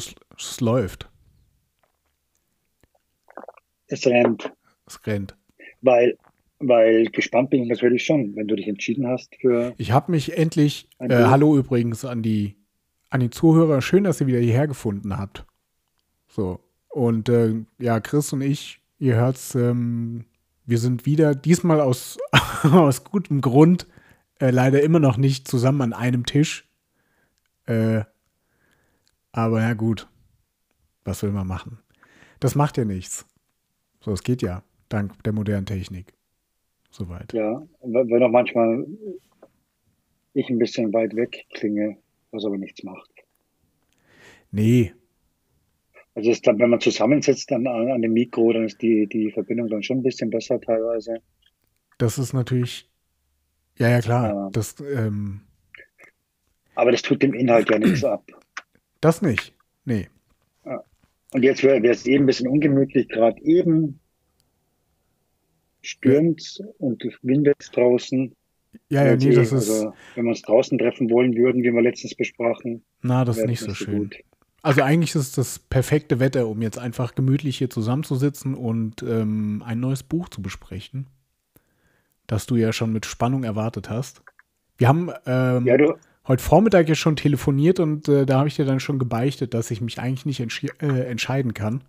Es, es läuft. Es rennt. Es rennt. Weil, weil gespannt bin ich natürlich schon, wenn du dich entschieden hast für. Ich habe mich endlich. Äh, hallo übrigens an die, an die Zuhörer. Schön, dass ihr wieder hierher gefunden habt. So. Und äh, ja, Chris und ich, ihr hört's, ähm, wir sind wieder, diesmal aus, aus gutem Grund, äh, leider immer noch nicht zusammen an einem Tisch. Äh, aber ja, gut. Was will man machen? Das macht ja nichts. So, es geht ja, dank der modernen Technik. Soweit. Ja, wenn auch manchmal ich ein bisschen weit weg klinge, was aber nichts macht. Nee. Also ist dann, wenn man zusammensetzt dann an, an dem Mikro, dann ist die, die Verbindung dann schon ein bisschen besser teilweise. Das ist natürlich, ja, ja, klar. Ja. Das, ähm, aber das tut dem Inhalt ja nichts ab. Das nicht, nee. Und jetzt wäre es eben ein bisschen ungemütlich, gerade eben stürmt und Wind ist draußen. Ja, ja, nee, das ist. Also, wenn wir uns draußen treffen wollen würden, wie wir letztens besprachen. Na, das ist nicht so schön. Gut. Also eigentlich ist das perfekte Wetter, um jetzt einfach gemütlich hier zusammenzusitzen und ähm, ein neues Buch zu besprechen, das du ja schon mit Spannung erwartet hast. Wir haben ähm, ja, du, heute Vormittag ja schon telefoniert und äh, da habe ich dir dann schon gebeichtet, dass ich mich eigentlich nicht äh, entscheiden kann.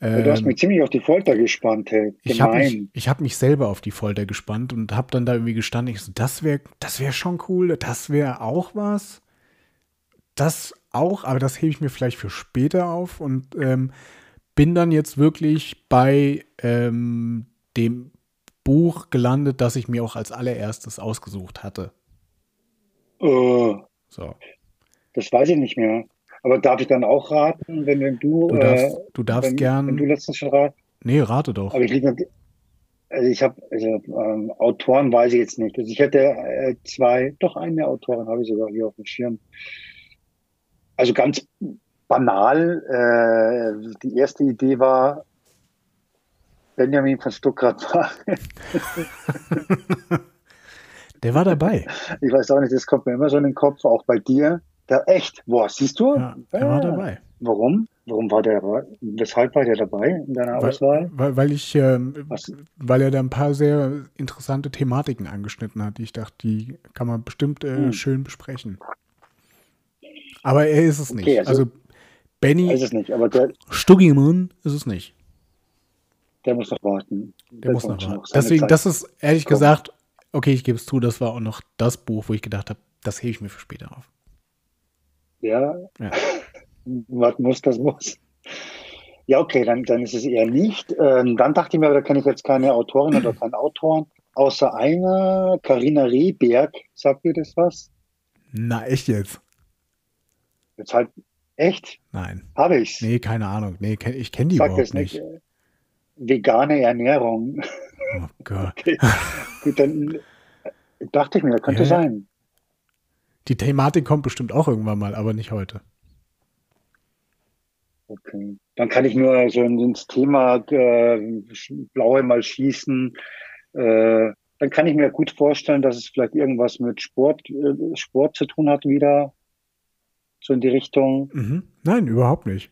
Ähm, du hast ähm, mich ziemlich auf die Folter gespannt, hey. Ich habe mich, hab mich selber auf die Folter gespannt und habe dann da irgendwie gestanden, ich so, das wäre das wär schon cool, das wäre auch was. Das auch, aber das hebe ich mir vielleicht für später auf und ähm, bin dann jetzt wirklich bei ähm, dem Buch gelandet, das ich mir auch als allererstes ausgesucht hatte. Uh, so. Das weiß ich nicht mehr. Aber darf ich dann auch raten, wenn, wenn du. Du darfst, äh, du darfst wenn, gern. Wenn du letztens schon rat. Nee, rate doch. Aber ich liege. Also ich habe also, ähm, Autoren weiß ich jetzt nicht. Also ich hätte äh, zwei, doch eine Autorin habe ich sogar hier auf dem Schirm. Also ganz banal. Äh, die erste Idee war Benjamin von Stuttgart. Der war dabei. Ich weiß auch nicht, das kommt mir immer so in den Kopf, auch bei dir. Der, echt? Boah, siehst du? Ja, ja. war dabei. Warum? Warum war der dabei? Weshalb war der dabei in deiner weil, Auswahl? Weil, weil ich, ähm, weil er da ein paar sehr interessante Thematiken angeschnitten hat, die ich dachte, die kann man bestimmt äh, hm. schön besprechen. Aber er ist es okay, nicht. Also, also Benny ist es nicht, aber der Stuggimann ist es nicht. Der muss noch warten. Der, der muss noch warten. Deswegen, Zeit. das ist ehrlich Komm. gesagt okay, ich gebe es zu, das war auch noch das Buch, wo ich gedacht habe, das hebe ich mir für später auf. Ja. ja. Was muss, das muss. Ja, okay, dann, dann ist es eher nicht. Ähm, dann dachte ich mir, da kenne ich jetzt keine Autorin oder keinen Autoren, außer einer, Karina Rehberg. Sagt ihr das was? Na, echt jetzt? Jetzt halt, echt? Nein. Habe ich's? Nee, keine Ahnung. Nee, ich kenne die Sag überhaupt nicht. nicht. Vegane Ernährung. Oh Gott. Okay. Gut, dann dachte ich mir, könnte ja. sein. Die Thematik kommt bestimmt auch irgendwann mal, aber nicht heute. Okay. Dann kann ich nur so ins Thema äh, Blaue mal schießen. Äh, dann kann ich mir gut vorstellen, dass es vielleicht irgendwas mit Sport, äh, Sport zu tun hat wieder. So in die Richtung. Mhm. Nein, überhaupt nicht.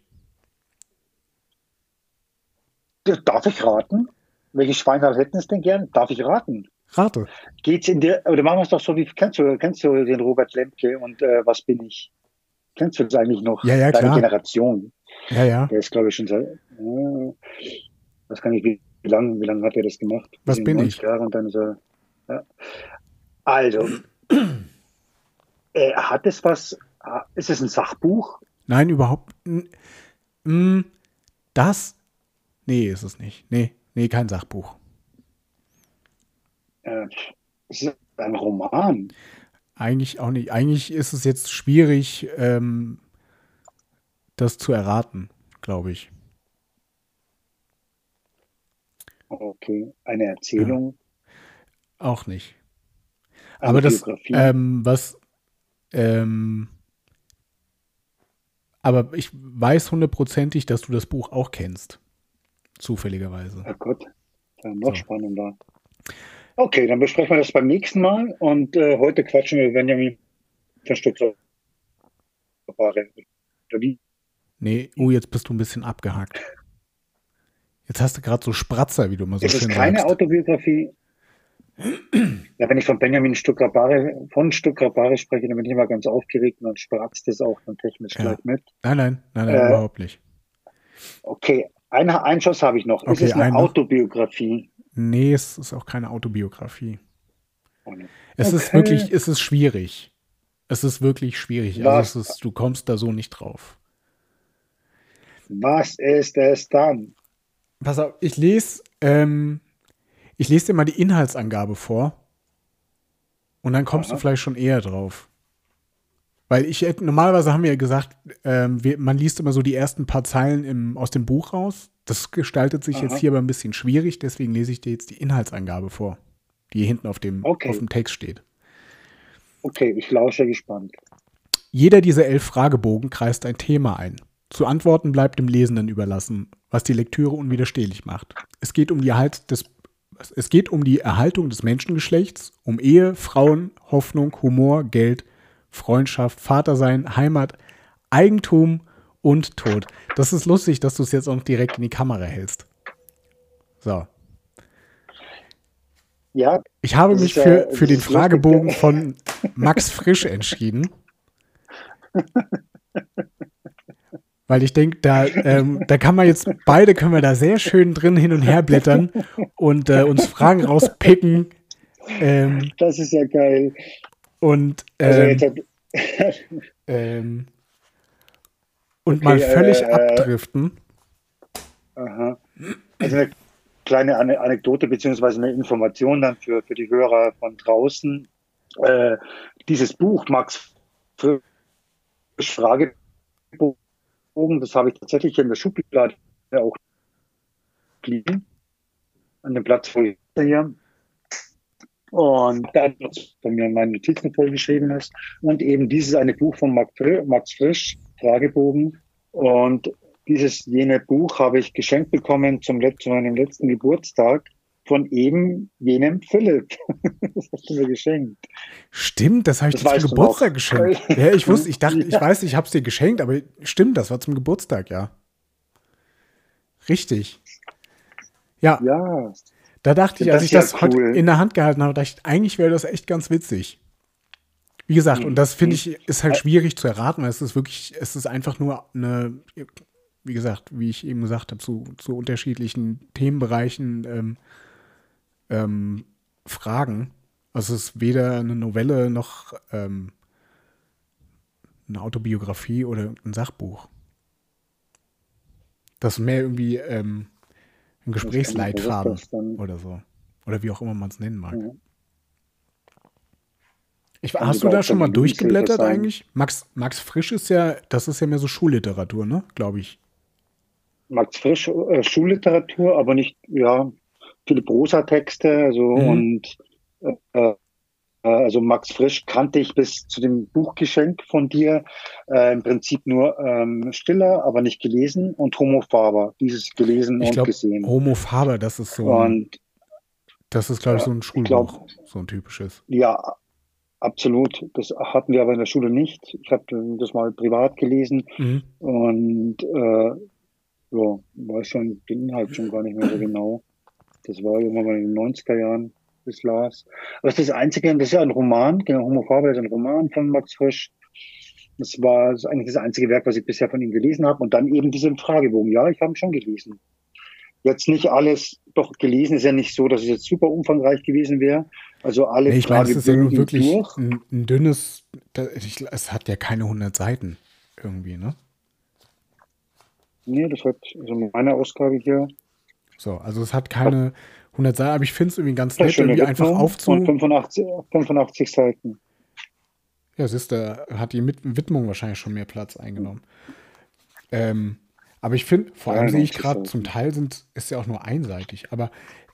Darf ich raten? Welche Schweinhals hätten es denn gern? Darf ich raten? Rate. Geht's in der, oder machen wir es doch so, wie kennst du, kennst du den Robert Lemke und äh, was bin ich? Kennst du das eigentlich noch? Ja, ja, Deine klar. Generation. Ja, ja. Der ist, glaube ich, schon seit, äh, was kann ich, wie lange, wie lange hat er das gemacht? Was bin ich? Jahre und dann so, ja. Also, äh, hat es was, ah, ist es ein Sachbuch? Nein, überhaupt, das, nee, ist es nicht. Nee, Nee, kein Sachbuch. Äh, es ist ein Roman. Eigentlich auch nicht. Eigentlich ist es jetzt schwierig, ähm, das zu erraten, glaube ich. Okay, eine Erzählung. Ja. Auch nicht. Eine Aber das, ähm, was, ähm, aber ich weiß hundertprozentig, dass du das Buch auch kennst. Zufälligerweise. Ja gut, dann noch so. spannender. Okay, dann besprechen wir das beim nächsten Mal und äh, heute quatschen wir Benjamin von Stuttgart. Nee, oh, jetzt bist du ein bisschen abgehakt. Jetzt hast du gerade so Spratzer, wie du mal so ist schön es keine sagst. Autobiografie? Ja, wenn ich von Benjamin Stuckrad-Barre, von Stuckrad-Barre spreche, dann bin ich immer ganz aufgeregt und dann spratzt es auch dann technisch Ja. gleich mit. Nein, nein, nein, nein, Äh, überhaupt nicht. Okay, ein, einen Schuss habe ich noch. Okay, ist es eine noch. Autobiografie? Nee, es ist auch keine Autobiografie. Oh, nee. Es ist Okay. wirklich, es ist schwierig. Es ist wirklich schwierig. Was? Also es ist, du kommst da so nicht drauf. Was ist es dann? Pass auf, ich lese, ähm, ich lese dir mal die Inhaltsangabe vor. Und dann kommst Aha. du vielleicht schon eher drauf. Weil ich, hätte- normalerweise haben wir ja gesagt, ähm, wir, man liest immer so die ersten paar Zeilen im, aus dem Buch raus. Das gestaltet sich jetzt Aha. hier aber ein bisschen schwierig, deswegen lese ich dir jetzt die Inhaltsangabe vor, die hier hinten auf dem, Okay. auf dem Text steht. Okay, ich lausche gespannt. Jeder dieser elf Fragebogen kreist ein Thema ein. Zu antworten bleibt dem Lesenden überlassen, was die Lektüre unwiderstehlich macht. Es geht um die Erhalt des es geht um die Erhaltung des Menschengeschlechts, um Ehe, Frauen, Hoffnung, Humor, Geld, Freundschaft, Vatersein, Heimat, Eigentum und Tod. Das ist lustig, dass du es jetzt auch direkt in die Kamera hältst. So. Ja, Ich habe mich ist für, für den lustig, Fragebogen von Max Frisch entschieden. Weil ich denke, da, ähm, da kann man jetzt, beide können wir da sehr schön drin hin und her blättern und äh, uns Fragen rauspicken. Ähm, das ist ja geil. Und Also ähm, hat, ähm, und Okay, mal völlig äh, abdriften. aha. also eine kleine Ane- Anekdote beziehungsweise eine Information dann für, für die Hörer von draußen. Äh, dieses Buch, Max Frisch Fragebogen, das habe ich tatsächlich in der Schublade auch liegen. An dem Platz, ich hier. Und da hat bei mir meine Notizen vollgeschrieben ist. Und eben dieses eine Buch von Max Fri- Max Frisch, Fragebogen. Und dieses jene Buch habe ich geschenkt bekommen zum zu meinem letzten Geburtstag von eben jenem Philipp. das hast du mir geschenkt. Stimmt, das habe ich Das dir zum Geburtstag geschenkt. Ja, ich wusste, ich dachte, ich Ja. weiß, ich habe es dir geschenkt, aber stimmt, das war zum Geburtstag, ja. Richtig. Ja, Ja, Da dachte ich, als ich das cool. in der Hand gehalten habe, dachte ich, eigentlich wäre das echt ganz witzig. Wie gesagt, und das finde ich, ist halt schwierig zu erraten, weil es ist wirklich, es ist einfach nur eine, wie gesagt, wie ich eben gesagt habe, zu, zu unterschiedlichen Themenbereichen ähm, ähm, Fragen. Also es ist weder eine Novelle noch ähm, eine Autobiografie oder ein Sachbuch. Das ist mehr irgendwie ähm, ein Gesprächsleitfaden oder so. Oder wie auch immer man es nennen mag. Ja. Ich, hast du da schon mal durchgeblättert eigentlich? Max, Max Frisch ist ja, das ist ja mehr so Schulliteratur, ne? Glaube ich. Max Frisch, äh, Schulliteratur, aber nicht, ja, viele Prosatexte, also Mhm. und äh, äh, also Max Frisch kannte ich bis zu dem Buchgeschenk von dir äh, im Prinzip nur ähm, Stiller, aber nicht gelesen und Homo Faber, dieses gelesen Ich und gesehen. Homo Faber, das ist so, ein, Und das ist, glaube ich, so ein Schulbuch, glaub- so ein typisches. ja, absolut. Das hatten wir aber in der Schule nicht. Ich habe das mal privat gelesen Mhm. und äh, ja, weiß schon den Inhalt schon gar nicht mehr so genau. Das war irgendwann mal in den 90er Jahren, das las. Aber das ist das Einzige, das ist ja ein Roman, genau, Homo Faber ist ein Roman von Max Frisch. Das war eigentlich das einzige Werk, was ich bisher von ihm gelesen habe. Und dann eben diesen Fragebogen. Ja, ich habe ihn schon gelesen. Jetzt nicht alles, doch gelesen ist ja nicht so, dass es jetzt super umfangreich gewesen wäre. Also alle Nee, ich meine, es ist ja nur Fragebögen wirklich ein, ein dünnes, es hat ja keine 100 Seiten irgendwie, ne? Nee, das hat, also meine Ausgabe hier, So, also es hat keine 100 Seiten, aber ich finde es irgendwie ganz nett, schöne irgendwie einfach Widmung aufzu... und 85, 85 Seiten. Ja, siehst du, hat die Widmung wahrscheinlich schon mehr Platz eingenommen. Ähm, aber ich finde, vor allem sehe ich 93 gerade, zum Teil sind, ist ja auch nur einseitig, aber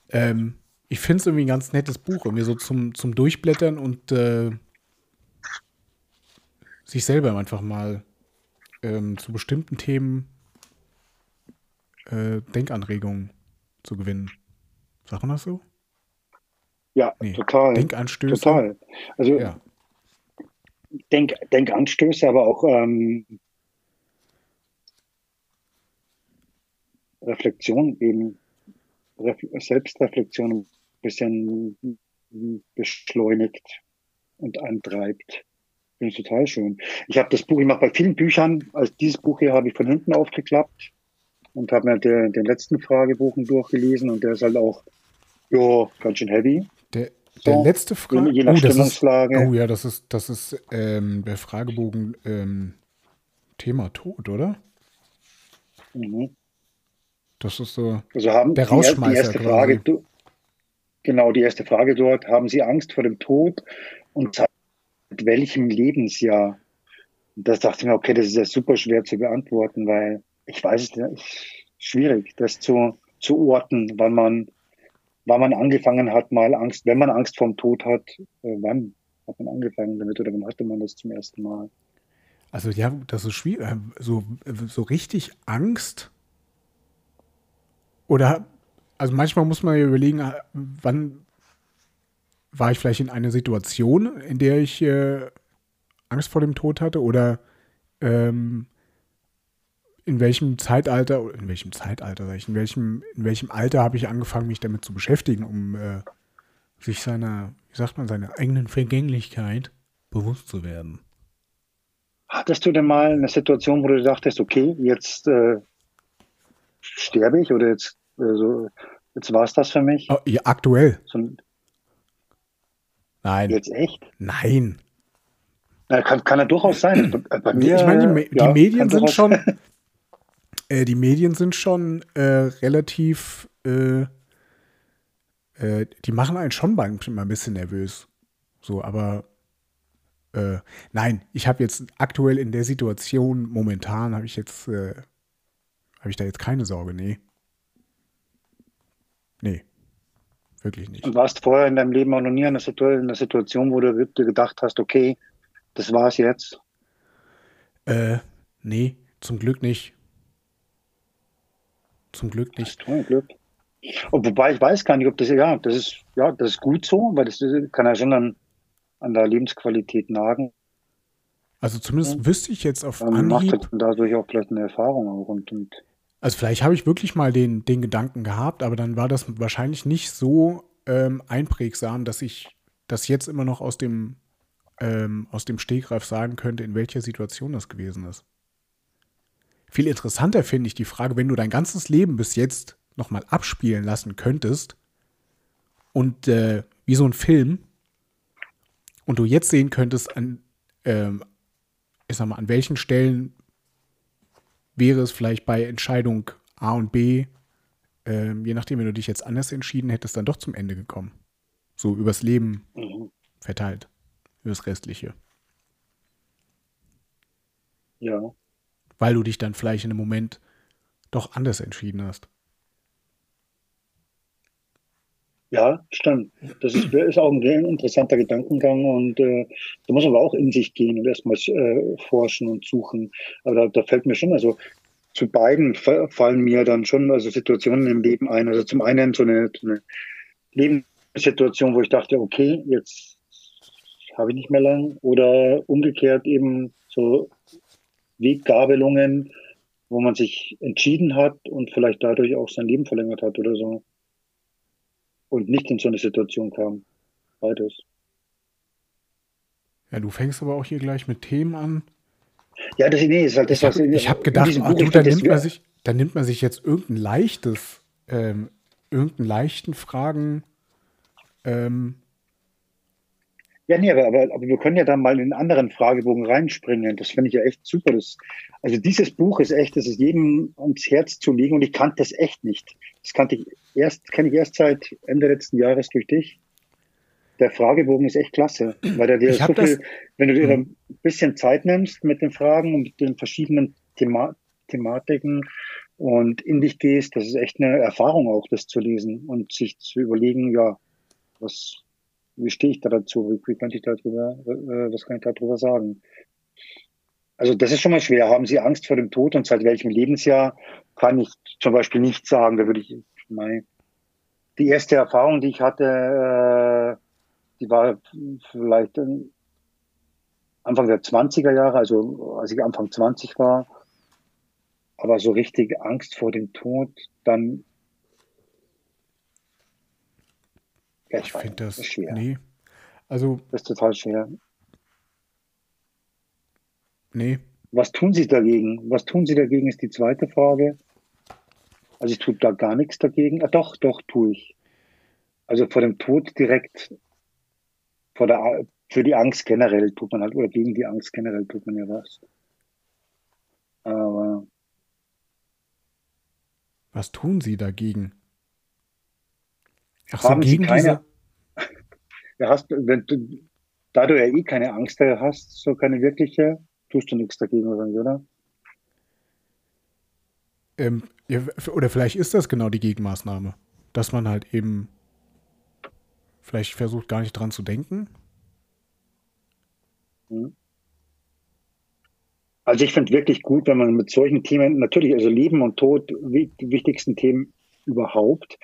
ähm, ich finde es irgendwie ein ganz nettes Buch, irgendwie so zum, zum Durchblättern und äh, sich selber einfach mal ähm, zu bestimmten Themen äh, Denkanregungen zu gewinnen. Sagt man das so? Ja, Nee. total. Denkanstöße? Total. Also Ja. Denk, Denkanstöße, aber auch ähm, Reflexion eben, Selbstreflexion ein bisschen beschleunigt und antreibt. Finde ich total schön. Ich habe das Buch, ich mache bei vielen Büchern, also dieses Buch hier habe ich von hinten aufgeklappt und habe mir den, den letzten Fragebogen durchgelesen und der ist halt auch ja, ganz schön heavy. Der, der so, letzte Frage. Je nach oh, Stimmungslage. Ist, oh ja, das ist, das ist ähm, der Fragebogen ähm, Thema Tod, oder? Mhm. Das ist so also haben der Rausschmeißer. Die erste Frage, du, genau, die erste Frage dort. Haben Sie Angst vor dem Tod? Und mit welchem Lebensjahr? Das dachte ich mir, okay, das ist ja super schwer zu beantworten, weil ich weiß es nicht. Schwierig, das zu, zu orten, wann man, wann man angefangen hat, mal Angst, wenn man Angst vorm Tod hat, äh, wann hat man angefangen damit oder wann hatte man das zum ersten Mal? Also ja, das ist schwierig. Äh, so, so richtig Angst oder also manchmal muss man ja überlegen, äh, wann war ich vielleicht in einer Situation, in der ich äh, Angst vor dem Tod hatte oder ähm, in welchem Zeitalter, in welchem Zeitalter, in welchem, in welchem Alter habe ich angefangen, mich damit zu beschäftigen, um äh, sich seiner, wie sagt man, seiner eigenen Vergänglichkeit bewusst zu werden. Hattest du denn mal eine Situation, wo du dachtest, okay, jetzt äh, sterbe ich oder jetzt, äh, so, jetzt war es das für mich? Oh, ja, aktuell. So, Nein. Jetzt echt? Nein. Na, kann, kann ja durchaus sein. Bei mir, ich meine, die, die ja, Medien sind schon, äh, die Medien sind schon äh, relativ, äh, äh die machen einen schon mal ein bisschen nervös. So, aber äh, nein, ich habe jetzt aktuell in der Situation, momentan habe ich jetzt, äh, habe ich da jetzt keine Sorge, nee. Nee. Wirklich nicht. Und warst vorher in deinem Leben auch noch nie in einer Situation, wo du dir gedacht hast, okay, das war's jetzt? Äh, nee, zum Glück nicht. Zum Glück nicht. Zum Glück. Und wobei ich weiß gar nicht, ob das, ja, das ist, ja, das ist gut so, weil das kann ja schon an, an der Lebensqualität nagen. Also zumindest ja. wüsste ich jetzt auf Man Anhieb. Macht halt dadurch auch vielleicht eine Erfahrung auch und, und also vielleicht habe ich wirklich mal den, den Gedanken gehabt, aber dann war das wahrscheinlich nicht so ähm, einprägsam, dass ich das jetzt immer noch aus dem, ähm, aus dem Stegreif sagen könnte, in welcher Situation das gewesen ist. Viel interessanter finde ich die Frage, wenn du dein ganzes Leben bis jetzt nochmal abspielen lassen könntest und äh, wie so ein Film und du jetzt sehen könntest, an, ähm, ich sag mal, an welchen Stellen wäre es vielleicht bei Entscheidung A und B, äh, je nachdem, wenn du dich jetzt anders entschieden hättest, dann doch zum Ende gekommen. So übers Leben mhm. verteilt, übers Restliche. Ja. Weil du dich dann vielleicht in einem Moment doch anders entschieden hast. Ja, stimmt. Das ist, ist auch ein interessanter Gedankengang und äh, da muss man aber auch in sich gehen und erstmal äh, forschen und suchen. Aber da, da fällt mir schon, also zu beiden fallen mir dann schon also Situationen im Leben ein. Also zum einen so eine, so eine Lebenssituation, wo ich dachte, okay, jetzt habe ich nicht mehr lang. Oder umgekehrt eben so Weggabelungen, wo man sich entschieden hat und vielleicht dadurch auch sein Leben verlängert hat oder so und nicht in so eine Situation kam. Beides. Ja, du fängst aber auch hier gleich mit Themen an. Ja, das nee, ist halt das, ich habe hab gedacht, ach, du, dann, nimmt man sich, dann nimmt man sich jetzt irgendein leichtes, ähm, irgendeinen leichten Fragen. Ähm, ja, nee, aber, aber, aber wir können ja dann mal in einen anderen Fragebogen reinspringen. Das finde ich ja echt super. Das, also dieses Buch ist echt, das ist jedem ans Herz zu legen und ich kannte das echt nicht. Das kannte ich erst, kenne ich erst seit Ende letzten Jahres durch dich. Der Fragebogen ist echt klasse, weil der dir so viel, wenn du dir mhm. ein bisschen Zeit nimmst mit den Fragen und mit den verschiedenen Thema Thematiken und in dich gehst, das ist echt eine Erfahrung auch, das zu lesen und sich zu überlegen, ja, was, wie stehe ich da dazu? Wie, wie könnte ich darüber, äh, was kann ich darüber sagen? Also das ist schon mal schwer. Haben Sie Angst vor dem Tod und seit welchem Lebensjahr kann ich zum Beispiel nicht sagen. Da würde ich meine, die erste Erfahrung, die ich hatte, äh, die war vielleicht Anfang der 20er Jahre, also als ich Anfang 20 war. Aber so richtig Angst vor dem Tod, dann. Ja, ich, ich finde das, das schwer. Nee. Also. Das ist total schwer. Nee. Was tun Sie dagegen? Was tun Sie dagegen, ist die zweite Frage. Also ich tue da gar nichts dagegen. Ah, doch, doch, tue ich. Also vor dem Tod direkt, vor der, für die Angst generell tut man halt, oder gegen die Angst generell tut man ja was. Aber. Was tun Sie dagegen? Ach so, haben gegen Sie keine, ja, hast, wenn du, da du ja eh keine Angst hast, so keine wirkliche, tust du nichts dagegen, oder? Ähm, ja, oder vielleicht ist das genau die Gegenmaßnahme, dass man halt eben vielleicht versucht gar nicht dran zu denken. Mhm. Also ich finde wirklich gut, wenn man mit solchen Themen, natürlich, also Leben und Tod, die wichtigsten Themen überhaupt.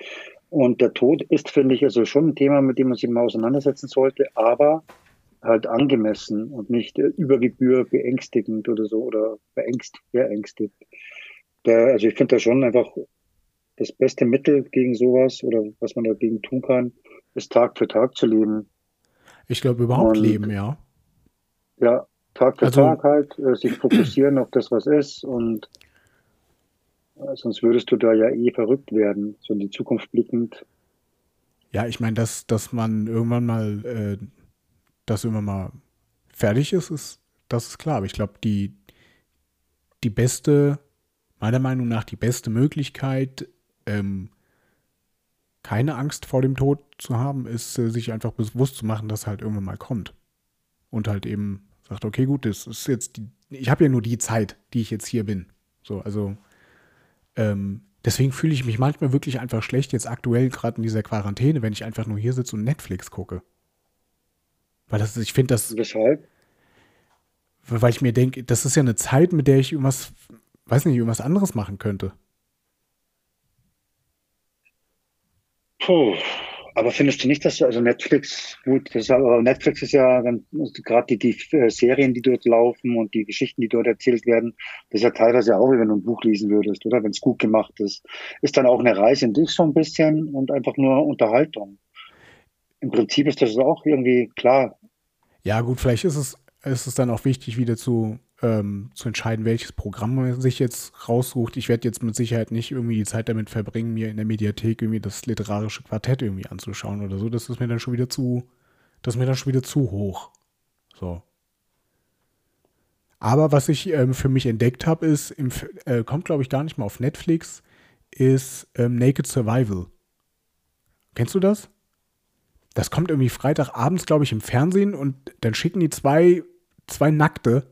Und der Tod ist, finde ich, also schon ein Thema, mit dem man sich mal auseinandersetzen sollte, aber halt angemessen und nicht über Gebühr beängstigend oder so oder beängst, beängstigt. Der, also ich finde da schon einfach das beste Mittel gegen sowas oder was man dagegen tun kann, ist Tag für Tag zu leben. Ich glaube überhaupt und, leben, ja. Ja, Tag für also, Tag halt, äh, sich fokussieren auf das, was ist und äh, sonst würdest du da ja eh verrückt werden, so in die Zukunft blickend. Ja, ich meine, dass, dass man irgendwann mal äh, dass irgendwann mal fertig ist, ist, das ist klar. Aber ich glaube, die, die beste, meiner Meinung nach, die beste Möglichkeit, ähm, keine Angst vor dem Tod zu haben, ist, äh, sich einfach bewusst zu machen, dass halt irgendwann mal kommt. Und halt eben sagt, okay, gut, das ist jetzt die, ich habe ja nur die Zeit, die ich jetzt hier bin. So, also ähm, deswegen fühle ich mich manchmal wirklich einfach schlecht, jetzt aktuell gerade in dieser Quarantäne, wenn ich einfach nur hier sitze und Netflix gucke. Weil das, ich finde das. Weshalb? Weil ich mir denke, das ist ja eine Zeit, mit der ich irgendwas, weiß nicht, irgendwas anderes machen könnte. Puh. Aber findest du nicht, dass also Netflix, gut, das aber Netflix ist ja gerade die, die äh, Serien, die dort laufen und die Geschichten, die dort erzählt werden, das ist ja teilweise auch, wenn du ein Buch lesen würdest, oder? Wenn es gut gemacht ist. Ist dann auch eine Reise in dich so ein bisschen und einfach nur Unterhaltung im Prinzip ist das auch irgendwie klar. Ja, gut, vielleicht ist es, ist es dann auch wichtig, wieder zu, ähm, zu entscheiden, welches Programm man sich jetzt raussucht. Ich werde jetzt mit Sicherheit nicht irgendwie die Zeit damit verbringen, mir in der Mediathek irgendwie das literarische Quartett irgendwie anzuschauen oder so. Das ist mir dann schon wieder zu, das ist mir dann schon wieder zu hoch. So. Aber was ich ähm, für mich entdeckt habe, ist, im, äh, kommt glaube ich gar nicht mal auf Netflix, ist ähm, Naked Survival. Kennst du das? das kommt irgendwie Freitagabends, glaube ich, im Fernsehen und dann schicken die zwei, zwei Nackte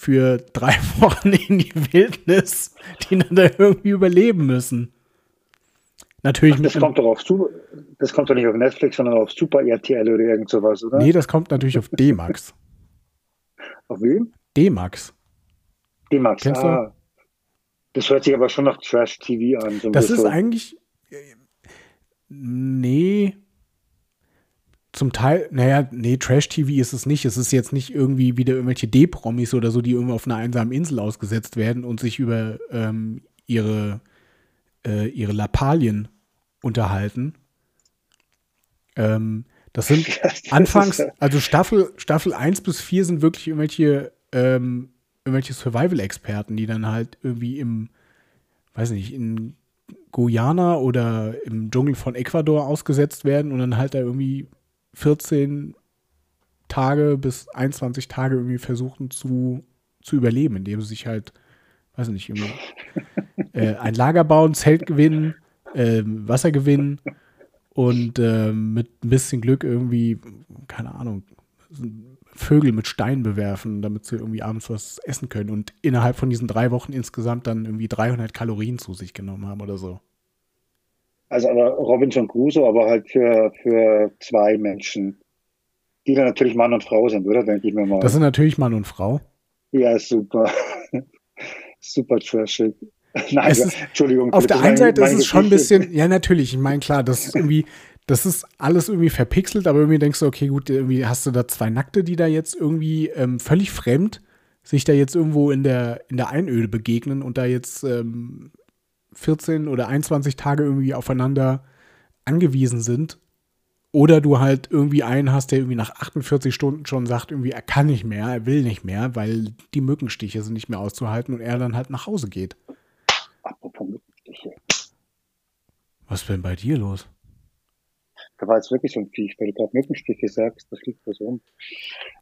für drei Wochen in die Wildnis, die dann da irgendwie überleben müssen. Natürlich Ach, das kommt doch auf das kommt doch nicht auf Netflix, sondern auf Super RTL oder irgend sowas, oder? Nee, das kommt natürlich auf D-Max. auf wem? D-Max. D-Max, Kennst ah. Du? Das hört sich aber schon nach Trash-TV an. So das bisschen. ist eigentlich. Äh, nee, zum Teil, naja, nee, Trash-TV ist es nicht. Es ist jetzt nicht irgendwie wieder irgendwelche D-Promis oder so, die irgendwo auf einer einsamen Insel ausgesetzt werden und sich über ähm, ihre, äh, ihre Lappalien unterhalten. Ähm, das sind das anfangs, also Staffel, Staffel 1 bis 4 sind wirklich irgendwelche, ähm, irgendwelche Survival-Experten, die dann halt irgendwie im, weiß nicht, in Guyana oder im Dschungel von Ecuador ausgesetzt werden und dann halt da irgendwie 14 Tage bis 21 Tage irgendwie versuchen zu, zu überleben, indem sie sich halt, weiß nicht, irgendwie äh, ein Lager bauen, Zelt gewinnen, äh, Wasser gewinnen und äh, mit ein bisschen Glück irgendwie, keine Ahnung, Vögel mit Steinen bewerfen, damit sie irgendwie abends was essen können und innerhalb von diesen drei Wochen insgesamt dann irgendwie 300 Kalorien zu sich genommen haben oder so. Also aber Robinson Crusoe, aber halt für, für zwei Menschen, die dann natürlich Mann und Frau sind, oder? Denke ich mir mal. Das sind natürlich Mann und Frau. Ja, super. super trashig. Nein, ist, Entschuldigung. Auf der einen Seite ist es schon ein bisschen, ja natürlich, ich meine klar, das ist irgendwie, das ist alles irgendwie verpixelt, aber irgendwie denkst du, okay, gut, irgendwie hast du da zwei Nackte, die da jetzt irgendwie ähm, völlig fremd sich da jetzt irgendwo in der, in der Einöde begegnen und da jetzt ähm, 14 oder 21 Tage irgendwie aufeinander angewiesen sind. Oder du halt irgendwie einen hast, der irgendwie nach 48 Stunden schon sagt, irgendwie er kann nicht mehr, er will nicht mehr, weil die Mückenstiche sind nicht mehr auszuhalten und er dann halt nach Hause geht. Apropos Mückenstiche. Was ist denn bei dir los? Da war jetzt wirklich so ein Viech, weil du gerade Mückenstiche sagst, das liegt da so rum.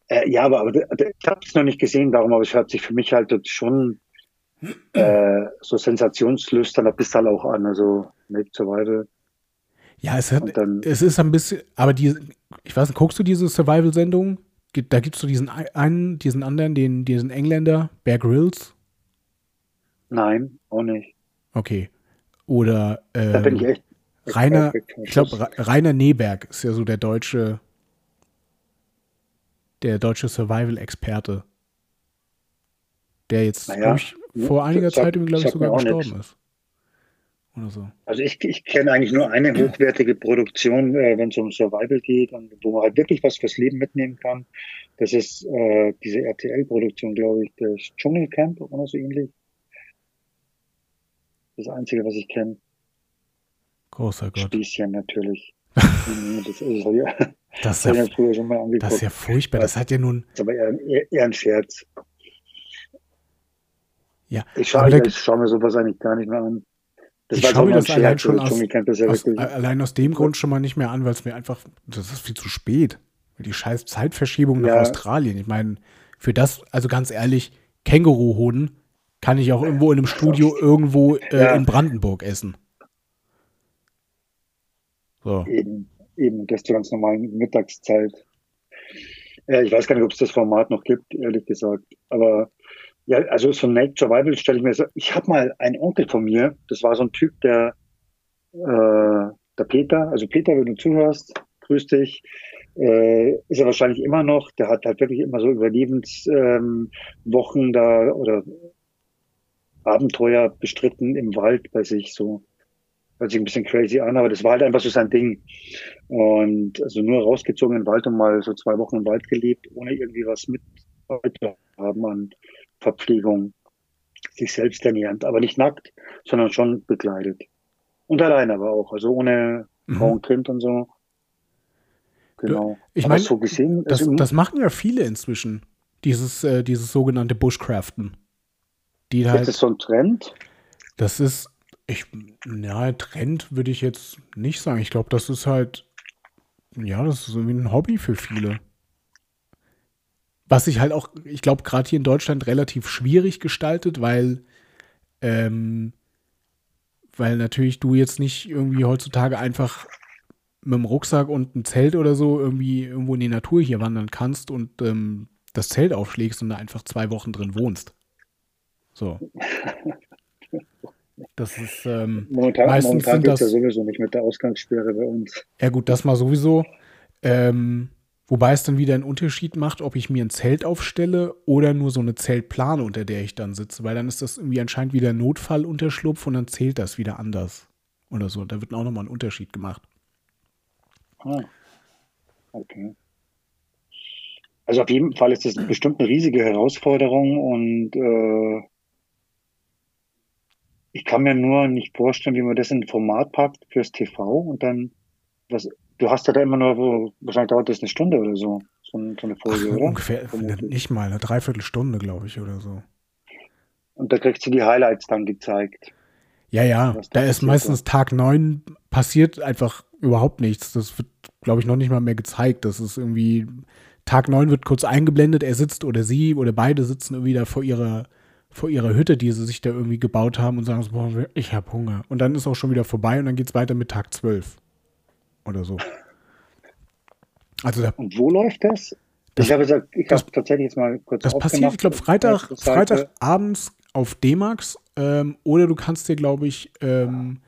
Äh, ja, aber, aber ich habe es noch nicht gesehen, darum, aber es hört sich für mich halt schon äh, so sensationslüsterner bist halt auch an, also Make Survival. Ja, es, hat, dann, es ist ein bisschen, aber die, ich weiß nicht, guckst du diese Survival-Sendung? Da gibt es so diesen einen, diesen anderen, den, diesen Engländer, Bear Grylls. Nein, auch nicht. Okay. Oder ähm, da bin ich echt Rainer, ich glaube, Rainer Neberg ist ja so der deutsche, der deutsche Survival-Experte. Der jetzt, naja, ich, vor einiger Zeit, glaube ich, sogar gestorben nix. ist. Oder so. Also ich, ich kenne eigentlich nur eine hochwertige Produktion, äh, wenn es um Survival geht und wo man halt wirklich was fürs Leben mitnehmen kann. Das ist äh, diese RTL-Produktion, glaube ich, das Dschungelcamp oder so ähnlich. Das Einzige, was ich kenne. Großer Gott. Spießchen natürlich. das ist, ja, das, ist ja, das ist ja furchtbar. Das hat ja nun. Das ist aber eher, eher ein Scherz. Ja, ich schaue, da, ich schaue mir sowas eigentlich gar nicht mehr an. Das ich schaue mir das allein schon aus, ja aus allein aus dem Grund schon mal nicht mehr an, weil es mir einfach, das ist viel zu spät. Die scheiß Zeitverschiebung nach ja. Australien. Ich meine, für das, also ganz ehrlich, Känguruhoden kann ich auch irgendwo in einem Studio irgendwo äh, ja. in Brandenburg essen. So. Eben, eben, ganz normalen Mittagszeit. Ja, ich weiß gar nicht, ob es das Format noch gibt, ehrlich gesagt. Aber ja, also so Naked Survival stelle ich mir so, ich habe mal einen Onkel von mir, das war so ein Typ, der, äh, der Peter, also Peter, wenn du zuhörst, grüß dich, äh, ist er wahrscheinlich immer noch, der hat halt wirklich immer so Überlebenswochen ähm, da oder Abenteuer bestritten im Wald bei sich so. Hört sich ein bisschen crazy an, aber das war halt einfach so sein Ding. Und also nur rausgezogen in den Wald und mal so zwei Wochen im Wald gelebt, ohne irgendwie was mit zu haben an Verpflegung, sich selbst ernährend, aber nicht nackt, sondern schon bekleidet. Und allein aber auch, also ohne mhm. Frau und Kind und so. Genau. Ich meine, so gesehen, das, also, das machen ja viele inzwischen, dieses, äh, dieses sogenannte Bushcraften. Die ist halt, das so ein Trend? Das ist, ich, ja, Trend würde ich jetzt nicht sagen. Ich glaube, das ist halt, ja, das ist irgendwie ein Hobby für viele. Was sich halt auch, ich glaube, gerade hier in Deutschland relativ schwierig gestaltet, weil, ähm, weil natürlich du jetzt nicht irgendwie heutzutage einfach mit dem Rucksack und einem Zelt oder so irgendwie irgendwo in die Natur hier wandern kannst und ähm, das Zelt aufschlägst und da einfach zwei Wochen drin wohnst. So. Das ist ähm, momentan, meistens momentan sind das ja sowieso nicht mit der Ausgangssperre bei uns. Ja gut, das mal sowieso. Ähm, Wobei es dann wieder einen Unterschied macht, ob ich mir ein Zelt aufstelle oder nur so eine Zeltplane, unter der ich dann sitze, weil dann ist das irgendwie anscheinend wieder Notfallunterschlupf und dann zählt das wieder anders oder so. Da wird auch nochmal ein Unterschied gemacht. Ah, okay. Also auf jeden Fall ist das bestimmt eine riesige Herausforderung und äh, ich kann mir nur nicht vorstellen, wie man das in ein Format packt fürs TV und dann was Du hast ja da immer nur, wahrscheinlich dauert das eine Stunde oder so, so, eine Folge, Ach, oder? Ungefähr, nicht mal, eine Dreiviertelstunde, glaube ich, oder so. Und da kriegst du die Highlights dann gezeigt. Ja, ja, da ist meistens Tag 9 passiert einfach überhaupt nichts. Das wird, glaube ich, noch nicht mal mehr gezeigt. Das ist irgendwie, Tag 9 wird kurz eingeblendet, er sitzt oder sie oder beide sitzen irgendwie da vor ihrer, vor ihrer Hütte, die sie sich da irgendwie gebaut haben und sagen so, boah, ich habe Hunger. Und dann ist auch schon wieder vorbei und dann geht es weiter mit Tag 12 oder so. Also da, Und wo läuft das? das ich habe gesagt, ich habe tatsächlich jetzt mal kurz Das passiert, ich glaube, Freitag, Freitagabends auf D-Max ähm, oder du kannst dir, glaube ich, ähm,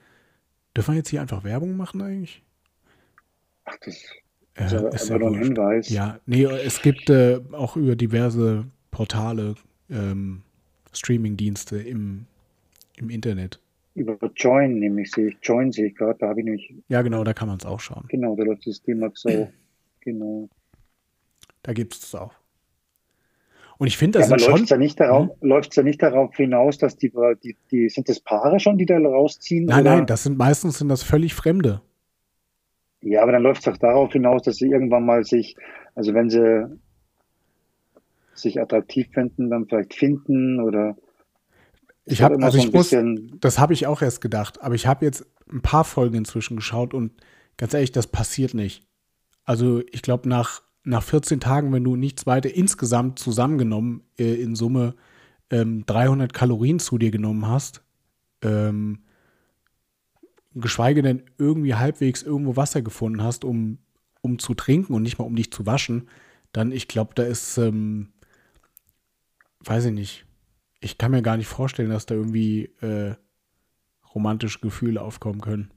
dürfen wir jetzt hier einfach Werbung machen eigentlich? Ach, das ist, ja, ist ja nur ein Hinweis. Ja, nee, es gibt äh, auch über diverse Portale ähm, Streaming-Dienste im, im Internet. Über Join nämlich sehe ich, Join sehe ich gerade, da habe ich nämlich. Ja, genau, da kann man es auch schauen. Genau, da läuft das Thema so. genau. Da gibt es es auch. Und ich finde, das ja, sind schon. Läuft ja nicht darauf, hm? läuft's ja nicht darauf hinaus, dass die, die, die, sind das Paare schon, die da rausziehen? Nein, oder? nein, das sind meistens sind das völlig Fremde. Ja, aber dann läuft es doch darauf hinaus, dass sie irgendwann mal sich, also wenn sie sich attraktiv finden, dann vielleicht finden oder. Ich habe, also ich muss, das habe ich auch erst gedacht, aber ich habe jetzt ein paar Folgen inzwischen geschaut und ganz ehrlich, das passiert nicht. Also ich glaube, nach, nach 14 Tagen, wenn du nichts weiter insgesamt zusammengenommen äh, in Summe ähm, 300 Kalorien zu dir genommen hast, ähm, geschweige denn irgendwie halbwegs irgendwo Wasser gefunden hast, um, um zu trinken und nicht mal um dich zu waschen, dann ich glaube, da ist, ähm, weiß ich nicht, ich kann mir gar nicht vorstellen, dass da irgendwie äh, romantische Gefühle aufkommen können.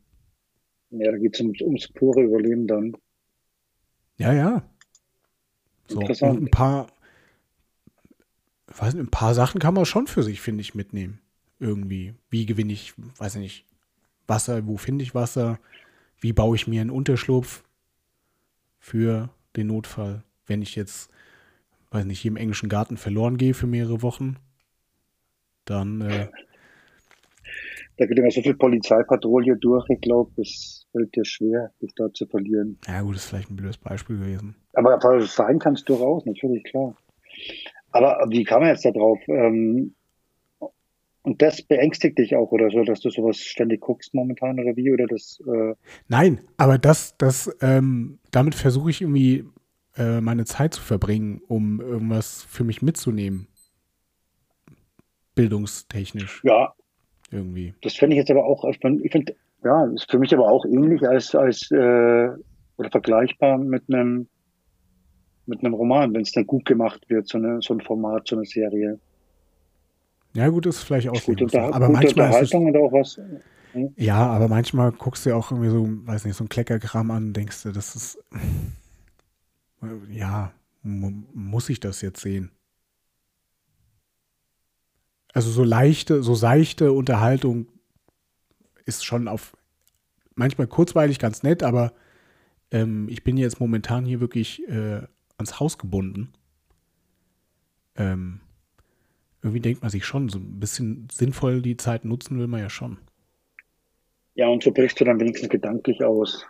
Ja, da geht es ums, ums pure Überleben dann. Ja, ja. So, und ein paar, weiß nicht, ein paar Sachen kann man schon für sich, finde ich, mitnehmen. Irgendwie. Wie gewinne ich, weiß ich nicht, Wasser, wo finde ich Wasser? Wie baue ich mir einen Unterschlupf für den Notfall, wenn ich jetzt, weiß nicht, hier im englischen Garten verloren gehe für mehrere Wochen? Dann. Äh, da geht immer so viel Polizeipatrouille durch, ich glaube, es fällt dir schwer, dich da zu verlieren. Ja, gut, das ist vielleicht ein blödes Beispiel gewesen. Aber sein kannst du raus, natürlich, klar. Aber wie kam er jetzt da drauf? Ähm, und das beängstigt dich auch oder so, dass du sowas ständig guckst momentan oder wie? Oder das, äh Nein, aber das, das, ähm, damit versuche ich irgendwie äh, meine Zeit zu verbringen, um irgendwas für mich mitzunehmen. Bildungstechnisch. Ja. Irgendwie. Das fände ich jetzt aber auch, ich finde, ja, ist für mich aber auch ähnlich als, als äh, oder vergleichbar mit einem mit einem Roman, wenn es dann gut gemacht wird, so, eine, so ein Format, so eine Serie. Ja, gut, ist vielleicht auch gute, unter, aber manchmal Unterhaltung und auch was. Hm? Ja, aber manchmal guckst du ja auch irgendwie so, weiß nicht, so ein Kleckerkram an und denkst du, das ist, ja, muss ich das jetzt sehen? Also so leichte, so seichte Unterhaltung ist schon auf manchmal kurzweilig ganz nett, aber ähm, ich bin jetzt momentan hier wirklich äh, ans Haus gebunden. Ähm, irgendwie denkt man sich schon, so ein bisschen sinnvoll die Zeit nutzen will man ja schon. Ja, und so brichst du dann wenigstens gedanklich aus,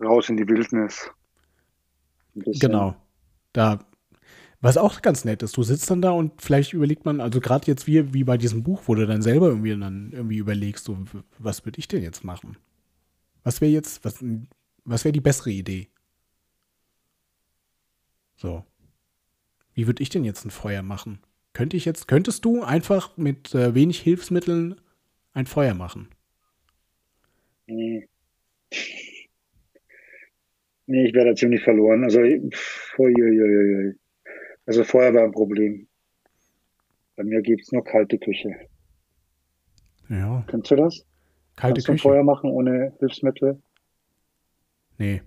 raus in die Wildnis. Genau. Da, was auch ganz nett ist, du sitzt dann da und vielleicht überlegt man, also gerade jetzt wie, wie bei diesem Buch, wo du dann selber irgendwie dann irgendwie überlegst, so, was würde ich denn jetzt machen? Was wäre jetzt, was, was wäre die bessere Idee? So. Wie würde ich denn jetzt ein Feuer machen? Könnte ich jetzt, könntest du einfach mit äh, wenig Hilfsmitteln ein Feuer machen? Nee. Nee, ich wäre da ziemlich verloren. Also, ui, also Feuer wäre ein Problem. Bei mir gibt es nur kalte Küche. Ja. Kennst du das? Kalte Kannst Küche. Du Feuer machen ohne Hilfsmittel? Nee.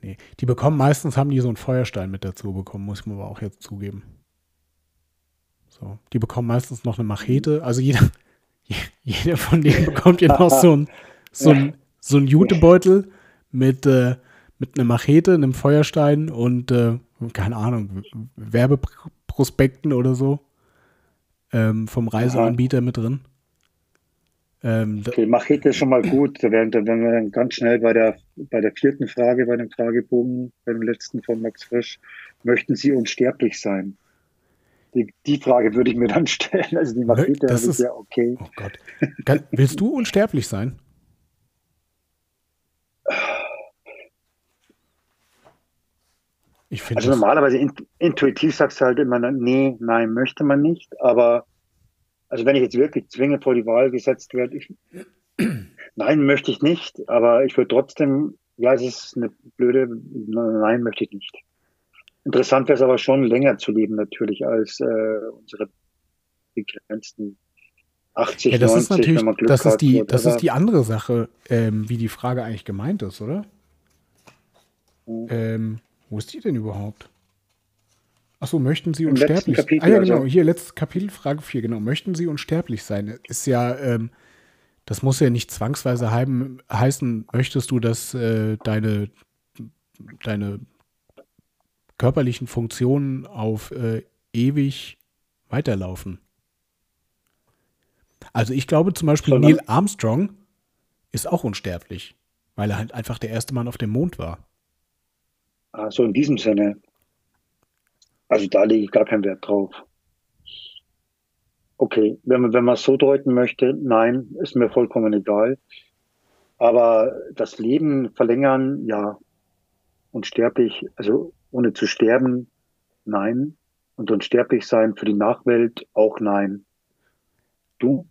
Nee. Die bekommen meistens, haben die so einen Feuerstein mit dazu bekommen, muss ich mir aber auch jetzt zugeben. So, die bekommen meistens noch eine Machete. Also jeder, jeder von denen bekommt ja noch so ein, so ein, so ein Jutebeutel mit, äh, mit einer Machete, einem Feuerstein und, äh, keine Ahnung, Werbeprospekten oder so ähm, vom Reiseanbieter mit drin. Ähm, okay, Machete ist schon mal gut. Da wären, da wären wir dann ganz schnell bei der, bei der vierten Frage, bei dem Fragebogen, bei dem letzten von Max Frisch. Möchten Sie unsterblich sein? Die, die, Frage würde ich mir dann stellen. Also die Machete das ist ja okay. Oh Gott. Willst du unsterblich sein? Ich also normalerweise intuitiv sagst du halt immer, nee, nein, möchte man nicht. Aber also wenn ich jetzt wirklich zwingend vor die Wahl gesetzt werde, ich, nein, möchte ich nicht. Aber ich würde trotzdem, ja, es ist eine blöde, nein, möchte ich nicht. Interessant wäre es aber schon, länger zu leben natürlich als äh, unsere begrenzten 80, ja, das 90, ist natürlich, wenn man Glück das ist die, hat, das ist die andere Sache, ähm, wie die Frage eigentlich gemeint ist, oder? Mhm. Ähm, wo ist die denn überhaupt? Achso, möchten Sie unsterblich sein? Ah ja, genau, also. hier letztes Kapitel, Frage 4, genau. Möchten Sie unsterblich sein? Ist ja, ähm, das muss ja nicht zwangsweise heim, heißen, möchtest du, dass äh, deine, deine körperlichen Funktionen auf äh, ewig weiterlaufen. Also ich glaube zum Beispiel, Sondern? Neil Armstrong ist auch unsterblich, weil er halt einfach der erste Mann auf dem Mond war. Also in diesem Sinne. Also da lege ich gar keinen Wert drauf. Okay, wenn man, wenn man es so deuten möchte, nein, ist mir vollkommen egal. Aber das Leben verlängern, ja. Unsterblich, also ohne zu sterben, nein. Und unsterblich sein für die Nachwelt, auch nein. Du?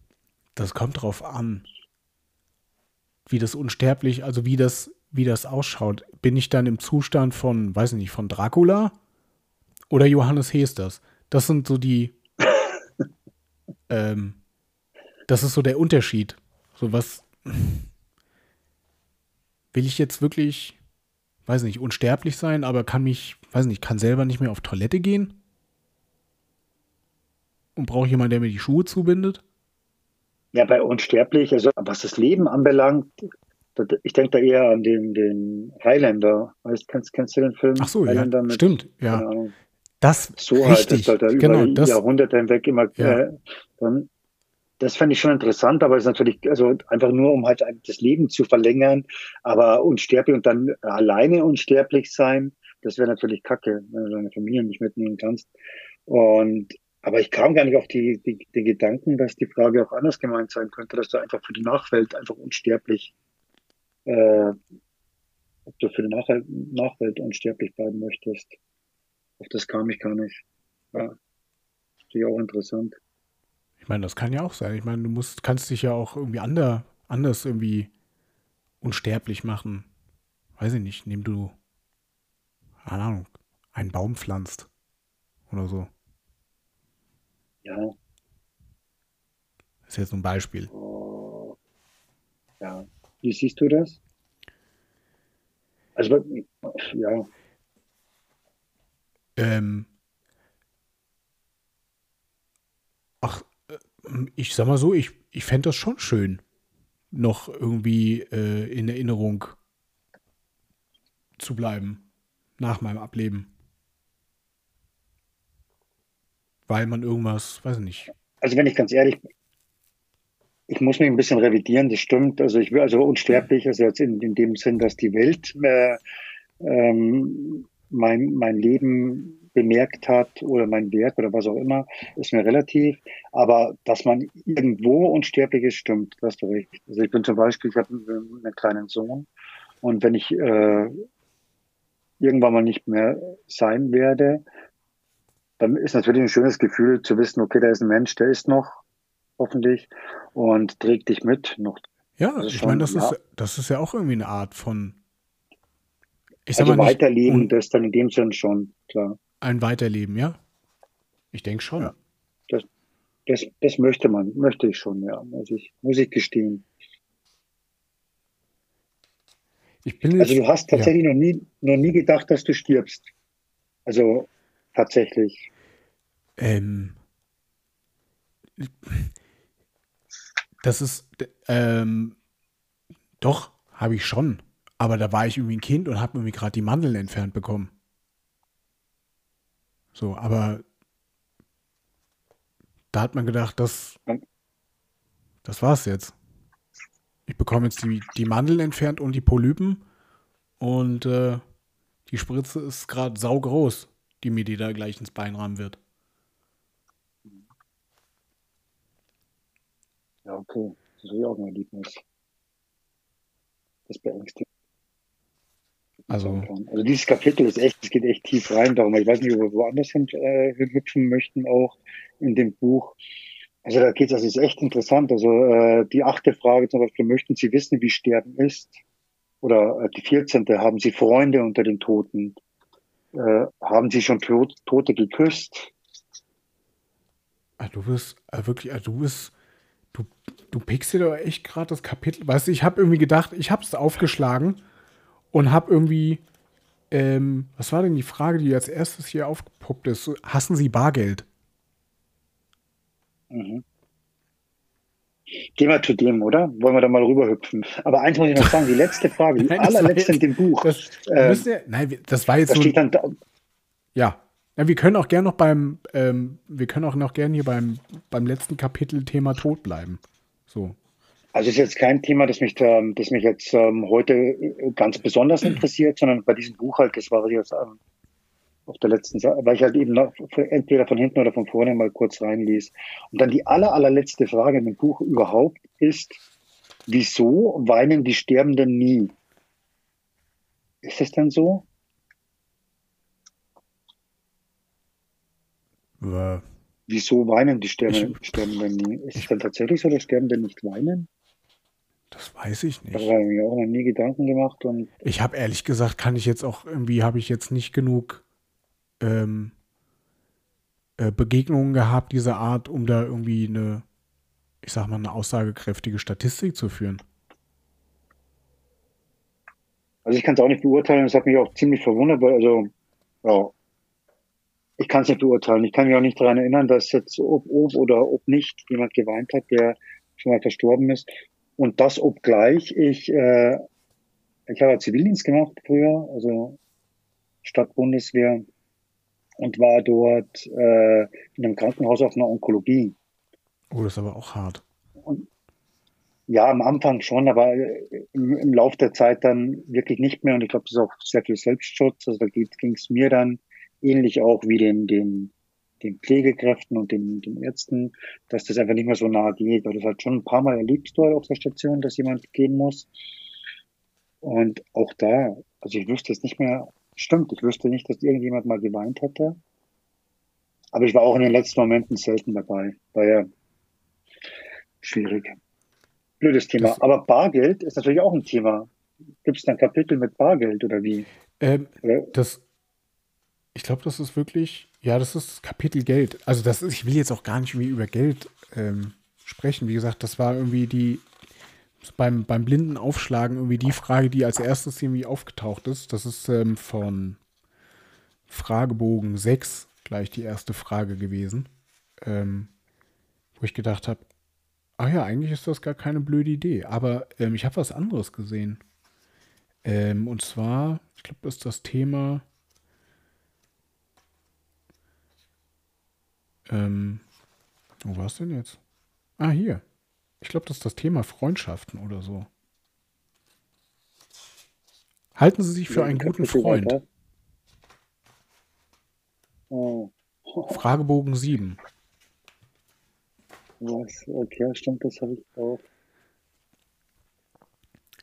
Das kommt drauf an, wie das unsterblich, also wie das, wie das ausschaut. Bin ich dann im Zustand von, weiß ich nicht, von Dracula oder Johannes Hesters? Das sind so die, ähm, das ist so der Unterschied. So was will ich jetzt wirklich, weiß nicht, unsterblich sein, aber kann mich, weiß nicht, kann selber nicht mehr auf Toilette gehen? Und brauche jemanden, der mir die Schuhe zubindet? Ja, bei unsterblich, also was das Leben anbelangt, ich denke da eher an den, den Highlander. Weißt, kennst, kennst du den Film? Ach so, Highlander ja, mit, stimmt, ja. Das so richtig, halt, das halt da genau, über das, Jahrhunderte hinweg immer ja. äh, dann, das fände ich schon interessant, aber es ist natürlich, also einfach nur, um halt das Leben zu verlängern, aber unsterblich und dann alleine unsterblich sein, das wäre natürlich kacke, wenn du deine Familie nicht mitnehmen kannst. Und, aber ich kam gar nicht auf die, die, den Gedanken, dass die Frage auch anders gemeint sein könnte, dass du einfach für die Nachwelt einfach unsterblich, äh, ob du für die Nach Nachwelt unsterblich bleiben möchtest. Auf das kam ich gar nicht. Ja, finde ich auch interessant. Ich meine, das kann ja auch sein. Ich meine, du musst, kannst dich ja auch irgendwie ander, anders irgendwie unsterblich machen. Weiß ich nicht, indem du, keine Ahnung, einen Baum pflanzt oder so. Ja. Das ist jetzt ein Beispiel. Oh. Ja. Wie siehst du das? Also, ja. Ähm, ach, äh, ich sag mal so, ich, ich fände das schon schön, noch irgendwie äh, in Erinnerung zu bleiben nach meinem Ableben. Weil man irgendwas, weiß ich nicht. Also wenn ich ganz ehrlich, ich muss mich ein bisschen revidieren, das stimmt. Also ich will also unsterblich, also jetzt in, in dem Sinn, dass die Welt äh, ähm, mein, mein Leben bemerkt hat oder mein Werk oder was auch immer, ist mir relativ. Aber dass man irgendwo unsterblich ist, stimmt, das hast du recht. Also ich bin zum Beispiel, ich habe einen kleinen Sohn und wenn ich äh, irgendwann mal nicht mehr sein werde, dann ist natürlich ein schönes Gefühl zu wissen, okay, da ist ein Mensch, der ist noch, hoffentlich, und trägt dich mit noch. Ja, also ich meine, das ja. ist, das ist ja auch irgendwie eine Art von ich also Weiterleben, nicht, das dann in dem Sinn schon, klar. Ein Weiterleben, ja? Ich denke schon. Ja, das, das, das möchte man, möchte ich schon, ja, muss ich, muss ich gestehen. Ich bin also du hast tatsächlich ja. noch, nie, noch nie gedacht, dass du stirbst. Also tatsächlich. Ähm, das ist, ähm, doch, habe ich schon. Aber da war ich irgendwie ein Kind und habe irgendwie gerade die Mandeln entfernt bekommen. So, aber da hat man gedacht, das, das war's jetzt. Ich bekomme jetzt die, die Mandeln entfernt und die Polypen und äh, die Spritze ist gerade saugroß, die mir die da gleich ins Bein rahmen wird. Ja, okay. Das ist auch ein Erlebnis. Das beängstigt. Also, also dieses Kapitel ist echt, es geht echt tief rein darum. Ich weiß nicht, ob wir woanders hin äh, hüpfen möchten, auch in dem Buch. Also da geht es, also ist echt interessant. Also äh, die achte Frage zum Beispiel, möchten Sie wissen, wie Sterben ist? Oder äh, die vierzehnte, haben Sie Freunde unter den Toten? Äh, haben Sie schon Tot, Tote geküsst? Ah, du bist äh, wirklich, ah, du bist, du, pickst dir doch echt gerade das Kapitel. Weißt du, ich habe irgendwie gedacht, ich habe es aufgeschlagen und habe irgendwie, ähm, was war denn die Frage, die als erstes hier aufgepoppt ist? Hassen Sie Bargeld? Mhm. Gehen wir zu dem, oder? Wollen wir da mal rüberhüpfen? Aber eins muss ich noch sagen, die letzte Frage, die nein, allerletzte in dem Buch. Das, äh, ja, nein, das war jetzt da so. Steht dann, ja. ja. Wir können auch gerne noch beim, ähm, wir können auch noch gerne hier beim, beim letzten Kapitel Thema Tod bleiben. So. Also ist jetzt kein Thema, das mich, da, das mich jetzt ähm, heute äh, ganz besonders interessiert, sondern bei diesem Buch halt, das war jetzt ähm, auf der letzten Seite, weil ich halt eben noch, entweder von hinten oder von vorne mal kurz reinließ. Und dann die aller, allerletzte Frage in dem Buch überhaupt ist, wieso weinen die Sterbenden nie? Ist es denn so? Äh, Wieso weinen die Sterbenden, ich, Sterbenden nie? Ist es denn tatsächlich so, dass Sterbende nicht weinen? Das weiß ich nicht. Da habe ich mir auch noch nie Gedanken gemacht. Und ich habe ehrlich gesagt, kann ich jetzt auch irgendwie, habe ich jetzt nicht genug ähm, äh, Begegnungen gehabt dieser Art, um da irgendwie eine, ich sag mal, eine aussagekräftige Statistik zu führen. Also ich kann es auch nicht beurteilen, das hat mich auch ziemlich verwundert, weil also ja, ich kann es nicht beurteilen. Ich kann mich auch nicht daran erinnern, dass jetzt ob, ob oder ob nicht jemand geweint hat, der schon mal verstorben ist. Und das obgleich ich, äh, ich habe Zivildienst gemacht früher, also Stadtbundeswehr und war dort äh, in einem Krankenhaus auf einer Onkologie. Oh, das ist aber auch hart. Und, ja, am Anfang schon, aber im, im Lauf der Zeit dann wirklich nicht mehr. Und ich glaube, das ist auch sehr viel Selbstschutz. Also da ging es mir dann ähnlich auch wie den, den den Pflegekräften und den, den Ärzten, dass das einfach nicht mehr so nahe geht. Weil das halt schon ein paar Mal erlebt dort auf der Station, dass jemand gehen muss. Und auch da, also ich wüsste es nicht mehr, stimmt, ich wüsste nicht, dass irgendjemand mal geweint hätte. Aber ich war auch in den letzten Momenten selten dabei. Daher schwierig. Blödes Thema. Das, Aber Bargeld ist natürlich auch ein Thema. Gibt es da ein Kapitel mit Bargeld oder wie? Ähm, das, ich glaube, das ist wirklich ja, das ist das Kapitel Geld. Also das ist, ich will jetzt auch gar nicht irgendwie über Geld ähm, sprechen. Wie gesagt, das war irgendwie die beim, beim blinden Aufschlagen irgendwie die Frage, die als erstes irgendwie aufgetaucht ist. Das ist ähm, von Fragebogen 6 gleich die erste Frage gewesen. Ähm, wo ich gedacht habe, ach ja, eigentlich ist das gar keine blöde Idee. Aber ähm, ich habe was anderes gesehen. Ähm, und zwar, ich glaube, ist das Thema Ähm, wo war es denn jetzt? Ah, hier. Ich glaube, das ist das Thema Freundschaften oder so. Halten Sie sich für einen guten Freund. Oh. Fragebogen 7. Was? Okay, stimmt, das habe ich auch.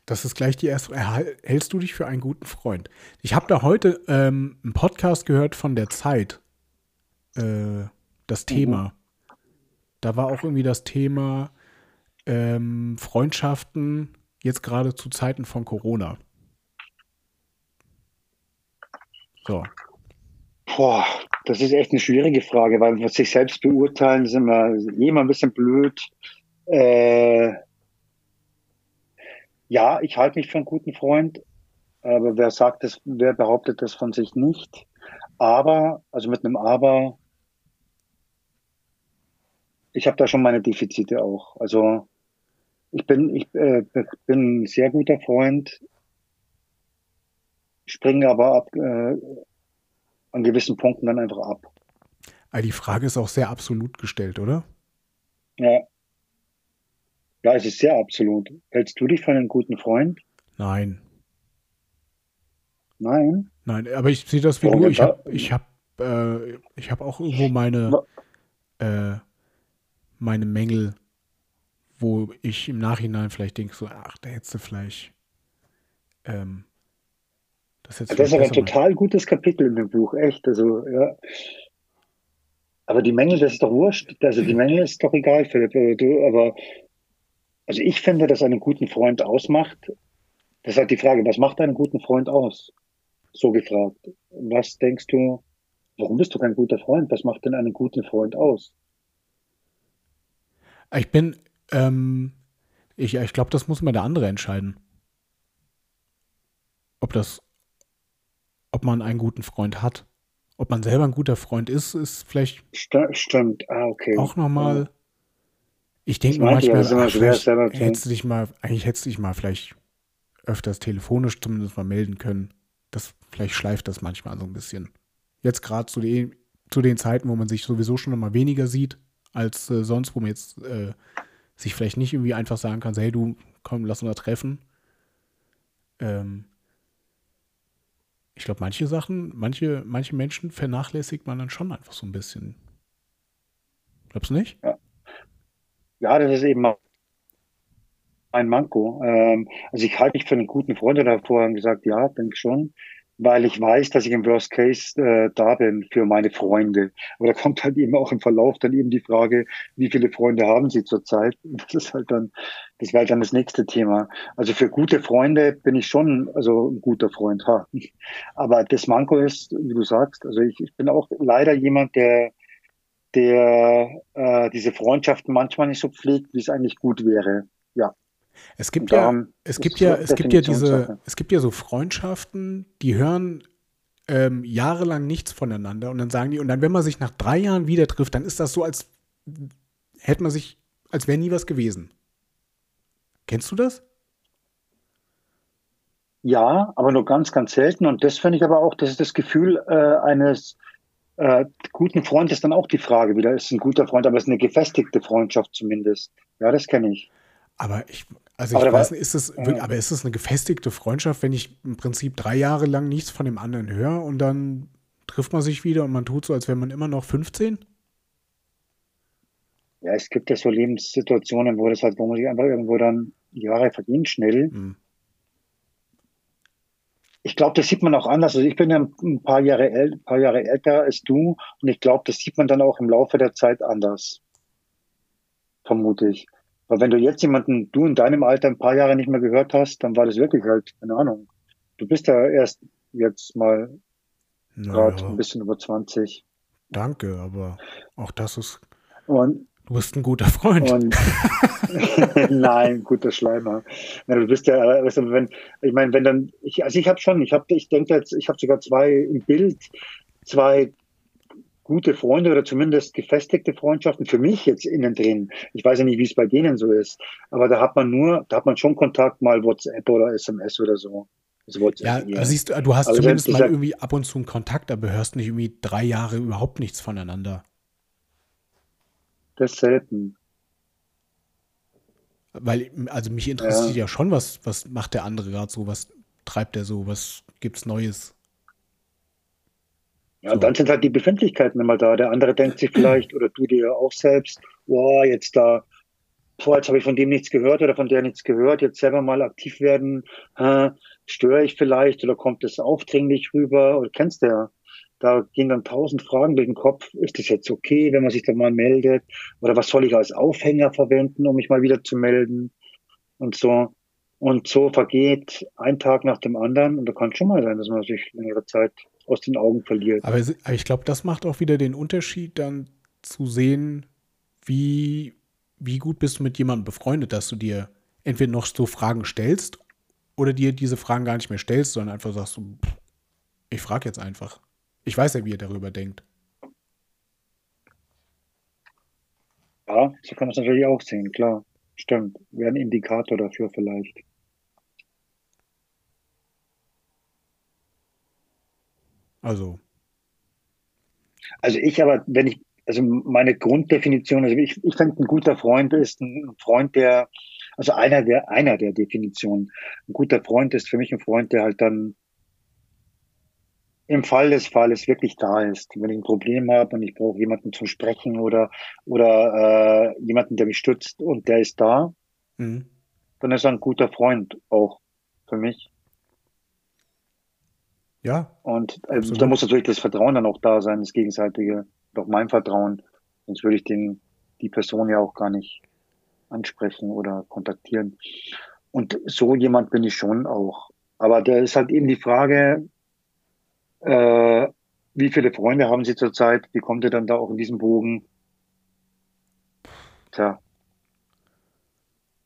Das ist gleich die erste. Hältst du dich für einen guten Freund? Ich habe da heute ähm, einen Podcast gehört von der Zeit. Äh, das. Thema. Mhm. Da war auch irgendwie das Thema ähm, Freundschaften jetzt gerade zu Zeiten von Corona. So. Boah, das ist echt eine schwierige Frage, weil wir sich selbst beurteilen, sind wir immer ein bisschen blöd. Äh, ja, ich halte mich für einen guten Freund, aber wer sagt das, wer behauptet das von sich nicht? Aber, also mit einem Aber, ich habe da schon meine Defizite auch. Also ich bin, ich äh, bin ein sehr guter Freund, springe aber ab äh, an gewissen Punkten dann einfach ab. Aber die Frage ist auch sehr absolut gestellt, oder? Ja. Ja, es ist sehr absolut. Hältst du dich für einen guten Freund? Nein. Nein? Nein, aber ich sehe das wie Warum du. Ich habe ich hab, äh, hab auch irgendwo meine, äh, meine Mängel, wo ich im Nachhinein vielleicht denke, so, ach, da hättest du vielleicht. Ähm, das, das ist aber ein total mal. gutes Kapitel in dem Buch, echt. Also, ja. Aber die Mängel, das ist doch wurscht. Also die Mängel ist doch egal, Philipp. Aber also ich finde, dass einen guten Freund ausmacht. Das ist halt die Frage, was macht einen guten Freund aus? So gefragt. Was denkst du, warum bist du kein guter Freund? Was macht denn einen guten Freund aus? Ich bin, ähm, ich, ich glaube, das muss immer der andere entscheiden. Ob das, ob man einen guten Freund hat. Ob man selber ein guter Freund ist, ist vielleicht. Stimmt, ah, okay. Auch nochmal. Ich denke mir manchmal, ach, vielleicht hättest du dich mal, eigentlich hättest du dich mal vielleicht öfters telefonisch zumindest mal melden können. Das, vielleicht schleift das manchmal so ein bisschen Jetzt gerade zu den, zu den Zeiten, wo man sich sowieso schon noch mal weniger sieht als äh, sonst, wo man jetzt äh, sich vielleicht nicht irgendwie einfach sagen kann, hey du, komm, lass uns da treffen. Ähm, ich glaube, manche Sachen, manche, manche Menschen vernachlässigt man dann schon einfach so ein bisschen. Glaubst du nicht? Ja, ja das ist eben ein Manko. Ähm, also ich halte mich für einen guten Freund oder vorher gesagt, ja, denke schon weil ich weiß, dass ich im Worst Case äh, da bin für meine Freunde. Aber da kommt halt eben auch im Verlauf dann eben die Frage, wie viele Freunde haben Sie zurzeit? Das ist halt dann, das wäre halt dann das nächste Thema. Also für gute Freunde bin ich schon, also ein guter Freund. Ha. Aber das Manko ist, wie du sagst, also ich, ich bin auch leider jemand, der der äh, diese Freundschaften manchmal nicht so pflegt, wie es eigentlich gut wäre. Ja. Es gibt ja, es gibt ja, es gibt ja diese, es gibt ja so Freundschaften, die hören ähm, jahrelang nichts voneinander und dann sagen die, und dann, wenn man sich nach drei Jahren wieder trifft, dann ist das so, als hätte man sich, als wäre nie was gewesen. Kennst du das? Ja, aber nur ganz, ganz selten. Und das finde ich aber auch, das ist das Gefühl äh, eines äh, guten Freundes dann auch die Frage wieder. Ist ein guter Freund, aber ist eine gefestigte Freundschaft zumindest. Ja, das kenne ich. Aber ich, also ich weiß nicht, ist es, äh, aber ist es eine gefestigte Freundschaft, wenn ich im Prinzip drei Jahre lang nichts von dem anderen höre und dann trifft man sich wieder und man tut so, als wäre man immer noch 15? Ja, es gibt ja so Lebenssituationen, wo das halt, wo man sich einfach irgendwo dann Jahre verdient schnell. Mhm. Ich glaube, das sieht man auch anders. Also ich bin ja ein paar Jahre, äl paar Jahre älter als du und ich glaube, das sieht man dann auch im Laufe der Zeit anders. Vermute ich. Weil wenn du jetzt jemanden, du in deinem Alter ein paar Jahre nicht mehr gehört hast, dann war das wirklich halt, keine Ahnung. Du bist ja erst jetzt mal gerade ein bisschen über 20. Danke, aber auch das ist. Und, du bist ein guter Freund. Und, nein, guter Schleimer. Du bist ja, also wenn, ich meine, wenn dann, ich, also ich habe schon, ich habe, ich denke jetzt, ich habe sogar zwei im Bild, zwei gute Freunde oder zumindest gefestigte Freundschaften für mich jetzt innen drin. Ich weiß ja nicht, wie es bei denen so ist, aber da hat man nur, da hat man schon Kontakt mal WhatsApp oder SMS oder so. Also ja, ja, siehst du, du hast also zumindest mal irgendwie ab und zu einen Kontakt, aber hörst nicht irgendwie drei Jahre überhaupt nichts voneinander. Das ist selten. Weil, also mich interessiert ja, ja schon, was, was macht der andere gerade so, was treibt er so, was gibt's Neues? Ja, so. dann sind halt die Befindlichkeiten immer da. Der andere denkt sich vielleicht, oder du dir auch selbst, boah, jetzt da, boah, jetzt habe ich von dem nichts gehört oder von der nichts gehört, jetzt selber mal aktiv werden, äh, störe ich vielleicht oder kommt es aufdringlich rüber, oder kennst du ja. Da gehen dann tausend Fragen durch den Kopf. Ist das jetzt okay, wenn man sich da mal meldet? Oder was soll ich als Aufhänger verwenden, um mich mal wieder zu melden? Und so. Und so vergeht ein Tag nach dem anderen. Und da kann schon mal sein, dass man sich längere Zeit aus den Augen verliert. Aber ich glaube, das macht auch wieder den Unterschied, dann zu sehen, wie, wie gut bist du mit jemandem befreundet, dass du dir entweder noch so Fragen stellst oder dir diese Fragen gar nicht mehr stellst, sondern einfach sagst, ich frage jetzt einfach. Ich weiß ja, wie er darüber denkt. Ja, so kann man es natürlich auch sehen, klar. Stimmt. Wäre ein Indikator dafür vielleicht. Also. Also ich aber, wenn ich, also meine Grunddefinition, also ich, ich finde, ein guter Freund ist ein Freund, der, also einer der, einer der Definitionen. Ein guter Freund ist für mich ein Freund, der halt dann im Fall des Falles wirklich da ist. Wenn ich ein Problem habe und ich brauche jemanden zum Sprechen oder, oder äh, jemanden, der mich stützt und der ist da, mhm. dann ist er ein guter Freund auch für mich. Ja. Und äh, da muss natürlich das Vertrauen dann auch da sein, das gegenseitige, doch mein Vertrauen. Sonst würde ich den, die Person ja auch gar nicht ansprechen oder kontaktieren. Und so jemand bin ich schon auch. Aber da ist halt eben die Frage, äh, wie viele Freunde haben Sie zurzeit? Wie kommt ihr dann da auch in diesem Bogen? Tja,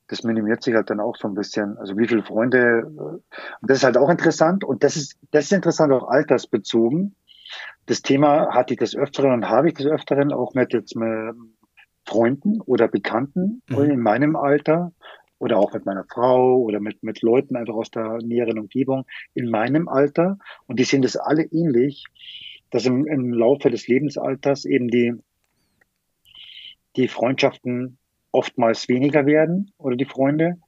das minimiert sich halt dann auch so ein bisschen. Also wie viele Freunde, und das ist halt auch interessant und das ist, das ist interessant auch altersbezogen. Das Thema hatte ich des Öfteren und habe ich des Öfteren auch mit jetzt mit Freunden oder Bekannten mhm. in meinem Alter oder auch mit meiner Frau oder mit, mit Leuten einfach aus der näheren Umgebung in meinem Alter und die sehen das alle ähnlich, dass im, im Laufe des Lebensalters eben die, die Freundschaften oftmals weniger werden oder die Freunde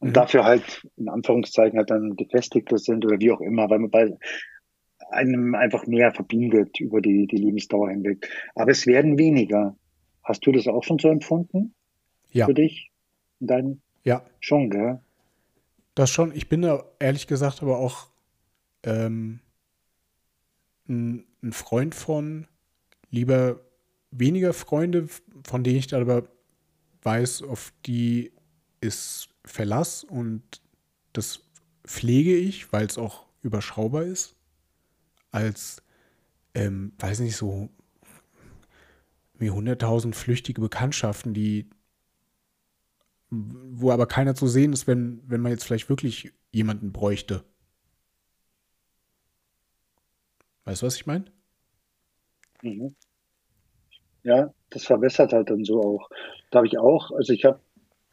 und mhm. dafür halt in Anführungszeichen halt dann gefestigter sind oder wie auch immer, weil man bei einem einfach mehr verbindet über die, die Lebensdauer hinweg. Aber es werden weniger. Hast du das auch schon so empfunden? Ja. Für dich? Dein ja. Schon, gell? Das schon. Ich bin da ehrlich gesagt aber auch ähm, ein, ein Freund von lieber weniger Freunde, von denen ich aber weiß, auf die ist Verlass und das pflege ich, weil es auch überschaubar ist, als, ähm, weiß nicht, so wie 100.000 flüchtige Bekanntschaften, die, wo aber keiner zu sehen ist, wenn, wenn man jetzt vielleicht wirklich jemanden bräuchte. Weißt du, was ich meine? Mhm. Ja, das verbessert halt dann so auch. Da habe ich auch, also ich habe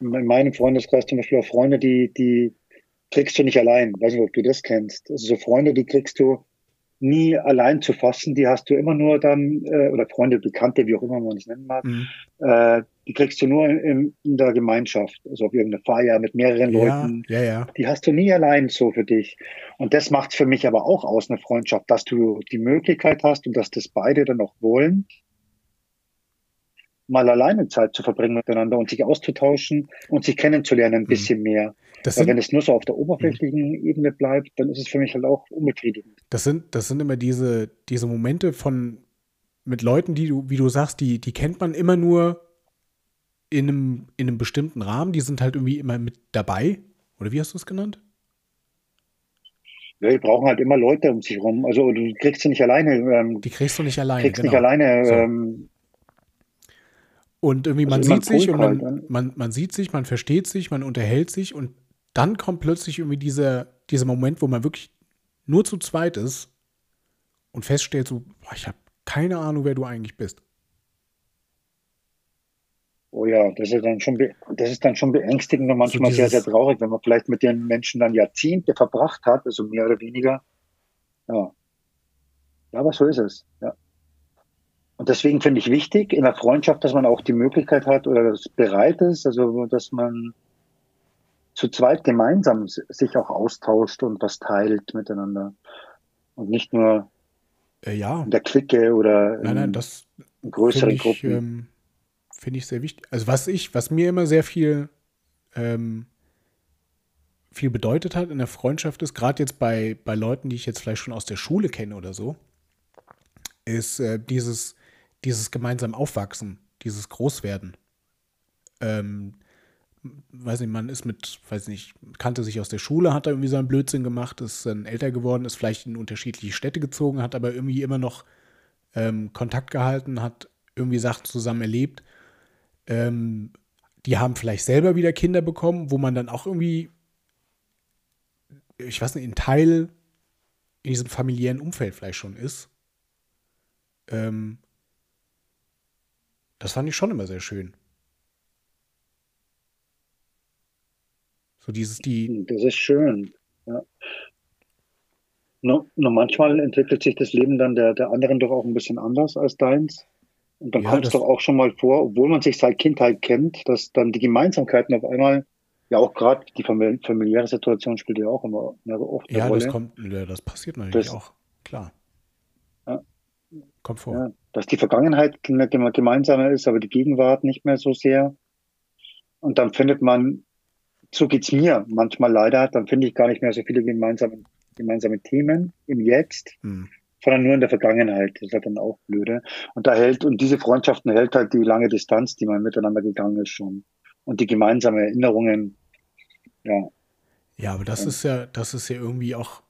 in meinem Freundeskreis zum Beispiel auch Freunde, die, die kriegst du nicht allein. Ich weiß nicht, ob du das kennst. Also so Freunde, die kriegst du nie allein zu fassen. Die hast du immer nur dann, äh, oder Freunde, Bekannte, wie auch immer man es nennen mag, mhm. äh, die kriegst du nur in, in, der Gemeinschaft, also auf irgendeiner Feier mit mehreren ja, Leuten. Ja, ja. Die hast du nie allein so für dich. Und das macht für mich aber auch aus, eine Freundschaft, dass du die Möglichkeit hast und dass das beide dann auch wollen, mal alleine Zeit zu verbringen miteinander und sich auszutauschen und sich kennenzulernen ein mhm. bisschen mehr. Das Weil wenn es nur so auf der oberflächlichen mhm. Ebene bleibt, dann ist es für mich halt auch unbefriedigend. Das sind, das sind immer diese, diese Momente von mit Leuten, die du, wie du sagst, die, die kennt man immer nur in einem, in einem bestimmten Rahmen, die sind halt irgendwie immer mit dabei. Oder wie hast du es genannt? Ja, die brauchen halt immer Leute um sich rum. Also du kriegst sie nicht alleine. Ähm, die kriegst du nicht alleine. Kriegst genau. nicht alleine. So. Ähm, und irgendwie man sieht sich und man, halt, man, man sieht sich, man versteht sich, man unterhält sich und dann kommt plötzlich irgendwie dieser, dieser Moment, wo man wirklich nur zu zweit ist und feststellt so, boah, ich habe keine Ahnung, wer du eigentlich bist. Oh ja, das ist dann schon, das ist dann schon beängstigend und manchmal so sehr, sehr traurig, wenn man vielleicht mit den Menschen dann Jahrzehnte verbracht hat, also mehr oder weniger. Ja. Ja, aber so ist es. Ja. Und deswegen finde ich wichtig in der Freundschaft, dass man auch die Möglichkeit hat oder bereit ist, also dass man zu zweit gemeinsam sich auch austauscht und was teilt miteinander. Und nicht nur äh, ja. in der Clique oder nein, nein, das in größeren ich, Gruppen. Ähm, finde ich sehr wichtig. Also was ich, was mir immer sehr viel ähm, viel bedeutet hat in der Freundschaft ist, gerade jetzt bei, bei Leuten, die ich jetzt vielleicht schon aus der Schule kenne oder so, ist äh, dieses, dieses gemeinsam Aufwachsen, dieses Großwerden. Ähm, weiß nicht, man ist mit, weiß nicht, kannte sich aus der Schule, hat da irgendwie so einen Blödsinn gemacht, ist dann älter geworden, ist vielleicht in unterschiedliche Städte gezogen, hat aber irgendwie immer noch ähm, Kontakt gehalten, hat irgendwie Sachen zusammen erlebt. Ähm, die haben vielleicht selber wieder Kinder bekommen, wo man dann auch irgendwie, ich weiß nicht, ein Teil in diesem familiären Umfeld vielleicht schon ist. Ähm, das fand ich schon immer sehr schön. So dieses, die. Das ist schön. Ja. Nur, nur, manchmal entwickelt sich das Leben dann der, der anderen doch auch ein bisschen anders als deins. Und dann ja, kommt es doch auch schon mal vor, obwohl man sich seit Kindheit kennt, dass dann die Gemeinsamkeiten auf einmal, ja auch gerade die familiäre Situation spielt ja auch immer mehr so oft eine ja, Rolle. Ja, das kommt, das passiert natürlich das, auch, klar. Ja. Kommt vor. Dass die Vergangenheit gemeinsamer ist, aber die Gegenwart nicht mehr so sehr. Und dann findet man so geht's mir manchmal leider, dann finde ich gar nicht mehr so viele gemeinsame, gemeinsame Themen im Jetzt, hm. sondern nur in der Vergangenheit. Das ist halt dann auch blöde. Und da hält, und diese Freundschaften hält halt die lange Distanz, die man miteinander gegangen ist schon. Und die gemeinsamen Erinnerungen, ja. Ja, aber das ja. ist ja, das ist ja irgendwie auch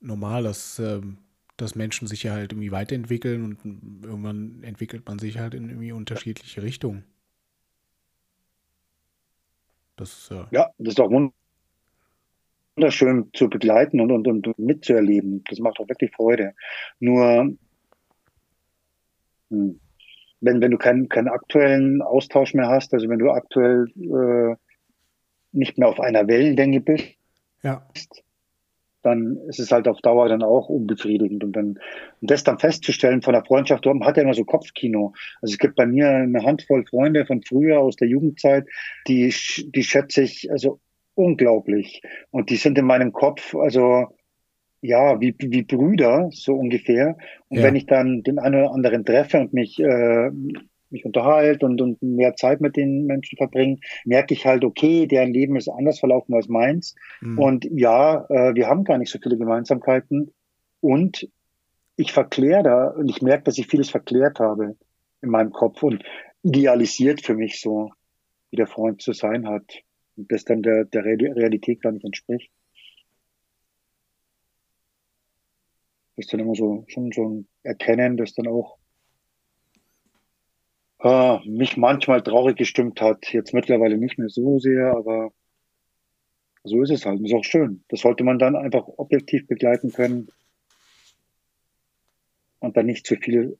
normal, dass, ähm, dass Menschen sich ja halt irgendwie weiterentwickeln und irgendwann entwickelt man sich halt in irgendwie unterschiedliche Richtungen. Das, äh ja, das ist auch wunderschön zu begleiten und, und, und mitzuerleben. Das macht auch wirklich Freude. Nur, hm, wenn, wenn du keinen, keinen aktuellen Austausch mehr hast, also wenn du aktuell äh, nicht mehr auf einer Wellenlänge bist, ja. Dann ist es halt auf Dauer dann auch unbefriedigend. Und dann, und das dann festzustellen von der Freundschaft, man hat ja immer so Kopfkino. Also es gibt bei mir eine Handvoll Freunde von früher aus der Jugendzeit, die, die schätze ich also unglaublich. Und die sind in meinem Kopf, also, ja, wie, wie Brüder, so ungefähr. Und ja. wenn ich dann den einen oder anderen treffe und mich, äh, mich unterhalte und, und mehr Zeit mit den Menschen verbringe, merke ich halt, okay, deren Leben ist anders verlaufen als meins. Mhm. Und ja, äh, wir haben gar nicht so viele Gemeinsamkeiten. Und ich verkläre da und ich merke, dass ich vieles verklärt habe in meinem Kopf und idealisiert für mich so, wie der Freund zu sein hat. Und das dann der, der Realität gar nicht entspricht. Das ist dann immer so, schon so ein Erkennen, das dann auch äh, mich manchmal traurig gestimmt hat. Jetzt mittlerweile nicht mehr so sehr, aber so ist es halt. Ist auch schön. Das sollte man dann einfach objektiv begleiten können und dann nicht zu viel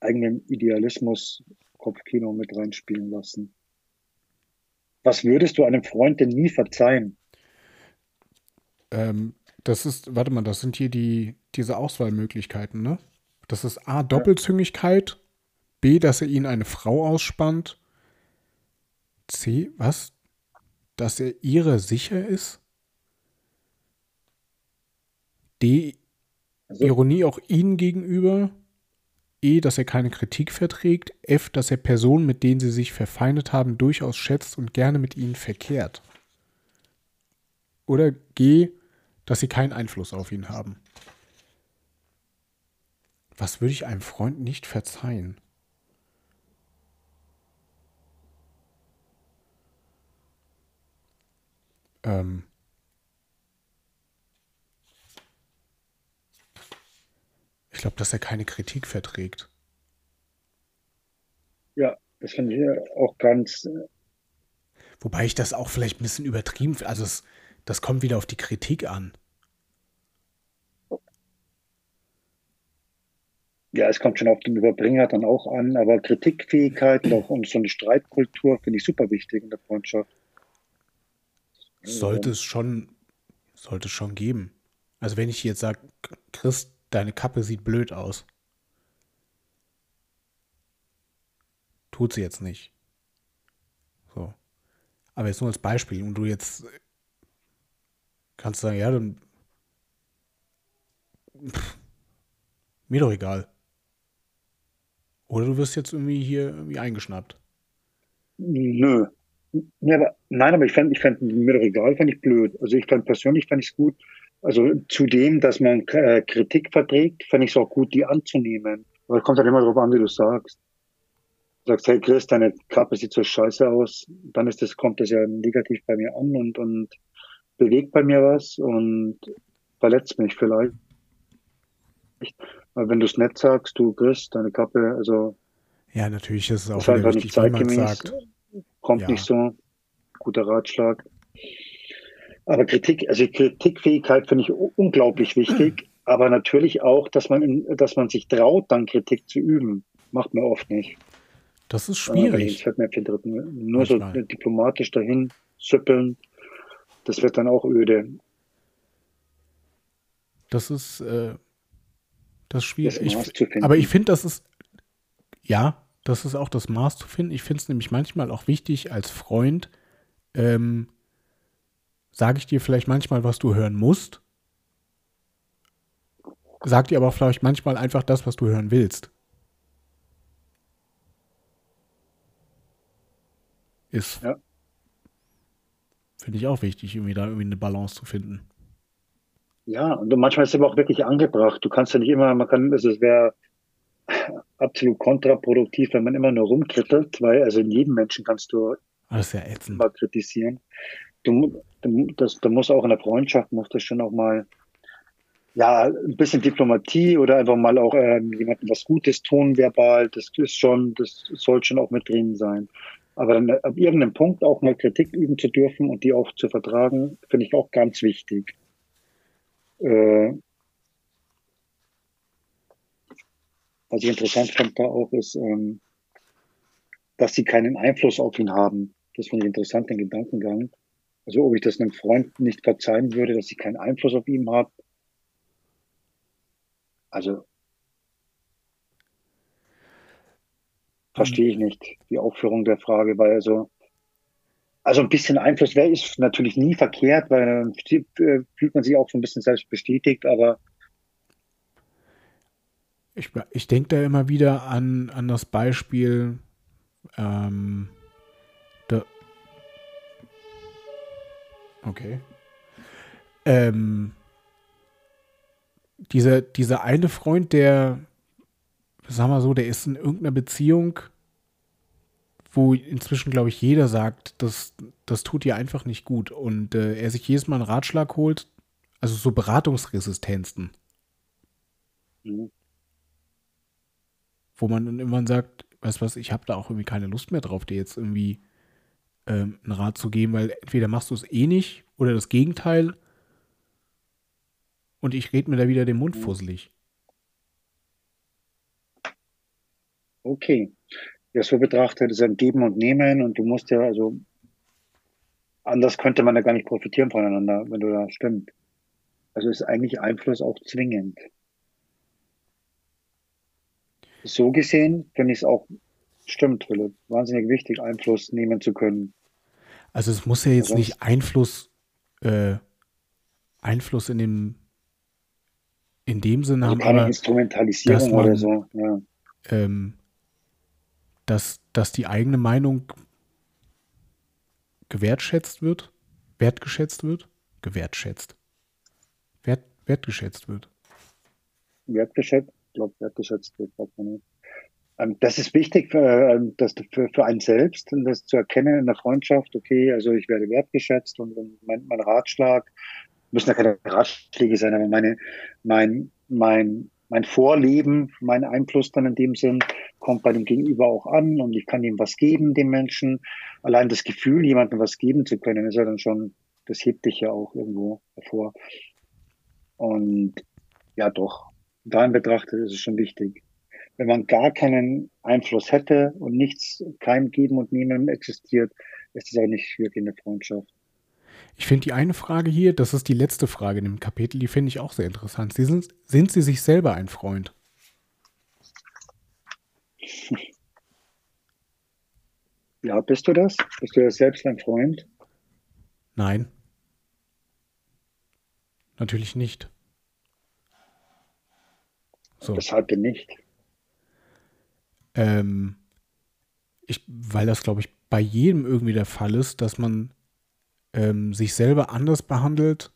eigenen Idealismus, Kopfkino mit reinspielen lassen. Was würdest du einem Freund denn nie verzeihen? Ähm, das ist, warte mal, das sind hier die, diese Auswahlmöglichkeiten, ne? Das ist A, Doppelzüngigkeit, B, dass er ihnen eine Frau ausspannt. C, was? Dass er ihrer sicher ist. D, also, Ironie auch ihnen gegenüber. E, dass er keine Kritik verträgt. F, dass er Personen, mit denen sie sich verfeindet haben, durchaus schätzt und gerne mit ihnen verkehrt. Oder G, dass sie keinen Einfluss auf ihn haben. Was würde ich einem Freund nicht verzeihen? Ähm, ich glaube, dass er keine Kritik verträgt. Ja, das finde ich auch ganz. Äh, Wobei ich das auch vielleicht ein bisschen übertrieben finde. Also, es, das kommt wieder auf die Kritik an. Ja, es kommt schon auf den Überbringer dann auch an, aber Kritikfähigkeit und auch und so eine Streitkultur finde ich super wichtig in der Freundschaft. Sollte es schon, sollte es schon geben. Also wenn ich jetzt sage, Chris, deine Kappe sieht blöd aus. Tut sie jetzt nicht. So. Aber jetzt nur als Beispiel und du jetzt kannst sagen, ja, dann pff, mir doch egal. Oder du wirst jetzt irgendwie hier irgendwie eingeschnappt. Nö, ja, aber, nein, aber ich fände ich fänd, mir doch egal, fände ich blöd. Also ich fand persönlich fand ich es gut. Also zudem, dass man äh, Kritik verträgt, fände ich es auch gut, die anzunehmen. Aber es kommt halt immer darauf an, wie du sagst. Du sagst, hey Chris, deine Kappe sieht so scheiße aus, dann ist das, kommt das ja negativ bei mir an und, und bewegt bei mir was und verletzt mich vielleicht. Aber wenn du es nett sagst, du Chris, deine Kappe, also. Ja, natürlich ist es auch ist halt wichtig, wie man sagt kommt ja. nicht so. Guter Ratschlag. Aber Kritik, also Kritikfähigkeit finde ich unglaublich wichtig. Aber natürlich auch, dass man, in, dass man sich traut, dann Kritik zu üben. Macht man oft nicht. Das ist schwierig. Das mir Nur Manchmal. so diplomatisch dahin süppeln, das wird dann auch öde. Das ist, äh, das ist schwierig. Das ich, aber ich finde, das ist, ja, das ist auch das Maß zu finden. Ich finde es nämlich manchmal auch wichtig als Freund, ähm, sage ich dir vielleicht manchmal, was du hören musst. Sag dir aber vielleicht manchmal einfach das, was du hören willst. Ist, ja. finde ich auch wichtig, irgendwie da irgendwie eine Balance zu finden. Ja, und manchmal ist es aber auch wirklich angebracht. Du kannst ja nicht immer, man kann, es wäre absolut kontraproduktiv, wenn man immer nur rumkrittelt, weil also in jedem Menschen kannst du das ja mal kritisieren. Du, du, das, da muss auch in der Freundschaft, muss das schon auch mal ja, ein bisschen Diplomatie oder einfach mal auch ähm, jemandem was Gutes tun verbal, das ist schon, das soll schon auch mit drin sein. Aber dann ab irgendeinem Punkt auch mal Kritik üben zu dürfen und die auch zu vertragen, finde ich auch ganz wichtig. Äh, Was ich interessant fand da auch ist, ähm, dass sie keinen Einfluss auf ihn haben. Das finde ich interessant, den Gedankengang. Also ob ich das einem Freund nicht verzeihen würde, dass ich keinen Einfluss auf ihn habe. Also verstehe ich nicht die Aufführung der Frage, weil also also ein bisschen Einfluss wäre ist natürlich nie verkehrt, weil dann fühlt man sich auch so ein bisschen selbst bestätigt, aber ich, ich denke da immer wieder an, an das Beispiel, ähm, der, okay, ähm, dieser, dieser eine Freund, der, sagen wir so, der ist in irgendeiner Beziehung, wo inzwischen, glaube ich, jeder sagt, das, das tut dir einfach nicht gut. Und äh, er sich jedes Mal einen Ratschlag holt, also so Beratungsresistenzen. Mhm wo man dann irgendwann sagt, weißt du was, ich habe da auch irgendwie keine Lust mehr drauf, dir jetzt irgendwie ähm, einen Rat zu geben, weil entweder machst du es eh nicht oder das Gegenteil und ich rede mir da wieder den Mund fusselig. Okay. Ja, so betrachtet ist ein Geben und Nehmen und du musst ja, also anders könnte man ja gar nicht profitieren voneinander, wenn du da stimmt. Also ist eigentlich Einfluss auch zwingend so gesehen finde ich es auch, stimmt, Philipp, wahnsinnig wichtig, Einfluss nehmen zu können. Also es muss ja jetzt nicht Einfluss, äh, Einfluss in dem, in dem Sinne also haben, keine aber Instrumentalisierung man, oder so, ja. Ähm, dass, dass die eigene Meinung gewertschätzt wird, wertgeschätzt wird, gewertschätzt, wert, wertgeschätzt wird. Wertgeschätzt, glaube wertgeschätzt wird, sagt man nicht. Ähm, das ist wichtig für, ähm, das für, für einen selbst, das zu erkennen in der Freundschaft, okay, also ich werde wertgeschätzt und, mein, mein Ratschlag, müssen ja keine Ratschläge sein, aber meine, mein, mein, mein Vorleben, mein Einfluss dann in dem Sinn kommt bei dem Gegenüber auch an und ich kann ihm was geben, dem Menschen. Allein das Gefühl, jemandem was geben zu können, ist ja dann schon, das hebt dich ja auch irgendwo hervor. Und ja, doch, dahin betrachtet ist es schon wichtig. Wenn man gar keinen Einfluss hätte und nichts, kein Geben und Nehmen existiert, ist es auch nicht wirklich eine Freundschaft. Ich finde die eine Frage hier, das ist die letzte Frage in dem Kapitel, die finde ich auch sehr interessant. Sie sind, sind Sie sich selber ein Freund? Ja, bist du das? Bist du selbst ein Freund? Nein. Natürlich nicht. So. Weshalb denn nicht? Ähm, ich, weil das, glaube ich, bei jedem irgendwie der Fall ist, dass man ähm, sich selber anders behandelt,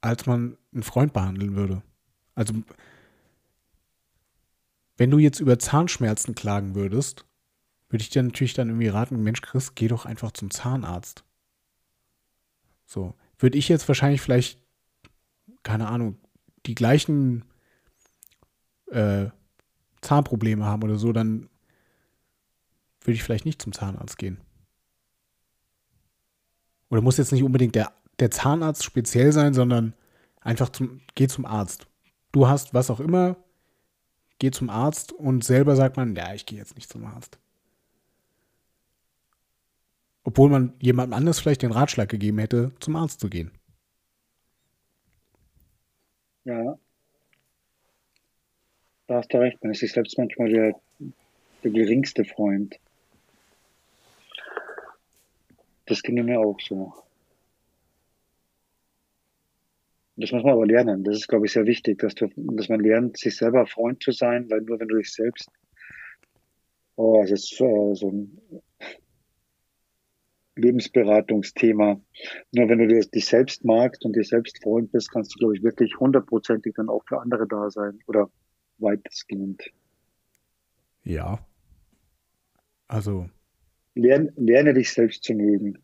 als man einen Freund behandeln würde. Also, wenn du jetzt über Zahnschmerzen klagen würdest, würde ich dir natürlich dann irgendwie raten, Mensch, Chris, geh doch einfach zum Zahnarzt. So. Würde ich jetzt wahrscheinlich vielleicht, keine Ahnung, die gleichen äh, Zahnprobleme haben oder so, dann würde ich vielleicht nicht zum Zahnarzt gehen. Oder muss jetzt nicht unbedingt der, der Zahnarzt speziell sein, sondern einfach zum, geh zum Arzt. Du hast was auch immer, geh zum Arzt und selber sagt man, ja, ich gehe jetzt nicht zum Arzt. Obwohl man jemandem anders vielleicht den Ratschlag gegeben hätte, zum Arzt zu gehen. Ja, da hast du recht, man ist sich selbst manchmal der, der geringste Freund. Das ging mir auch so. Das muss man aber lernen. Das ist, glaube ich, sehr wichtig, dass, du, dass man lernt, sich selber Freund zu sein, weil nur wenn du dich selbst, oh, das ist äh, so ein Lebensberatungsthema. Nur wenn du dich selbst magst und dir selbst Freund bist, kannst du, glaube ich, wirklich hundertprozentig dann auch für andere da sein oder weitestgehend. Ja. Also. Lerne, lerne dich selbst zu mögen.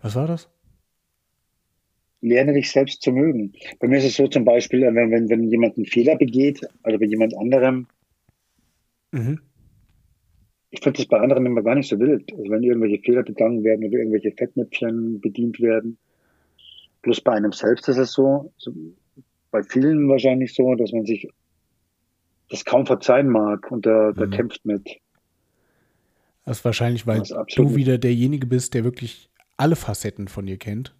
Was war das? Lerne dich selbst zu mögen. Bei mir ist es so zum Beispiel, wenn, wenn, wenn jemand einen Fehler begeht, also bei jemand anderem, mhm. ich finde das bei anderen immer gar nicht so wild. Also wenn irgendwelche Fehler begangen werden oder irgendwelche Fettnäpfchen bedient werden, Plus bei einem selbst ist es so, bei vielen wahrscheinlich so, dass man sich das kaum verzeihen mag und der, der mhm. kämpft mit. Das ist wahrscheinlich, weil du wieder derjenige bist, der wirklich alle Facetten von dir kennt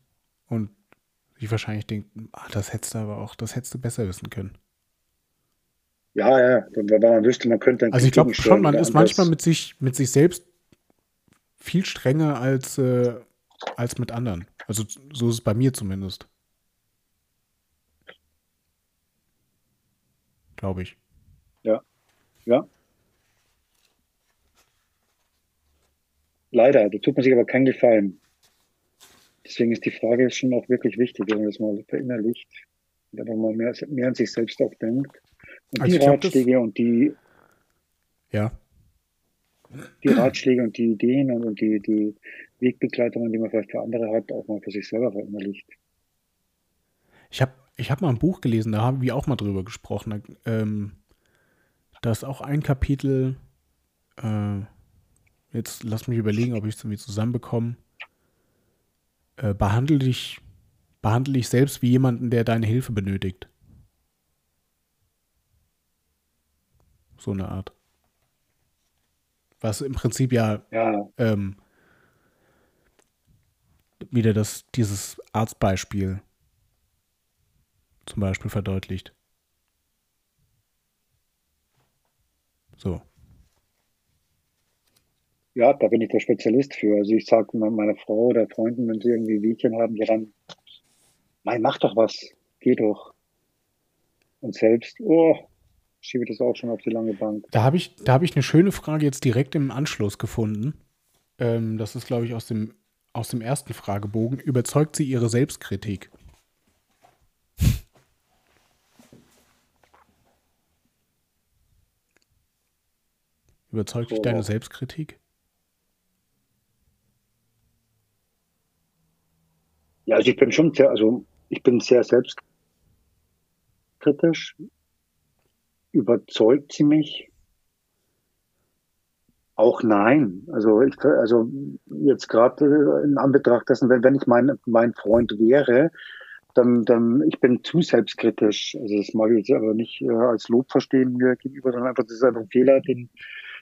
und sich wahrscheinlich denkt, ah, das hättest du aber auch, das hättest du besser wissen können. Ja, ja, weil man wüsste, man könnte. Also ich glaube schon, man ist manchmal mit sich, mit sich selbst viel strenger als, äh, als mit anderen. Also so ist es bei mir zumindest. Glaube ich. Ja. Ja. Leider, da tut man sich aber keinen Gefallen. Deswegen ist die Frage schon auch wirklich wichtig, wenn man das mal verinnerlicht, wenn man mal mehr, mehr an sich selbst auch denkt. Und also die Ratschläge glaub, und die, ja. die Ratschläge und die Ideen und die, die Wegbegleitungen, die man vielleicht für andere hat, auch mal für sich selber verinnerlicht. Ich habe ich hab mal ein Buch gelesen, da haben wir auch mal drüber gesprochen. Ähm, da ist auch ein Kapitel, äh, jetzt lass mich überlegen, ob ich es irgendwie zusammenbekomme. Äh, behandle dich, behandle dich selbst wie jemanden, der deine Hilfe benötigt. So eine Art. Was im Prinzip ja, ja. Ähm, wieder das, dieses Arztbeispiel zum Beispiel verdeutlicht. So. Ja, da bin ich der Spezialist für. Also ich sage meiner Frau oder Freunden, wenn sie irgendwie Wehchen haben, ja dann, mein, mach doch was, geh doch. Und selbst, oh, schiebe das auch schon auf die lange Bank. Da habe ich, da ich eine schöne Frage jetzt direkt im Anschluss gefunden. Ähm, das ist, glaube ich, aus dem, aus dem ersten Fragebogen. Überzeugt sie ihre Selbstkritik? Überzeugt dich oh. deine Selbstkritik? Ja, also ich bin schon sehr, also ich bin sehr selbstkritisch. Überzeugt sie mich? Auch nein. Also ich, also jetzt gerade in Anbetracht dessen, wenn, wenn ich mein, mein Freund wäre, dann, dann ich bin zu selbstkritisch. Also das mag ich jetzt aber nicht äh, als Lob verstehen mir gegenüber, sondern einfach, das ist einfach ein Fehler, den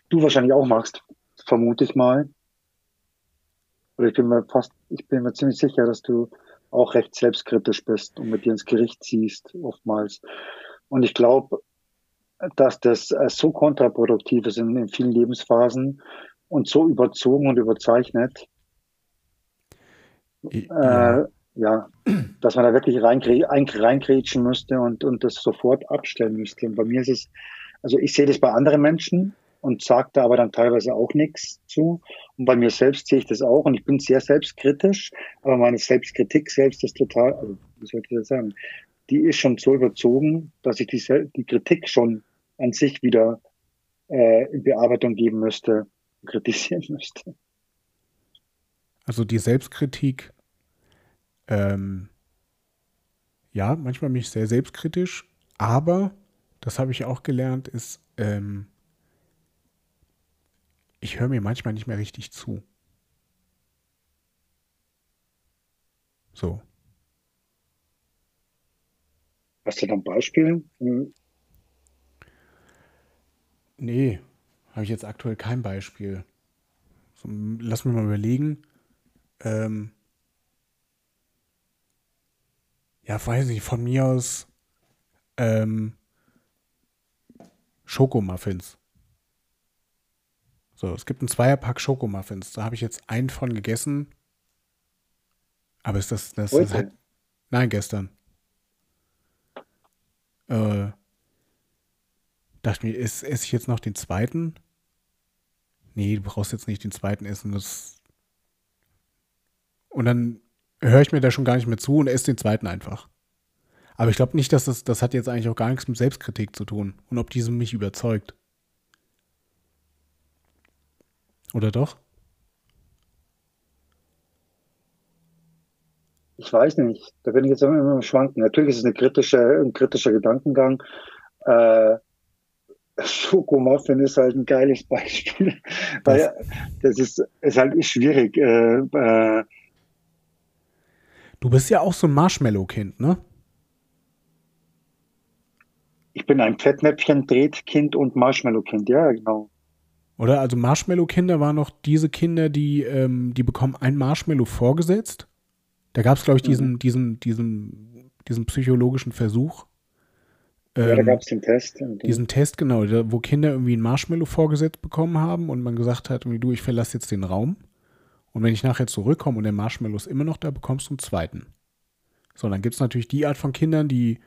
du wahrscheinlich auch machst, vermute ich mal. Oder ich bin mir fast, ich bin mir ziemlich sicher, dass du auch recht selbstkritisch bist und mit dir ins Gericht ziehst, oftmals. Und ich glaube, dass das äh, so kontraproduktiv ist in, in, vielen Lebensphasen und so überzogen und überzeichnet. Ja. Äh, ja, dass man da wirklich reingrätschen müsste und, und das sofort abstellen müsste. Und bei mir ist es, also ich sehe das bei anderen Menschen, und sage da aber dann teilweise auch nichts zu. Und bei mir selbst sehe ich das auch und ich bin sehr selbstkritisch, aber meine Selbstkritik selbst ist total, also wie soll ich das sagen, die ist schon so überzogen, dass ich die, die Kritik schon an sich wieder äh, in Bearbeitung geben müsste, kritisieren müsste. Also die Selbstkritik, ähm, ja, manchmal bin ich sehr selbstkritisch, aber das habe ich auch gelernt, ist ähm, ich höre mir manchmal nicht mehr richtig zu. So. Hast du da ein Beispiel? Hm. Nee, habe ich jetzt aktuell kein Beispiel. So, lass mich mal überlegen. Ähm, ja, weiß ich, von mir aus ähm, Schokomuffins. So, es gibt ein Zweierpack Schokomuffins. Da habe ich jetzt einen von gegessen. Aber ist das, das, das halt, Nein, gestern. Äh, dachte mir, esse ich jetzt noch den zweiten? Nee, du brauchst jetzt nicht den zweiten essen. Das und dann höre ich mir da schon gar nicht mehr zu und esse den zweiten einfach. Aber ich glaube nicht, dass das, das hat jetzt eigentlich auch gar nichts mit Selbstkritik zu tun und ob diese mich überzeugt. Oder doch? Ich weiß nicht. Da bin ich jetzt immer im Schwanken. Natürlich ist es eine kritische, ein kritischer Gedankengang. Äh, Schokomuffin ist halt ein geiles Beispiel, weil das ist, ist halt schwierig. Äh, äh, du bist ja auch so ein Marshmallow-Kind, ne? Ich bin ein Fettnäpfchen, Drehtkind und Marshmallow-Kind, ja, genau. Oder? Also Marshmallow-Kinder waren noch diese Kinder, die, ähm, die bekommen ein Marshmallow vorgesetzt. Da gab es, glaube ich, diesen, mhm. diesen, diesen, diesen psychologischen Versuch. Ähm, ja, da ähm, gab es den Test. Diesen Test, genau, wo Kinder irgendwie ein Marshmallow vorgesetzt bekommen haben und man gesagt hat, du, ich verlasse jetzt den Raum. Und wenn ich nachher zurückkomme und der Marshmallow ist immer noch da, bekommst du einen zweiten. So, dann gibt es natürlich die Art von Kindern, die,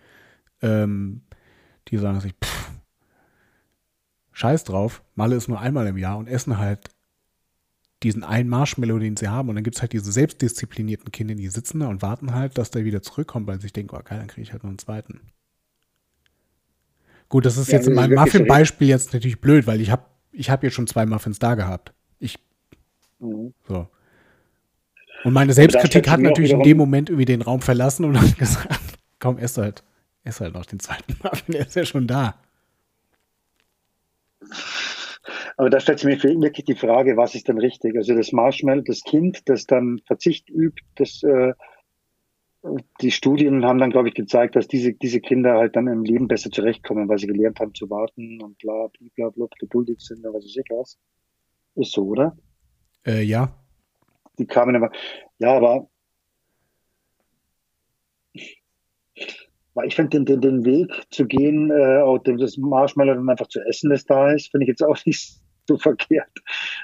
ähm, die sagen sich, pff, scheiß drauf, Malle ist nur einmal im Jahr und essen halt diesen einen Marshmallow, den sie haben. Und dann gibt es halt diese selbstdisziplinierten Kinder, die sitzen da und warten halt, dass der wieder zurückkommt, weil sie sich denken, oh geil, dann kriege ich halt noch einen zweiten. Gut, das ist ja, jetzt in meinem Muffin-Beispiel jetzt natürlich blöd, weil ich habe ich hab jetzt schon zwei Muffins da gehabt. Ich. Mhm. So. Und meine Selbstkritik hat natürlich in dem Moment irgendwie den Raum verlassen und hat gesagt, komm, ess halt, ess halt noch den zweiten Muffin, der ist ja schon da. Aber da stellt sich mir wirklich die Frage, was ist denn richtig? Also das Marshmallow, das Kind, das dann Verzicht übt, das äh, die Studien haben dann, glaube ich, gezeigt, dass diese, diese Kinder halt dann im Leben besser zurechtkommen, weil sie gelernt haben zu warten und bla, bla, bla, geduldig sind, was weiß ich was. Ist so, oder? Äh, ja. Die kamen aber, ja, aber ich finde den, den, den Weg zu gehen, äh, das Marshmallow dann einfach zu essen, das da ist, finde ich jetzt auch nicht so verkehrt,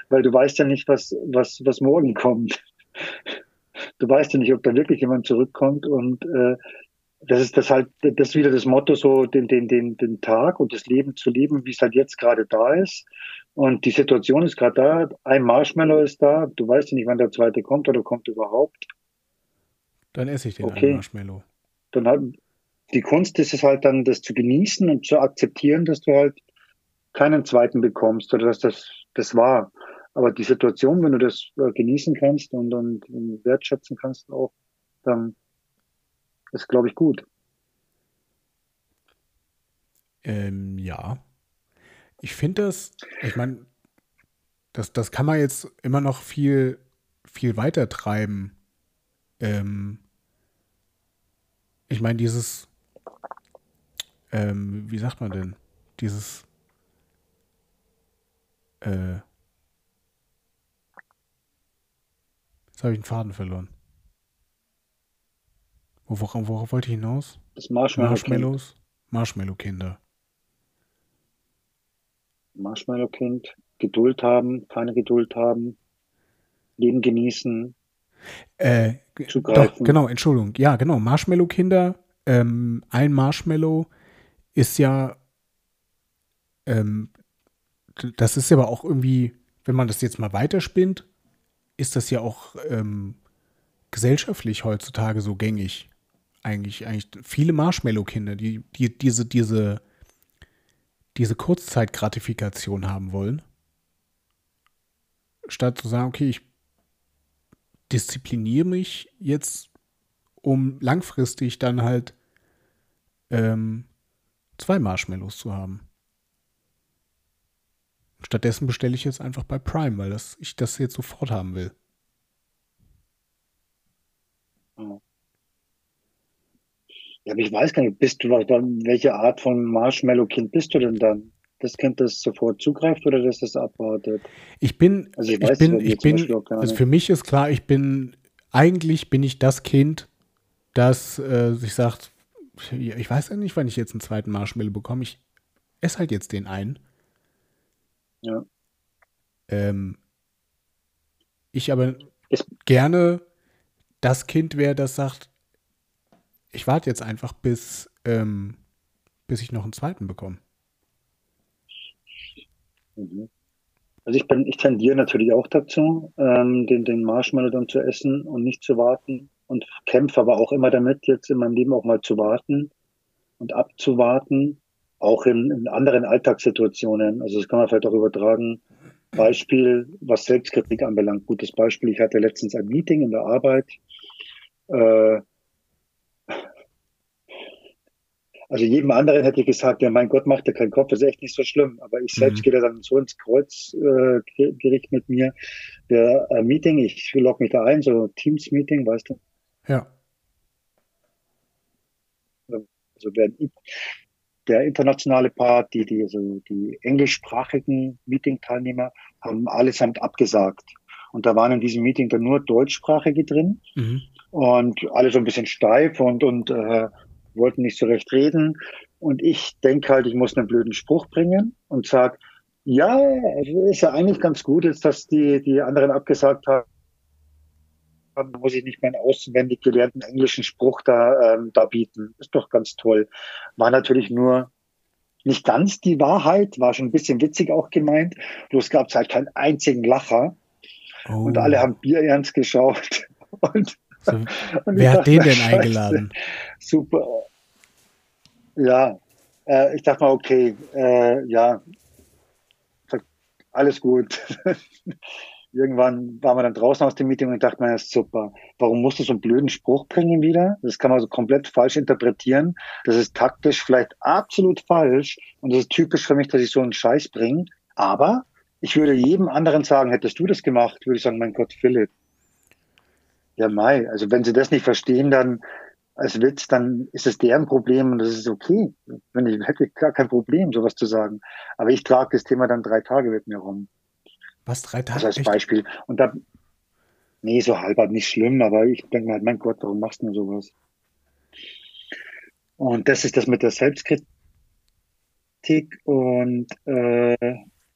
weil du weißt ja nicht, was, was, was morgen kommt du weißt ja nicht, ob da wirklich jemand zurückkommt und äh, das ist das halt, das ist wieder das Motto, so den, den, den, den Tag und das Leben zu leben, wie es halt jetzt gerade da ist. Und die Situation ist gerade da, ein Marshmallow ist da, du weißt ja nicht, wann der zweite kommt oder kommt überhaupt. Dann esse ich den okay. Marshmallow. Dann halt, die Kunst ist es halt dann, das zu genießen und zu akzeptieren, dass du halt keinen zweiten bekommst oder dass das, das war. Aber die Situation, wenn du das äh, genießen kannst und, und, und wertschätzen kannst auch, dann ist, glaube ich, gut. Ähm, ja. Ich finde das, ich meine, das, das kann man jetzt immer noch viel, viel weiter treiben. Ähm, ich meine, dieses, ähm, wie sagt man denn, dieses, äh, habe ich den Faden verloren. Worauf, worauf wollte ich hinaus? Das Marshmallow Marshmallows. Marshmallow-Kinder. Marshmallow-Kind. Geduld haben, keine Geduld haben. Leben genießen. Äh, doch, genau, Entschuldigung. Ja, genau. Marshmallow-Kinder. Ähm, ein Marshmallow ist ja. Ähm, das ist aber auch irgendwie, wenn man das jetzt mal weiterspinnt, ist das ja auch ähm, gesellschaftlich heutzutage so gängig. Eigentlich, eigentlich viele Marshmallow-Kinder, die, die diese, diese, diese Kurzzeitgratifikation haben wollen. Statt zu sagen, okay, ich diszipliniere mich jetzt, um langfristig dann halt ähm, zwei Marshmallows zu haben. Stattdessen bestelle ich jetzt einfach bei Prime, weil das, ich das jetzt sofort haben will. Ja, aber ich weiß gar nicht, bist du welche Art von Marshmallow-Kind bist du denn dann? Das Kind, das sofort zugreift oder das das abwartet? Ich bin, also ich, ich bin, ich bin, also für mich ist klar, ich bin, eigentlich bin ich das Kind, das äh, sich sagt, ich weiß ja nicht, wann ich jetzt einen zweiten Marshmallow bekomme. Ich esse halt jetzt den einen. Ja. Ähm, ich aber ich, gerne das Kind wäre, das sagt, ich warte jetzt einfach, bis, ähm, bis ich noch einen zweiten bekomme. Mhm. Also ich bin, ich tendiere natürlich auch dazu, ähm, den, den Marshmallow dann zu essen und nicht zu warten und kämpfe aber auch immer damit, jetzt in meinem Leben auch mal zu warten und abzuwarten auch in, in anderen Alltagssituationen. Also das kann man vielleicht auch übertragen. Beispiel, was Selbstkritik anbelangt. Gutes Beispiel. Ich hatte letztens ein Meeting in der Arbeit. Äh, also jedem anderen hätte ich gesagt, ja, mein Gott, macht dir keinen Kopf, das ist echt nicht so schlimm. Aber ich selbst mhm. gehe da dann so ins Kreuzgericht äh, mit mir. Der äh, Meeting, ich logge mich da ein, so Teams-Meeting, weißt du? Ja. Also werden der internationale Part, die, die, also die englischsprachigen Meeting-Teilnehmer haben allesamt abgesagt. Und da waren in diesem Meeting dann nur Deutschsprachige drin mhm. und alle so ein bisschen steif und, und äh, wollten nicht so recht reden. Und ich denke halt, ich muss einen blöden Spruch bringen und sag, ja, also ist ja eigentlich ganz gut, jetzt, dass die, die anderen abgesagt haben. Muss ich nicht meinen auswendig gelernten englischen Spruch da, ähm, da bieten. Ist doch ganz toll. War natürlich nur nicht ganz die Wahrheit, war schon ein bisschen witzig auch gemeint. Bloß gab es halt keinen einzigen Lacher. Oh. Und alle haben Bier ernst geschaut. Und, so, und wer hat den denn eingeladen? Super. Ja, äh, ich dachte mal, okay, äh, ja, alles gut. Irgendwann waren wir dann draußen aus dem Meeting und dachte mir, super. Warum musst du so einen blöden Spruch bringen wieder? Das kann man so komplett falsch interpretieren. Das ist taktisch vielleicht absolut falsch und das ist typisch für mich, dass ich so einen Scheiß bringe. Aber ich würde jedem anderen sagen, hättest du das gemacht, würde ich sagen, mein Gott, Philipp. Ja, Mai. Also wenn sie das nicht verstehen, dann als Witz, dann ist es deren Problem und das ist okay. Wenn ich hätte gar kein Problem, sowas zu sagen. Aber ich trage das Thema dann drei Tage mit mir rum. Was, drei Tage? Also als Echt? Beispiel. Und da, nee, so halber nicht schlimm, aber ich denke mir halt, mein Gott, warum machst du nur sowas? Und das ist das mit der Selbstkritik und äh,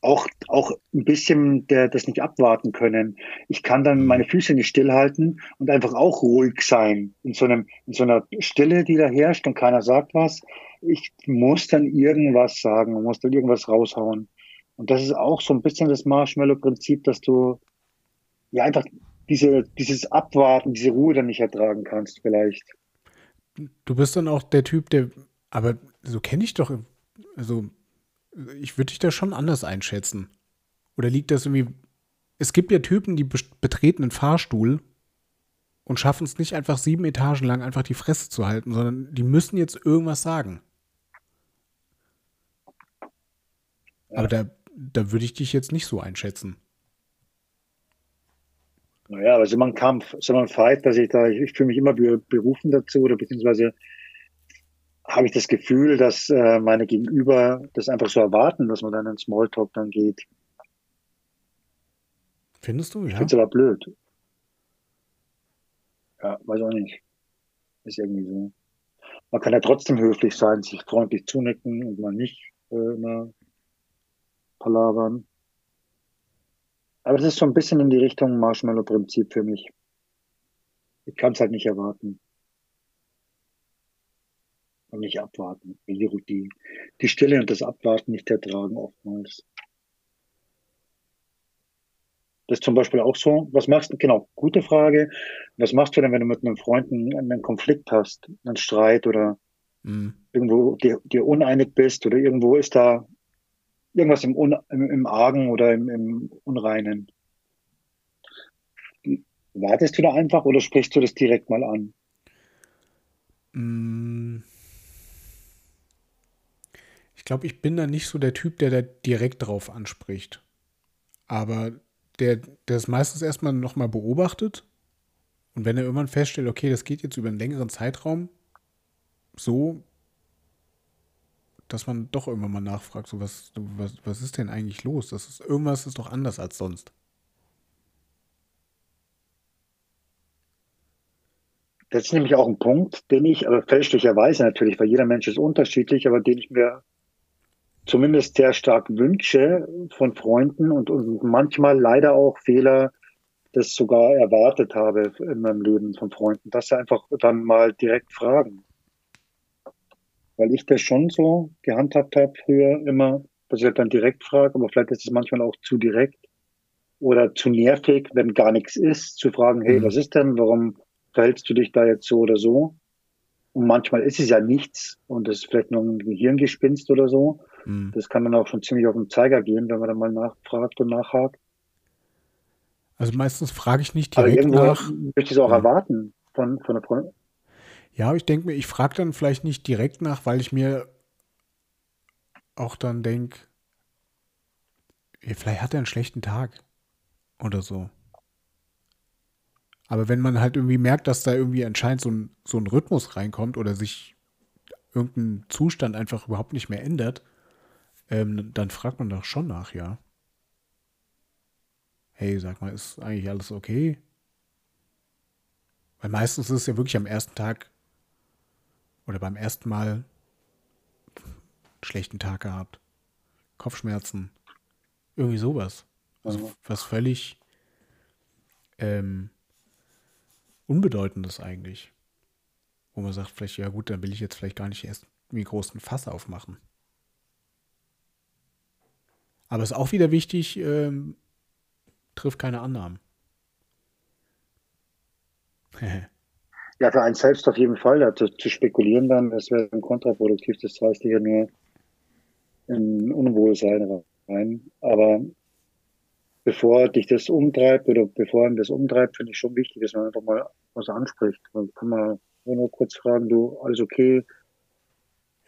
auch, auch ein bisschen der, das nicht abwarten können. Ich kann dann meine Füße nicht stillhalten und einfach auch ruhig sein in so einem, in so einer Stille, die da herrscht und keiner sagt was. Ich muss dann irgendwas sagen, muss dann irgendwas raushauen. Und das ist auch so ein bisschen das Marshmallow-Prinzip, dass du ja einfach diese, dieses Abwarten, diese Ruhe dann nicht ertragen kannst, vielleicht. Du bist dann auch der Typ, der, aber so kenne ich doch, also ich würde dich da schon anders einschätzen. Oder liegt das irgendwie. Es gibt ja Typen, die betreten einen Fahrstuhl und schaffen es nicht einfach sieben Etagen lang einfach die Fresse zu halten, sondern die müssen jetzt irgendwas sagen. Ja. Aber da, da würde ich dich jetzt nicht so einschätzen. Naja, aber es ist immer ein Kampf, es ist immer ein Fight, dass ich da, ich, ich fühle mich immer berufen dazu oder beziehungsweise habe ich das Gefühl, dass äh, meine Gegenüber das einfach so erwarten, dass man dann in Smalltalk dann geht. Findest du, ja? Ich finde es aber blöd. Ja, weiß auch nicht. Ist irgendwie so. Man kann ja trotzdem höflich sein, sich freundlich zunicken und mal nicht äh, immer palavern. Aber das ist so ein bisschen in die Richtung Marshmallow-Prinzip für mich. Ich kann es halt nicht erwarten und nicht abwarten. Die, die Stille und das Abwarten nicht ertragen oftmals. Das ist zum Beispiel auch so. Was machst du? Genau, gute Frage. Was machst du denn, wenn du mit einem Freund einen Konflikt hast, einen Streit oder mhm. irgendwo dir, dir, uneinig bist oder irgendwo ist da irgendwas im, Un, im, im Argen oder im, im Unreinen? Wartest du da einfach oder sprichst du das direkt mal an? Mhm glaube, ich bin da nicht so der Typ, der da direkt drauf anspricht. Aber der, der es meistens erstmal nochmal beobachtet. Und wenn er irgendwann feststellt, okay, das geht jetzt über einen längeren Zeitraum, so, dass man doch irgendwann mal nachfragt, so was, was, was ist denn eigentlich los? Das ist, irgendwas ist doch anders als sonst. Das ist nämlich auch ein Punkt, den ich, aber fälschlicherweise natürlich, weil jeder Mensch ist unterschiedlich, aber den ich mir zumindest sehr stark wünsche von Freunden und, und manchmal leider auch Fehler das sogar erwartet habe in meinem Leben von Freunden, dass sie einfach dann mal direkt fragen. Weil ich das schon so gehandhabt habe früher immer, dass ich halt dann direkt frage, aber vielleicht ist es manchmal auch zu direkt oder zu nervig, wenn gar nichts ist, zu fragen, hey, mhm. was ist denn, warum verhältst du dich da jetzt so oder so? Und manchmal ist es ja nichts und es ist vielleicht nur ein Gehirngespinst oder so. Mhm. Das kann dann auch schon ziemlich auf den Zeiger gehen, wenn man dann mal nachfragt und nachhakt. Also meistens frage ich nicht direkt aber nach. Möchte ich es auch ja. erwarten von, von der Freundin. Ja, ich denke mir, ich frage dann vielleicht nicht direkt nach, weil ich mir auch dann denke, vielleicht hat er einen schlechten Tag oder so. Aber wenn man halt irgendwie merkt, dass da irgendwie anscheinend so ein, so ein Rhythmus reinkommt oder sich irgendein Zustand einfach überhaupt nicht mehr ändert, ähm, dann fragt man doch schon nach, ja. Hey, sag mal, ist eigentlich alles okay? Weil meistens ist es ja wirklich am ersten Tag oder beim ersten Mal einen schlechten Tag gehabt. Kopfschmerzen. Irgendwie sowas. Also was völlig ähm, Unbedeutendes eigentlich. Wo man sagt, vielleicht, ja gut, dann will ich jetzt vielleicht gar nicht erst wie großen Fass aufmachen. Aber es ist auch wieder wichtig, ähm, trifft keine Annahmen. ja, für einen selbst auf jeden Fall. Ja, zu, zu spekulieren dann, das wäre kontraproduktiv. Das heißt hier nur in Unwohlsein rein. Aber bevor dich das umtreibt oder bevor man das umtreibt, finde ich schon wichtig, dass man einfach mal was anspricht. Man kann man nur kurz fragen, du, alles okay?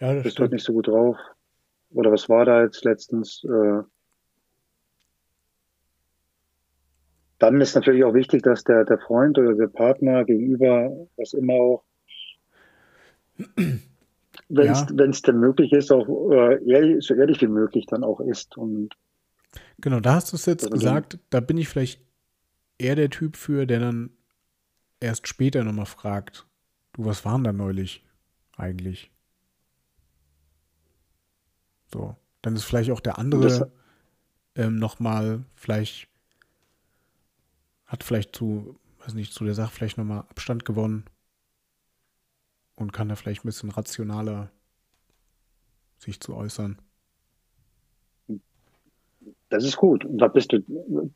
Ja, das Bist du heute nicht so gut drauf? Oder was war da jetzt letztens? Äh, dann ist natürlich auch wichtig, dass der, der Freund oder der Partner gegenüber, was immer auch, wenn es ja. denn möglich ist, auch äh, ehrlich, so ehrlich wie möglich dann auch ist. Und genau, da hast du es jetzt gesagt, da bin ich vielleicht eher der Typ für, der dann erst später nochmal fragt, du, was waren da neulich eigentlich? So, dann ist vielleicht auch der andere ähm, nochmal vielleicht hat vielleicht zu, weiß nicht, zu der Sache vielleicht nochmal Abstand gewonnen und kann da vielleicht ein bisschen rationaler sich zu äußern. Das ist gut. Und da bist du,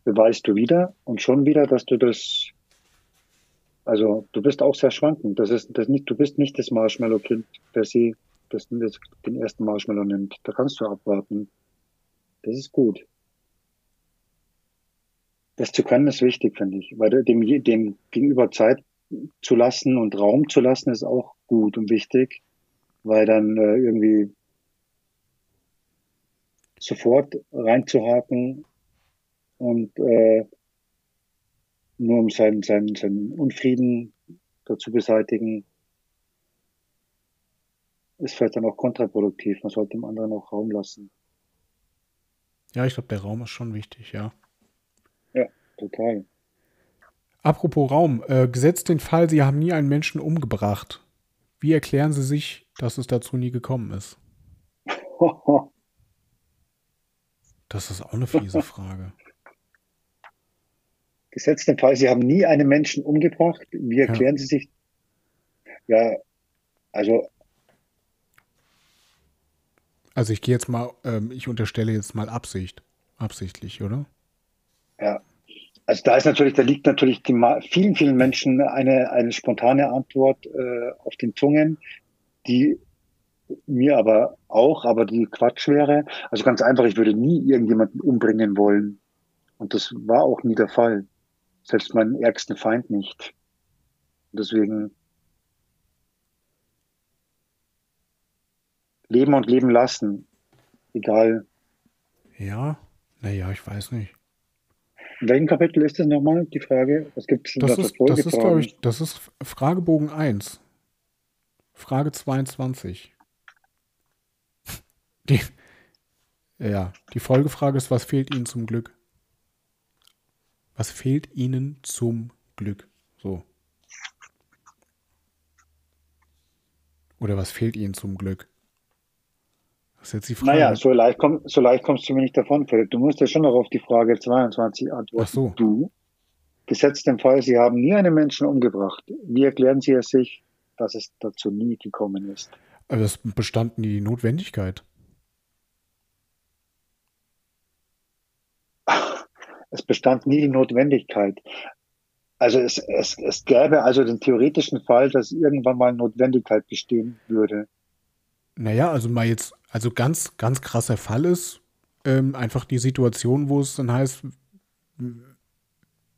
beweist du wieder und schon wieder, dass du das, also du bist auch sehr schwankend. Das ist, das nicht, du bist nicht das Marshmallow-Kind, sie, das, das den ersten Marshmallow nimmt. Da kannst du abwarten. Das ist gut. Das zu können ist wichtig, finde ich, weil dem, dem gegenüber Zeit zu lassen und Raum zu lassen ist auch gut und wichtig, weil dann äh, irgendwie sofort reinzuhaken und äh, nur um seinen, seinen, seinen Unfrieden dazu beseitigen, ist vielleicht dann auch kontraproduktiv. Man sollte dem anderen auch Raum lassen. Ja, ich glaube, der Raum ist schon wichtig, ja. Total. Apropos Raum, äh, gesetzt den Fall, Sie haben nie einen Menschen umgebracht. Wie erklären Sie sich, dass es dazu nie gekommen ist? Das ist auch eine fiese Frage. Gesetzt den Fall, Sie haben nie einen Menschen umgebracht. Wie erklären ja. Sie sich? Ja, also. Also ich gehe jetzt mal, ähm, ich unterstelle jetzt mal Absicht. Absichtlich, oder? Ja, also da ist natürlich, da liegt natürlich vielen, vielen Menschen eine, eine spontane Antwort äh, auf den Zungen, die mir aber auch, aber die Quatsch wäre. Also ganz einfach, ich würde nie irgendjemanden umbringen wollen. Und das war auch nie der Fall. Selbst meinen ärgsten Feind nicht. deswegen leben und leben lassen. Egal. Ja, naja, ich weiß nicht. In welchem Kapitel ist das nochmal, die Frage? Was gibt es das, ist, das ist, glaube ich, das ist Fragebogen 1. Frage 22. Die, ja, die Folgefrage ist, was fehlt Ihnen zum Glück? Was fehlt Ihnen zum Glück? So. Oder was fehlt Ihnen zum Glück? Das ist jetzt die Frage. Naja, so leicht, komm, so leicht kommst du mir nicht davon, Philipp. Du musst ja schon noch auf die Frage 22 antworten. Ach so. Du, gesetzt den Fall, Sie haben nie einen Menschen umgebracht. Wie erklären Sie es sich, dass es dazu nie gekommen ist? Also es bestand nie die Notwendigkeit. Es bestand nie die Notwendigkeit. Also es, es, es gäbe also den theoretischen Fall, dass irgendwann mal Notwendigkeit bestehen würde. Naja, also mal jetzt, also ganz, ganz krasser Fall ist ähm, einfach die Situation, wo es dann heißt,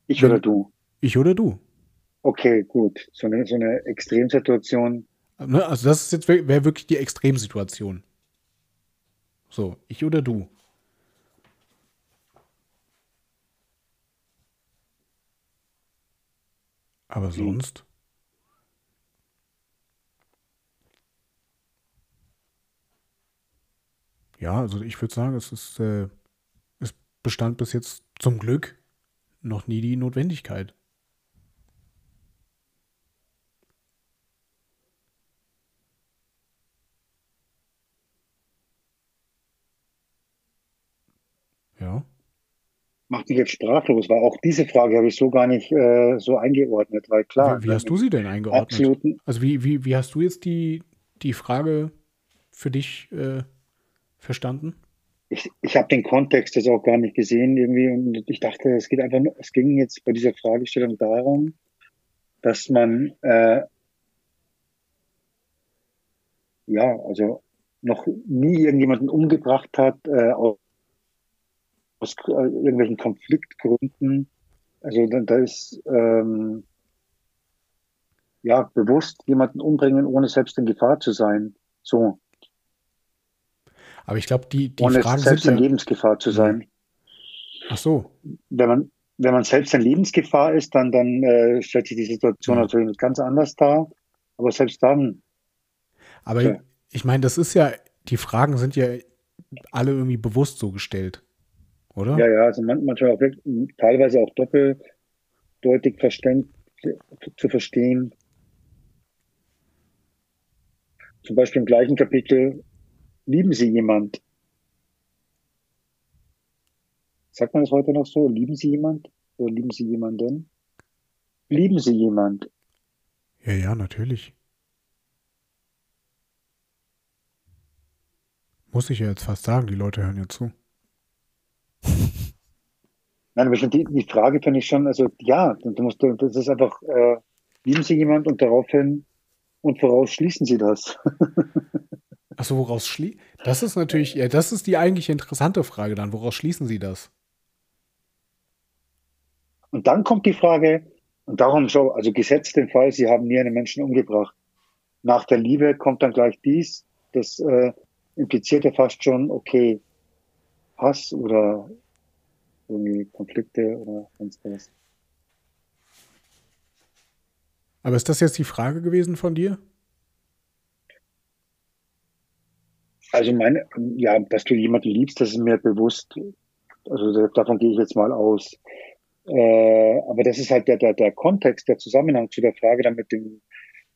ich oder du. Ich oder du. Okay, gut. So eine, so eine Extremsituation. Ne, also das ist jetzt wäre wirklich die Extremsituation. So, ich oder du. Aber sonst? Ja, also ich würde sagen, es ist, äh, es bestand bis jetzt zum Glück noch nie die Notwendigkeit. Ja. Macht mich jetzt sprachlos, weil auch diese Frage habe ich so gar nicht äh, so eingeordnet, weil klar. Wie, wie hast du sie denn eingeordnet? Absoluten, also wie, wie, wie hast du jetzt die, die Frage für dich äh, verstanden? Ich, ich habe den Kontext jetzt auch gar nicht gesehen irgendwie und ich dachte, es geht einfach nur, es ging jetzt bei dieser Fragestellung darum, dass man äh, ja, also noch nie irgendjemanden umgebracht hat, äh, aus äh, irgendwelchen Konfliktgründen. Also da, da ist ähm, ja bewusst jemanden umbringen, ohne selbst in Gefahr zu sein. So. Aber ich glaube, die, die ohne Fragen selbst sind in ja, Lebensgefahr zu sein. Ach so. Wenn man wenn man selbst in Lebensgefahr ist, dann dann äh, stellt sich die Situation Mhm. natürlich ganz anders dar. Aber selbst dann, Aber Ja. ich meine, das ist ja, die Fragen sind ja alle irgendwie bewusst so gestellt, oder? ja, ja, also man, manchmal auch teilweise auch doppeldeutig verständ, zu verstehen. Zum Beispiel im gleichen Kapitel, lieben Sie jemand? Sagt man das heute noch so? Lieben Sie jemand? Oder lieben Sie jemanden? Lieben Sie jemand? Ja, ja, natürlich. Muss ich ja jetzt fast sagen, die Leute hören ja zu. Nein, aber schon die, die Frage finde ich schon, also ja, du musst, das ist einfach, äh, lieben Sie jemand und daraufhin und voraus schließen Sie das. Achso, woraus schließen? Das ist natürlich, ja, das ist die eigentlich interessante Frage dann. Woraus schließen Sie das? Und dann kommt die Frage, und darum so, also gesetzt den Fall, Sie haben nie einen Menschen umgebracht. Nach der Liebe kommt dann gleich dies, das äh, impliziert ja fast schon, okay, Hass oder irgendwie Konflikte oder sonst was. Aber ist das jetzt die Frage gewesen von dir? Also meine, ja, dass du jemanden liebst, das ist mir bewusst. Also davon gehe ich jetzt mal aus. Äh, aber das ist halt der, der, der Kontext, der Zusammenhang zu der Frage dann mit dem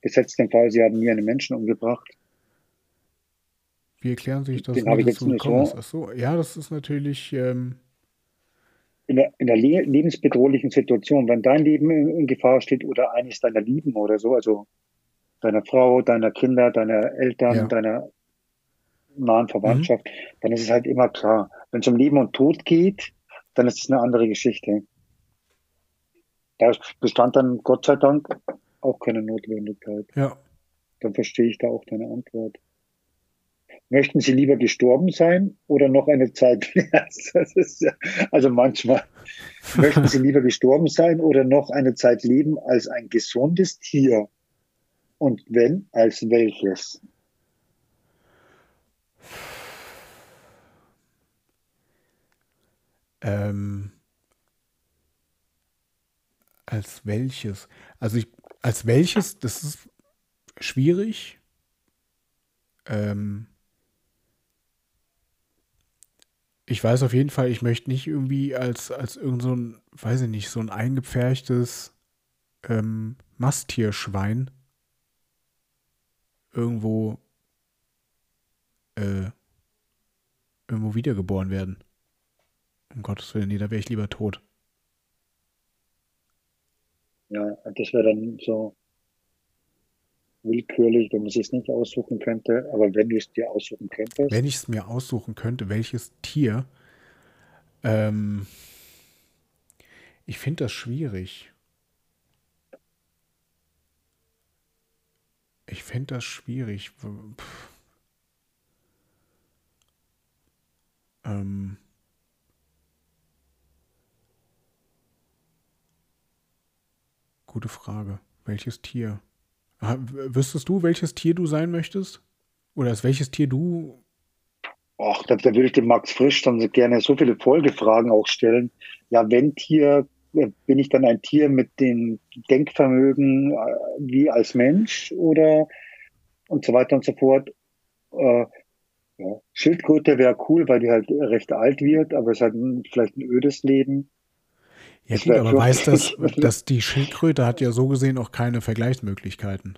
gesetzten Fall, sie haben nie einen Menschen umgebracht. Wie erklären Sie sich das, Den habe ich jetzt ist? Ach so, ja, das ist natürlich, ähm, In der, in der le lebensbedrohlichen Situation, wenn dein Leben in, in Gefahr steht oder eines deiner Lieben oder so, also deiner Frau, deiner Kinder, deiner Eltern, Ja. deiner nahen Verwandtschaft, dann ist es halt immer klar. Wenn es um Leben und Tod geht, dann ist es eine andere Geschichte. Da bestand dann Gott sei Dank auch keine Notwendigkeit. ja. Dann verstehe ich da auch deine Antwort. Möchten Sie lieber gestorben sein oder noch eine Zeit? ja, also manchmal. Möchten Sie lieber gestorben sein oder noch eine Zeit leben als ein gesundes Tier? Und wenn, als welches? Ähm, als welches? Also ich, als welches, das ist schwierig. Ähm, ich weiß auf jeden Fall, ich möchte nicht irgendwie als, als irgend so ein, weiß ich nicht, so ein eingepferchtes ähm, Masttierschwein irgendwo äh, irgendwo wiedergeboren werden. Um Gottes Willen, nee, da wäre ich lieber tot. Ja, das wäre dann so willkürlich, wenn man es sich nicht aussuchen könnte. Aber wenn du es dir aussuchen könntest, Wenn ich es mir aussuchen könnte, welches Tier, ähm, ich finde das schwierig. Ich finde das schwierig. W- Ähm, gute Frage. Welches Tier? Ah, Wüsstest du, welches Tier du sein möchtest? Oder als welches Tier du ach, da, da würde ich dem Max Frisch dann gerne so viele Folgefragen auch stellen. Ja, wenn Tier, äh, bin ich dann ein Tier mit dem Denkvermögen äh, wie als Mensch oder und so weiter und so fort. Äh, Ja. Schildkröte wäre cool, weil die halt recht alt wird, aber es hat vielleicht ein ödes Leben. Ja gut, aber weißt das, dass die Schildkröte hat ja so gesehen auch keine Vergleichsmöglichkeiten.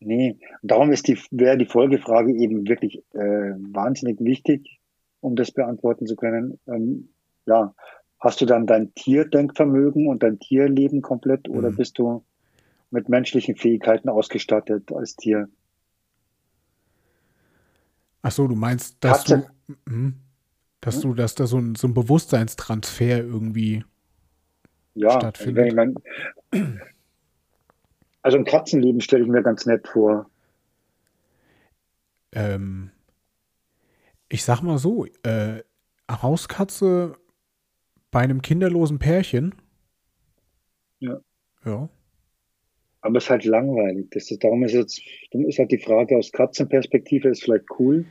Nee, darum ist die, wäre die Folgefrage eben wirklich äh, wahnsinnig wichtig, um das beantworten zu können. Ähm, ja, hast du dann dein Tierdenkvermögen und dein Tierleben komplett oder mhm. bist du mit menschlichen Fähigkeiten ausgestattet als Tier? Ach so, du meinst, dass Katze. du, mh, dass hm? du, dass da so ein, so ein Bewusstseinstransfer irgendwie ja, stattfindet. Ich mein, also ein Katzenleben stelle ich mir ganz nett vor. Ähm, ich sag mal so, äh, Hauskatze bei einem kinderlosen Pärchen. Ja. Ja. Aber es ist halt langweilig. Das ist, darum ist jetzt, dann ist halt die Frage aus Katzenperspektive ist vielleicht cool.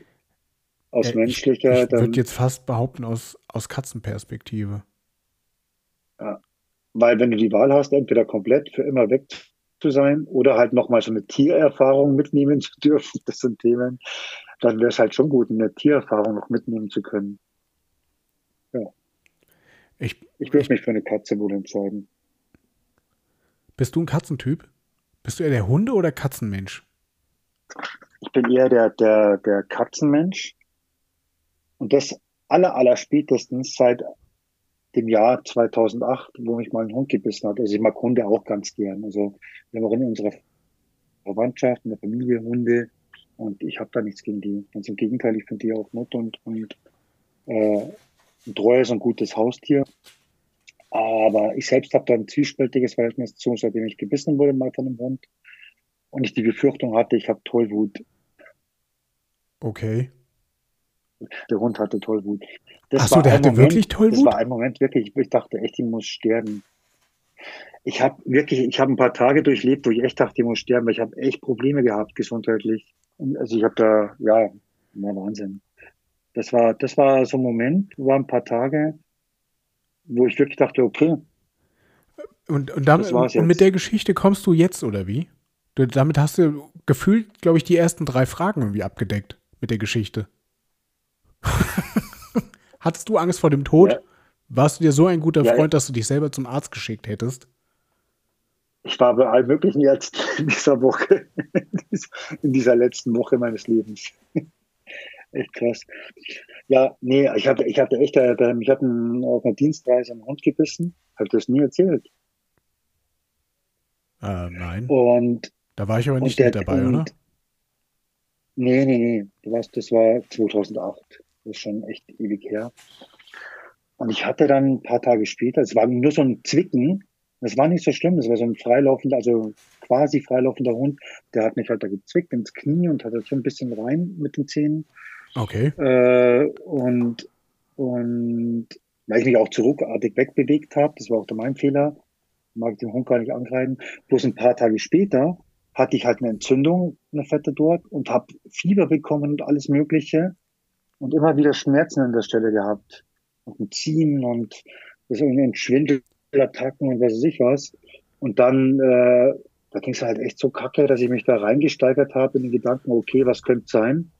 Aus äh, menschlicher. Ich, ich würde jetzt fast behaupten aus, aus Katzenperspektive. Ja. Weil wenn du die Wahl hast, entweder komplett für immer weg zu sein oder halt nochmal so eine Tiererfahrung mitnehmen zu dürfen, das sind Themen, dann wäre es halt schon gut, eine Tiererfahrung noch mitnehmen zu können. Ja. Ich, ich würde mich für eine Katze wohl entscheiden. Bist du ein Katzentyp? Bist du eher der Hunde- oder Katzenmensch? Ich bin eher der, der, der Katzenmensch. Und das aller, aller spätestens seit dem Jahr 2008, wo mich mal ein Hund gebissen hat. Also ich mag Hunde auch ganz gern. Also wir haben auch in unserer Verwandtschaft, in der Familie Hunde und ich habe da nichts gegen die. Ganz im Gegenteil, ich finde die auch nett und, und äh, ein treues und gutes Haustier. Aber ich selbst habe da ein zwiespältiges Verhältnis zu, seitdem ich gebissen wurde mal von einem Hund und ich die Befürchtung hatte, ich habe Tollwut. Okay. Der Hund hatte Tollwut. Das Ach so, der hatte Moment, wirklich Tollwut? Das war ein Moment wirklich, ich dachte echt, ich muss sterben. Ich habe wirklich, ich habe ein paar Tage durchlebt, wo ich echt dachte, ich muss sterben, weil ich habe echt Probleme gehabt gesundheitlich. Und also ich habe da, ja, war Wahnsinn. Das war, das war so ein Moment, war ein paar Tage, wo ich wirklich dachte, okay. Und, und, damit, und mit der Geschichte kommst du jetzt, oder wie? Du, damit hast du gefühlt, glaube ich, die ersten drei Fragen irgendwie abgedeckt mit der Geschichte. Hattest du Angst vor dem Tod? Ja. Warst du dir so ein guter ja, Freund, dass du dich selber zum Arzt geschickt hättest? Ich war bei allen möglichen Ärzten in dieser Woche, in dieser letzten Woche meines Lebens. Echt krass. Ja, nee, ich hatte, ich hatte echt, äh, ich hatte auf einer Dienstreise einen Hund gebissen. Habe das nie erzählt. Äh, nein. Und da war ich aber nicht der, mit dabei, und, oder? Nee, nee, nee. Du warst, das war 2008. Das ist schon echt ewig her. Und ich hatte dann ein paar Tage später, es war nur so ein Zwicken, das war nicht so schlimm, das war so ein freilaufender, also quasi freilaufender Hund, der hat mich halt da gezwickt ins Knie und hat halt so ein bisschen rein mit den Zähnen. Okay. Äh, und, und weil ich mich auch zurückartig wegbewegt habe, das war auch mein Fehler, mag ich den Hund gar nicht angreifen. Bloß ein paar Tage später hatte ich halt eine Entzündung, eine Fette dort und habe Fieber bekommen und alles Mögliche und immer wieder Schmerzen an der Stelle gehabt und ein Ziehen und das und Schwindelattacken und was weiß ich was. Und dann, äh, da ging es halt echt so kacke, dass ich mich da reingesteigert habe in den Gedanken, okay, was könnte sein?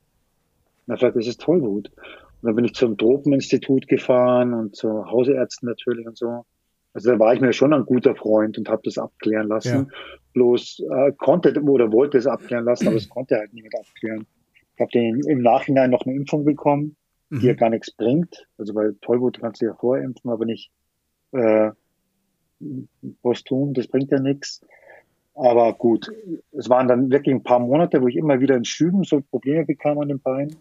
Na, vielleicht ist es Tollwut. Und dann bin ich zum Tropeninstitut gefahren und zu Hausärzten natürlich und so. Also da war ich mir schon ein guter Freund und habe das abklären lassen. Ja. Bloß äh, konnte oder wollte es abklären lassen, aber es konnte halt niemand abklären. Ich habe im Nachhinein noch eine Impfung bekommen, die mhm. ja gar nichts bringt. Also bei Tollwut kannst du ja vorimpfen, aber nicht äh, posthum, das bringt ja nichts. Aber gut, es waren dann wirklich ein paar Monate, wo ich immer wieder in Schüben so Probleme bekam an den Beinen.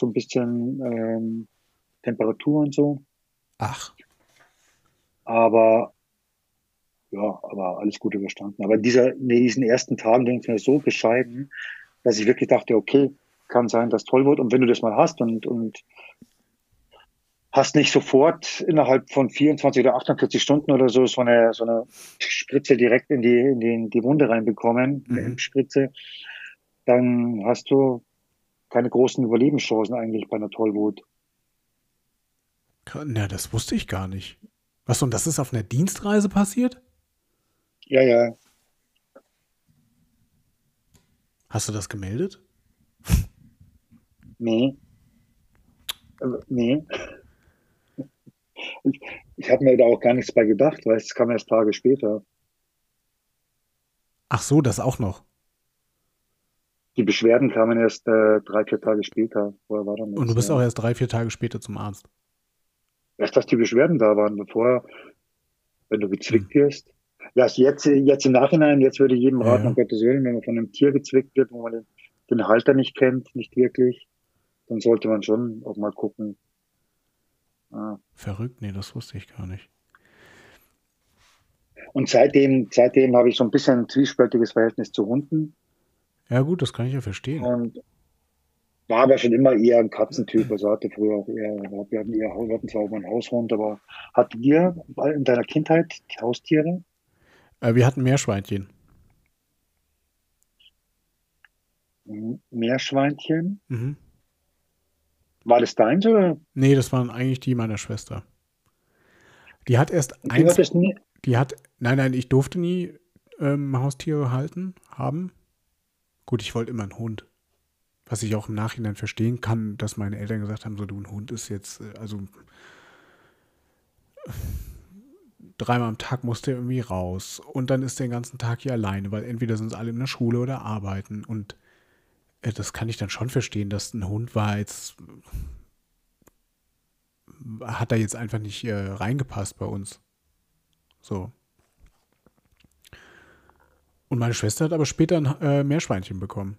So ein bisschen ähm, Temperatur und so. Ach. Aber ja, aber alles gut überstanden. Aber in, dieser, in diesen ersten Tagen ging es mir so bescheiden, dass ich wirklich dachte, okay, kann sein, dass toll wird. Und wenn du das mal hast und, und hast nicht sofort innerhalb von 24 oder 48 Stunden oder so so eine, so eine Spritze direkt in die, in die, in die Wunde reinbekommen, mhm. eine Spritze, dann hast du keine großen Überlebenschancen eigentlich bei einer Tollwut. Na, das wusste ich gar nicht. Was, und das ist auf einer Dienstreise passiert? Ja, ja. Hast du das gemeldet? Nee. Äh, nee. Ich, ich habe mir da auch gar nichts bei gedacht, weil es kam erst Tage später. Ach so, das auch noch. Die Beschwerden kamen erst äh, drei, vier Tage später. Vorher war dann Und du bist ja. auch erst drei, vier Tage später zum Arzt. Erst, dass die Beschwerden da waren, bevor, wenn du gezwickt hm. wirst. Ja, jetzt, jetzt im Nachhinein, jetzt würde ich jedem raten, ja. um Gottes Willen, wenn man von einem Tier gezwickt wird, wo man den, den Halter nicht kennt, nicht wirklich, dann sollte man schon auch mal gucken. Ah. Verrückt, nee, das wusste ich gar nicht. Und seitdem, seitdem habe ich so ein bisschen ein zwiespältiges Verhältnis zu Hunden. Ja, gut, das kann ich ja verstehen. Und war aber schon immer eher ein Katzentyp. Also hatte früher auch eher, wir hatten eher, wir hatten zwar auch mal einen Haushund, aber hattet ihr in deiner Kindheit Haustiere? Äh, wir hatten Meerschweinchen. Meerschweinchen? Mhm. War das deins oder? Nee, das waren eigentlich die meiner Schwester. Die hat erst eins. Die hat, nein, nein, ich durfte nie ähm, Haustiere halten, haben. Gut, ich wollte immer einen Hund. Was ich auch im Nachhinein verstehen kann, dass meine Eltern gesagt haben, so du, ein Hund ist jetzt, äh, also dreimal am Tag muss der irgendwie raus. Und dann ist der den ganzen Tag hier alleine, weil entweder sind sie alle in der Schule oder arbeiten. Und äh, das kann ich dann schon verstehen, dass ein Hund war jetzt, hat da jetzt einfach nicht äh, reingepasst bei uns. So. Und meine Schwester hat aber später ein äh, Meerschweinchen bekommen.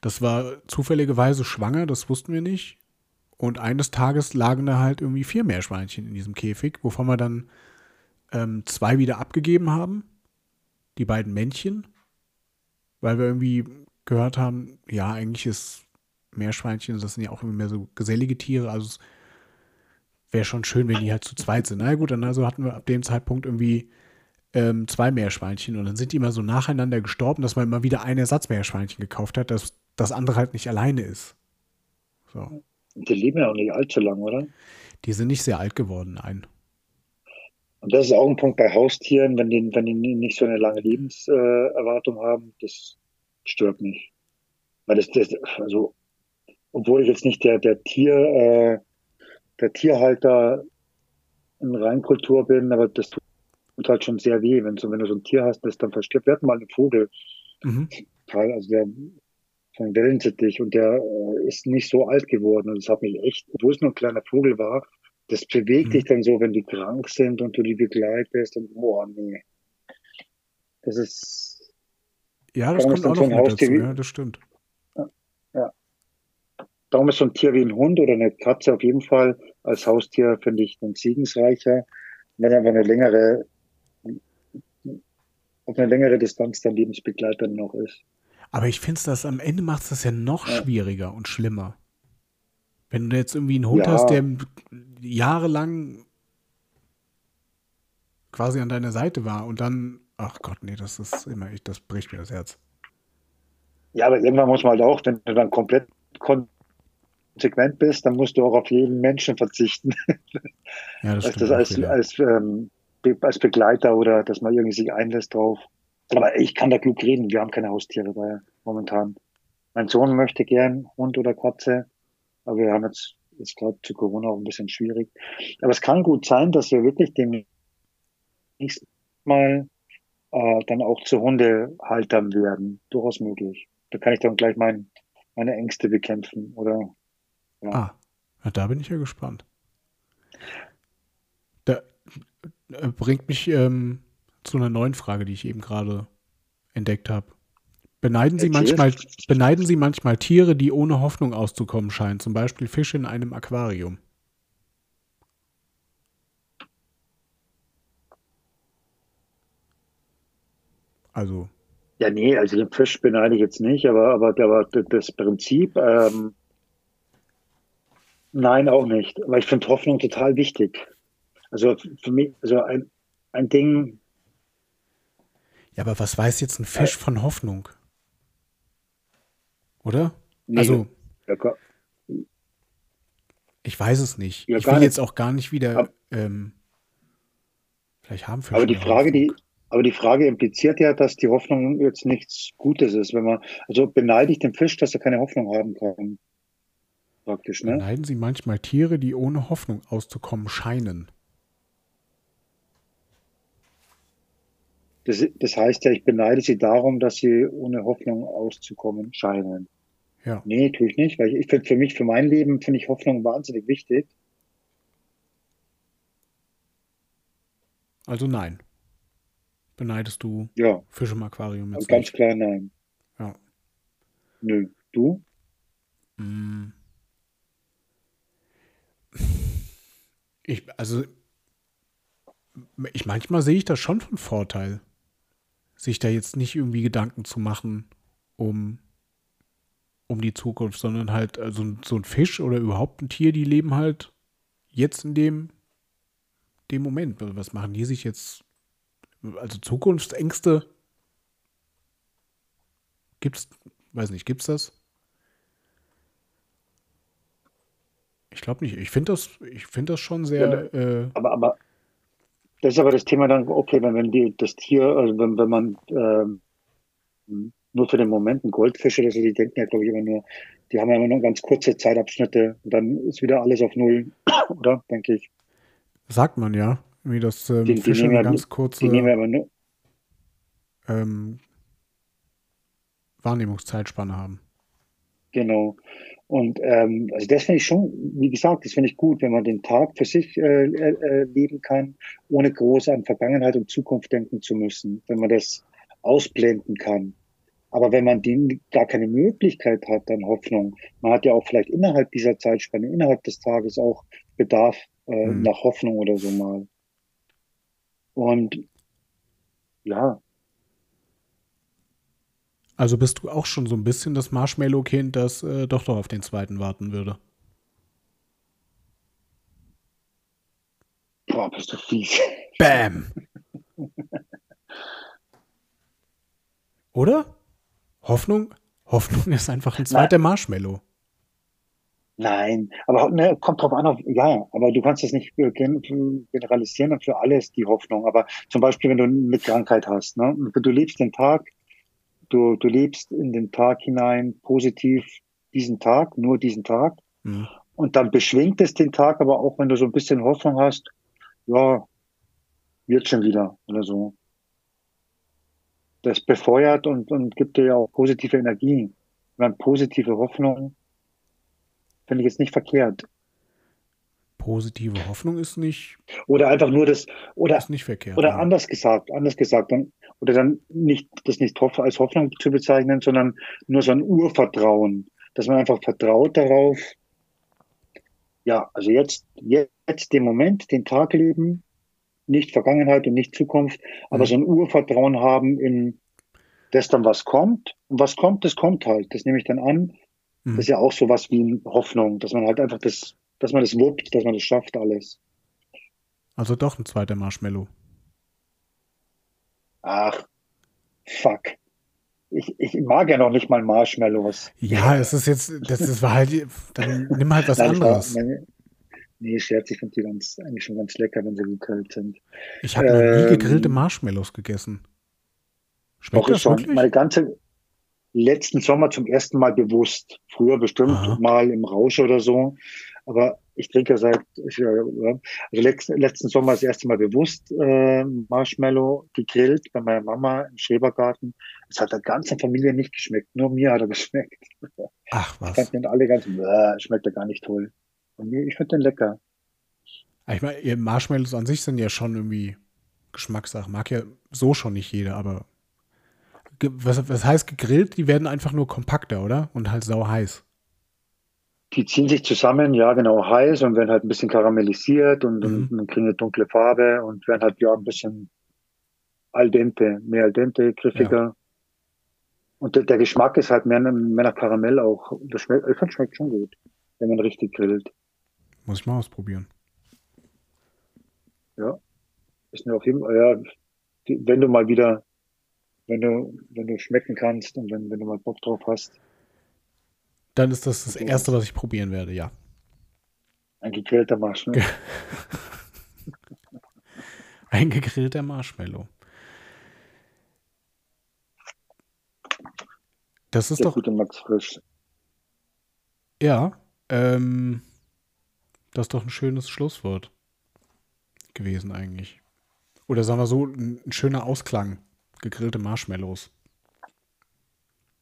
Das war zufälligerweise schwanger, das wussten wir nicht. Und eines Tages lagen da halt irgendwie vier Meerschweinchen in diesem Käfig, wovon wir dann ähm, zwei wieder abgegeben haben. Die beiden Männchen. Weil wir irgendwie gehört haben, ja, eigentlich ist Meerschweinchen, das sind ja auch immer mehr so gesellige Tiere, also wäre schon schön, wenn die halt zu zweit sind. Na gut, dann also hatten wir ab dem Zeitpunkt irgendwie ähm, zwei Meerschweinchen und dann sind die immer so nacheinander gestorben, dass man immer wieder ein Ersatzmeerschweinchen gekauft hat, dass das andere halt nicht alleine ist. So. Die leben ja auch nicht allzu lang, oder? Die sind nicht sehr alt geworden, nein. Und das ist auch ein Punkt bei Haustieren, wenn die, wenn die nicht so eine lange Lebenserwartung haben, das stört mich. Weil das, das also, obwohl ich jetzt nicht der, der Tier, äh, der Tierhalter in Reinkultur bin, aber das tut tut halt schon sehr weh, wenn, so, wenn du so ein Tier hast, das dann verstirbt. Wir hatten mal einen Vogel, mhm. also der von Wellensittich und der äh, ist nicht so alt geworden und das hat mich echt, obwohl es nur ein kleiner Vogel war, das bewegt mhm. dich dann so, wenn die krank sind und du die begleitest und boah, nee. Das ist ja, das kommt auch noch mit dazu, ja, das stimmt. Ja, ja. Darum ist so ein Tier wie ein Hund oder eine Katze auf jeden Fall als Haustier, finde ich, dann segensreicher. Wenn aber eine längere auf eine längere Distanz der Lebensbegleiter noch ist. Aber ich finde es, dass am Ende macht es das ja noch ja. schwieriger und schlimmer. Wenn du jetzt irgendwie einen Hund ja. hast, der jahrelang quasi an deiner Seite war und dann, ach Gott, nee, das ist immer, ich, das bricht mir das Herz. Ja, aber irgendwann muss man halt auch, wenn du dann komplett konsequent bist, dann musst du auch auf jeden Menschen verzichten. Ja, das. Das als, als ähm, als Begleiter oder dass man irgendwie sich einlässt drauf. Aber ich kann da klug reden. Wir haben keine Haustiere bei momentan. Mein Sohn möchte gern Hund oder Katze, aber wir haben jetzt, jetzt gerade zu Corona auch ein bisschen schwierig. Aber es kann gut sein, dass wir wirklich demnächst mal äh, dann auch zu Hundehaltern werden. Durchaus möglich. Da kann ich dann gleich mein, meine Ängste bekämpfen, oder? Ja. Ah, da bin ich ja gespannt. Äh, bringt mich ähm, zu einer neuen Frage, die ich eben gerade entdeckt habe. Beneiden Sie, manchmal, beneiden Sie manchmal Tiere, die ohne Hoffnung auszukommen scheinen, zum Beispiel Fische in einem Aquarium? Also. Ja, nee, also den Fisch beneide ich jetzt nicht, aber, aber, aber das Prinzip, ähm, nein, auch nicht. Aber ich finde Hoffnung total wichtig. Also für mich, also ein, ein Ding. Ja, aber was weiß jetzt ein Fisch äh, von Hoffnung? Oder? Nee, also. Ja, ich weiß es nicht. Ja, ich will jetzt auch gar nicht wieder. Ab, ähm, vielleicht haben Fische. Aber die Frage, die, Aber die Frage impliziert ja, dass die Hoffnung jetzt nichts Gutes ist. Wenn man, also beneide ich den Fisch, dass er keine Hoffnung haben kann. Praktisch, ne? Beneiden Sie manchmal Tiere, die ohne Hoffnung auszukommen scheinen. Das, das heißt ja, ich beneide sie darum, dass sie ohne Hoffnung auszukommen scheinen. Ja. Nee, tue ich nicht, weil ich, ich finde für mich, für mein Leben, finde ich Hoffnung wahnsinnig wichtig. Also nein. Beneidest du ja. Fisch im Aquarium jetzt? Ganz nicht? klar nein. Ja. Nö. Du? Mm. Ich, also, ich manchmal sehe ich das schon von Vorteil, sich da jetzt nicht irgendwie Gedanken zu machen, um, um die Zukunft, sondern halt, also so ein Fisch oder überhaupt ein Tier, die leben halt jetzt in dem, dem Moment. Was machen die sich jetzt also Zukunftsängste gibt's, weiß nicht, gibt's das? Ich glaube nicht. Ich finde das, ich finde das schon sehr. Ja, äh, aber, aber das ist aber das Thema dann, okay, wenn, wenn die, das Tier, also wenn, wenn man ähm, nur für den Moment ein Goldfische, also die denken ja, glaube ich, immer nur, die haben ja immer nur ganz kurze Zeitabschnitte und dann ist wieder alles auf Null, oder? Denke ich. Sagt man ja. Wie das ähm, die, Fische eine ganz kurze die nehmen aber nur, ähm, Wahrnehmungszeitspanne haben. Genau. Und ähm, also das finde ich schon, wie gesagt, das finde ich gut, wenn man den Tag für sich äh, äh, leben kann, ohne groß an Vergangenheit und Zukunft denken zu müssen, wenn man das ausblenden kann. Aber wenn man die, gar keine Möglichkeit hat, dann Hoffnung. Man hat ja auch vielleicht innerhalb dieser Zeitspanne, innerhalb des Tages auch Bedarf äh, hm. nach Hoffnung oder so mal. Und ja. Also bist du auch schon so ein bisschen das Marshmallow-Kind, das äh, doch doch auf den zweiten warten würde. Boah, bist du fies. Bam! Oder? Hoffnung? Hoffnung ist einfach ein zweiter Marshmallow. Nein, aber ne, kommt drauf an, auf, ja, aber du kannst das nicht generalisieren und für alles die Hoffnung. Aber zum Beispiel, wenn du eine Krankheit hast, ne, du lebst den Tag, du, du lebst in den Tag hinein positiv diesen Tag, nur diesen Tag. Mhm. Und dann beschwingt es den Tag, aber auch wenn du so ein bisschen Hoffnung hast, ja, wird schon wieder oder so. Das befeuert und, und gibt dir ja auch positive Energie. Wenn positive Hoffnung Finde ich jetzt nicht verkehrt. Positive Hoffnung ist nicht. Oder einfach nur das, oder, ist nicht verkehrt, oder ja. anders gesagt, anders gesagt, dann, oder dann nicht, das nicht als Hoffnung zu bezeichnen, sondern nur so ein Urvertrauen, dass man einfach vertraut darauf, ja, also jetzt, jetzt den Moment, den Tag leben, nicht Vergangenheit und nicht Zukunft, aber mhm. so ein Urvertrauen haben in das dann, was kommt. Und was kommt, das kommt halt. Das nehme ich dann an Mhm. Das ist ja auch so was wie Hoffnung, dass man halt einfach das, dass man das wuppt, dass man das schafft alles. Also doch ein zweiter Marshmallow. Ach, fuck. Ich, ich mag ja noch nicht mal Marshmallows. Ja, es ist jetzt, das, das war halt, dann nimm halt was Nein, anderes. War, nee, Scherz, ich finde die ganz, eigentlich schon ganz lecker, wenn sie gegrillt sind. Ich habe ähm, noch nie ähm, gegrillte Marshmallows gegessen. Schmeckt das schon. Wirklich? Meine ganze, letzten Sommer zum ersten Mal bewusst. Früher bestimmt Aha. mal im Rausch oder so. Aber ich trinke seit, also letzten, letzten Sommer das erste Mal bewusst äh, Marshmallow gegrillt bei meiner Mama im Schrebergarten. Es hat der ganzen Familie nicht geschmeckt, nur mir hat er geschmeckt. Ach was. Ich fand alle ganz, äh, schmeckt er gar nicht toll. Und ich finde den lecker. Ich meine, Marshmallows an sich sind ja schon irgendwie Geschmackssache. Mag ja so schon nicht jeder, aber was, was heißt gegrillt? Die werden einfach nur kompakter, oder? Und halt sau heiß. Die ziehen sich zusammen, ja, genau, heiß und werden halt ein bisschen karamellisiert und, mhm. und kriegen eine dunkle Farbe und werden halt ja ein bisschen al dente, mehr al dente, griffiger. Ja. Und der, der, Geschmack ist halt mehr, mehr nach Karamell auch. Das schmeckt, ich finde, schmeckt schon gut, wenn man richtig grillt. Muss ich mal ausprobieren. Ja. Ist mir auf jeden Fall, ja, wenn du mal wieder wenn du, wenn du schmecken kannst und wenn, wenn du mal Bock drauf hast. Dann ist das das genau. Erste, was ich probieren werde, ja. Ein gegrillter Marshmallow. Ein gegrillter Marshmallow. Das ist Der doch. Gute Max Frisch. Ja, ähm, das ist doch ein schönes Schlusswort gewesen eigentlich. Oder sagen wir so, ein schöner Ausklang Gegrillte Marshmallows.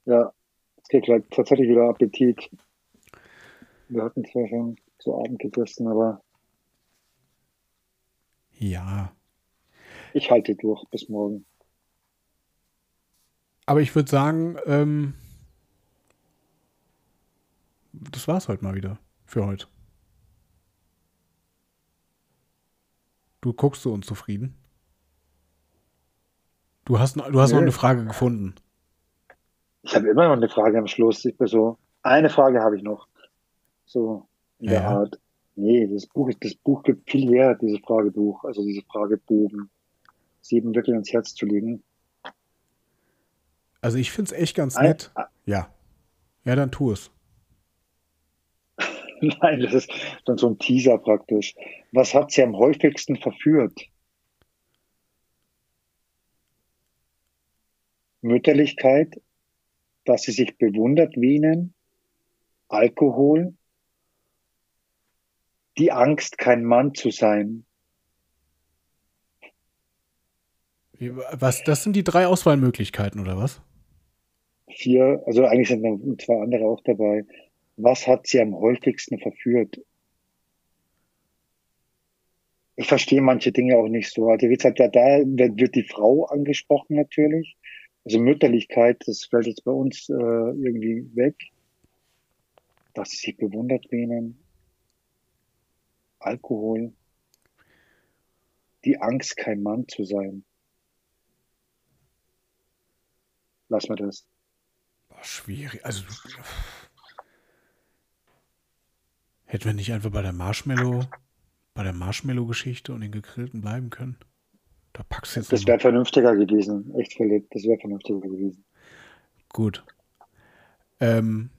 Ja, es kriegt gleich tatsächlich wieder Appetit. Wir hatten zwar schon zu Abend gegessen, aber Ja. ich halte durch bis morgen. Aber ich würde sagen, ähm, das war's heute mal wieder für heute. Du guckst so unzufrieden. Du hast, noch- du hast noch Nee. eine Frage gefunden. Ich habe immer noch eine Frage am Schluss. Ich bin so, eine Frage habe ich noch. So in der Ja. Art. Nee, das Buch, ist- das Buch gibt viel her, dieses Fragebuch, also diese Fragebogen. Sieben wirklich ins Herz zu legen. Also ich finde es echt ganz Ein- nett. Ja. Ja, dann tu es. Nein, das ist dann so ein Teaser praktisch. Was hat sie am häufigsten verführt? Mütterlichkeit, dass sie sich bewundert wienen, Alkohol, die Angst, kein Mann zu sein. Was, das sind die drei Auswahlmöglichkeiten, oder was? Vier, also eigentlich sind noch zwei andere auch dabei. Was hat sie am häufigsten verführt? Ich verstehe manche Dinge auch nicht so. Also wie gesagt, ja, da wird die Frau angesprochen natürlich. Also Mütterlichkeit, das fällt jetzt bei uns äh, irgendwie weg. Dass sie sich bewundert wähnen. Alkohol. Die Angst, kein Mann zu sein. Lass mal das. Boah, schwierig. Also. Hätten wir nicht einfach bei der Marshmallow, bei der Marshmallow-Geschichte und den gegrillten bleiben können? Da packst du jetzt Das wäre vernünftiger gewesen. Echt, Philipp, das wäre vernünftiger gewesen. Gut. Ähm,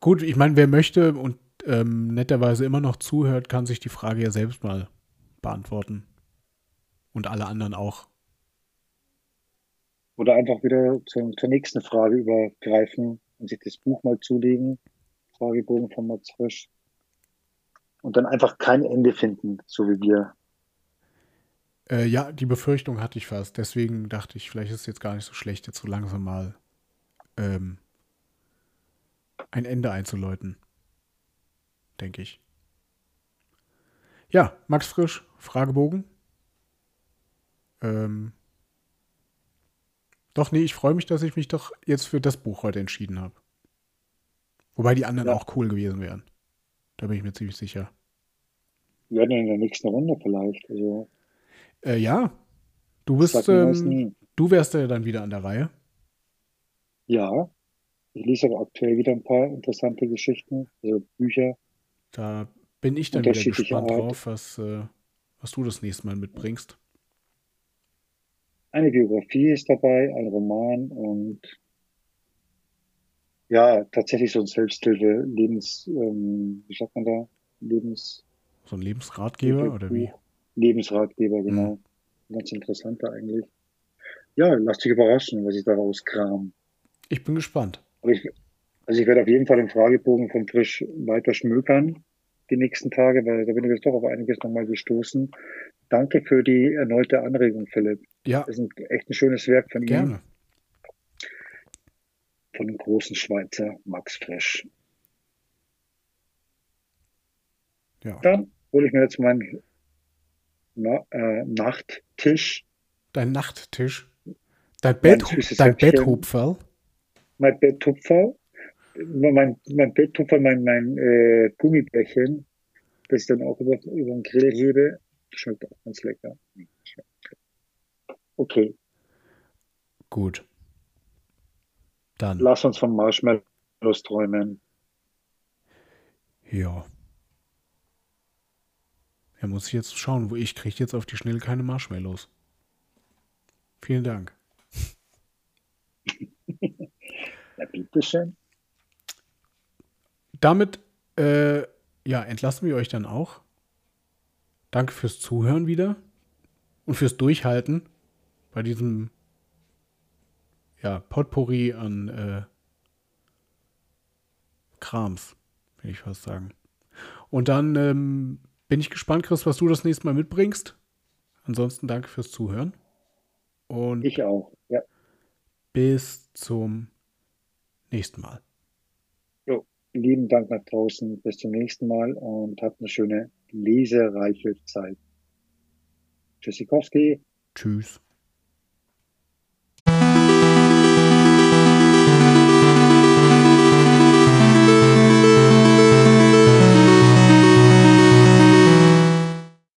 gut, ich meine, wer möchte und ähm, netterweise immer noch zuhört, kann sich die Frage ja selbst mal beantworten. Und alle anderen auch. Oder einfach wieder zur, zur nächsten Frage übergreifen und sich das Buch mal zulegen. Fragebogen von Max Frisch. Und dann einfach kein Ende finden, so wie wir. Äh, ja, die Befürchtung hatte ich fast. Deswegen dachte ich, vielleicht ist es jetzt gar nicht so schlecht, jetzt so langsam mal ähm, ein Ende einzuläuten. Denke ich. Ja, Max Frisch, Fragebogen. Ähm, doch, nee, ich freue mich, dass ich mich doch jetzt für das Buch heute entschieden habe. Wobei die anderen Ja. auch cool gewesen wären. Da bin ich mir ziemlich sicher. Wir werden in der nächsten Runde vielleicht. Also, Äh, ja, du bist, ähm, du wärst ja dann wieder an der Reihe. Ja, ich lese auch aktuell wieder ein paar interessante Geschichten, also Bücher. Da bin ich dann wieder gespannt Art. drauf, was, äh, was du das nächste Mal mitbringst. Eine Biografie ist dabei, ein Roman und ja, tatsächlich so ein Selbsthilfe, Lebens, ähm, wie sagt man da? Lebens, So ein Lebensratgeber oder wie? Lebensratgeber, genau. Ganz interessanter eigentlich. Ja, lass dich überraschen, was ich daraus kram. Ich bin gespannt. Ich, also ich werde auf jeden Fall den Fragebogen von Frisch weiter schmökern die nächsten Tage, weil da bin ich jetzt doch auf einiges nochmal gestoßen. Danke für die erneute Anregung, Philipp. Ja, Das ist ein, echt ein schönes Werk von gerne. von dem großen Schweizer Max Frisch. Ja. Dann hole ich mir jetzt meinen Na äh, Nachttisch, Dein Nachttisch. Dein, Bett, dein. Betthupferl. mein Betttupfer, mein, mein Betttupfer, mein, mein äh, Gummibärchen, das ich dann auch über, über den Grill hebe. Schmeckt auch ganz lecker. Okay, Gut. Dann, lass uns vom Marshmallows träumen. ja. Ja, muss jetzt schauen, wo ich kriege jetzt auf die Schnelle keine Marshmallows. Vielen Dank. Na, bitteschön. Damit, äh, ja, entlassen wir euch dann auch. Danke fürs Zuhören wieder und fürs Durchhalten bei diesem, ja, Potpourri an äh, Krams, will ich fast sagen. Und dann ähm, bin ich gespannt, Chris, was du das nächste Mal mitbringst. Ansonsten danke fürs Zuhören. Und ich auch, ja. Bis zum nächsten Mal. Jo, lieben Dank nach draußen. Bis zum nächsten Mal und habt eine schöne lesereiche Zeit. Tschüssikowski. Tschüss.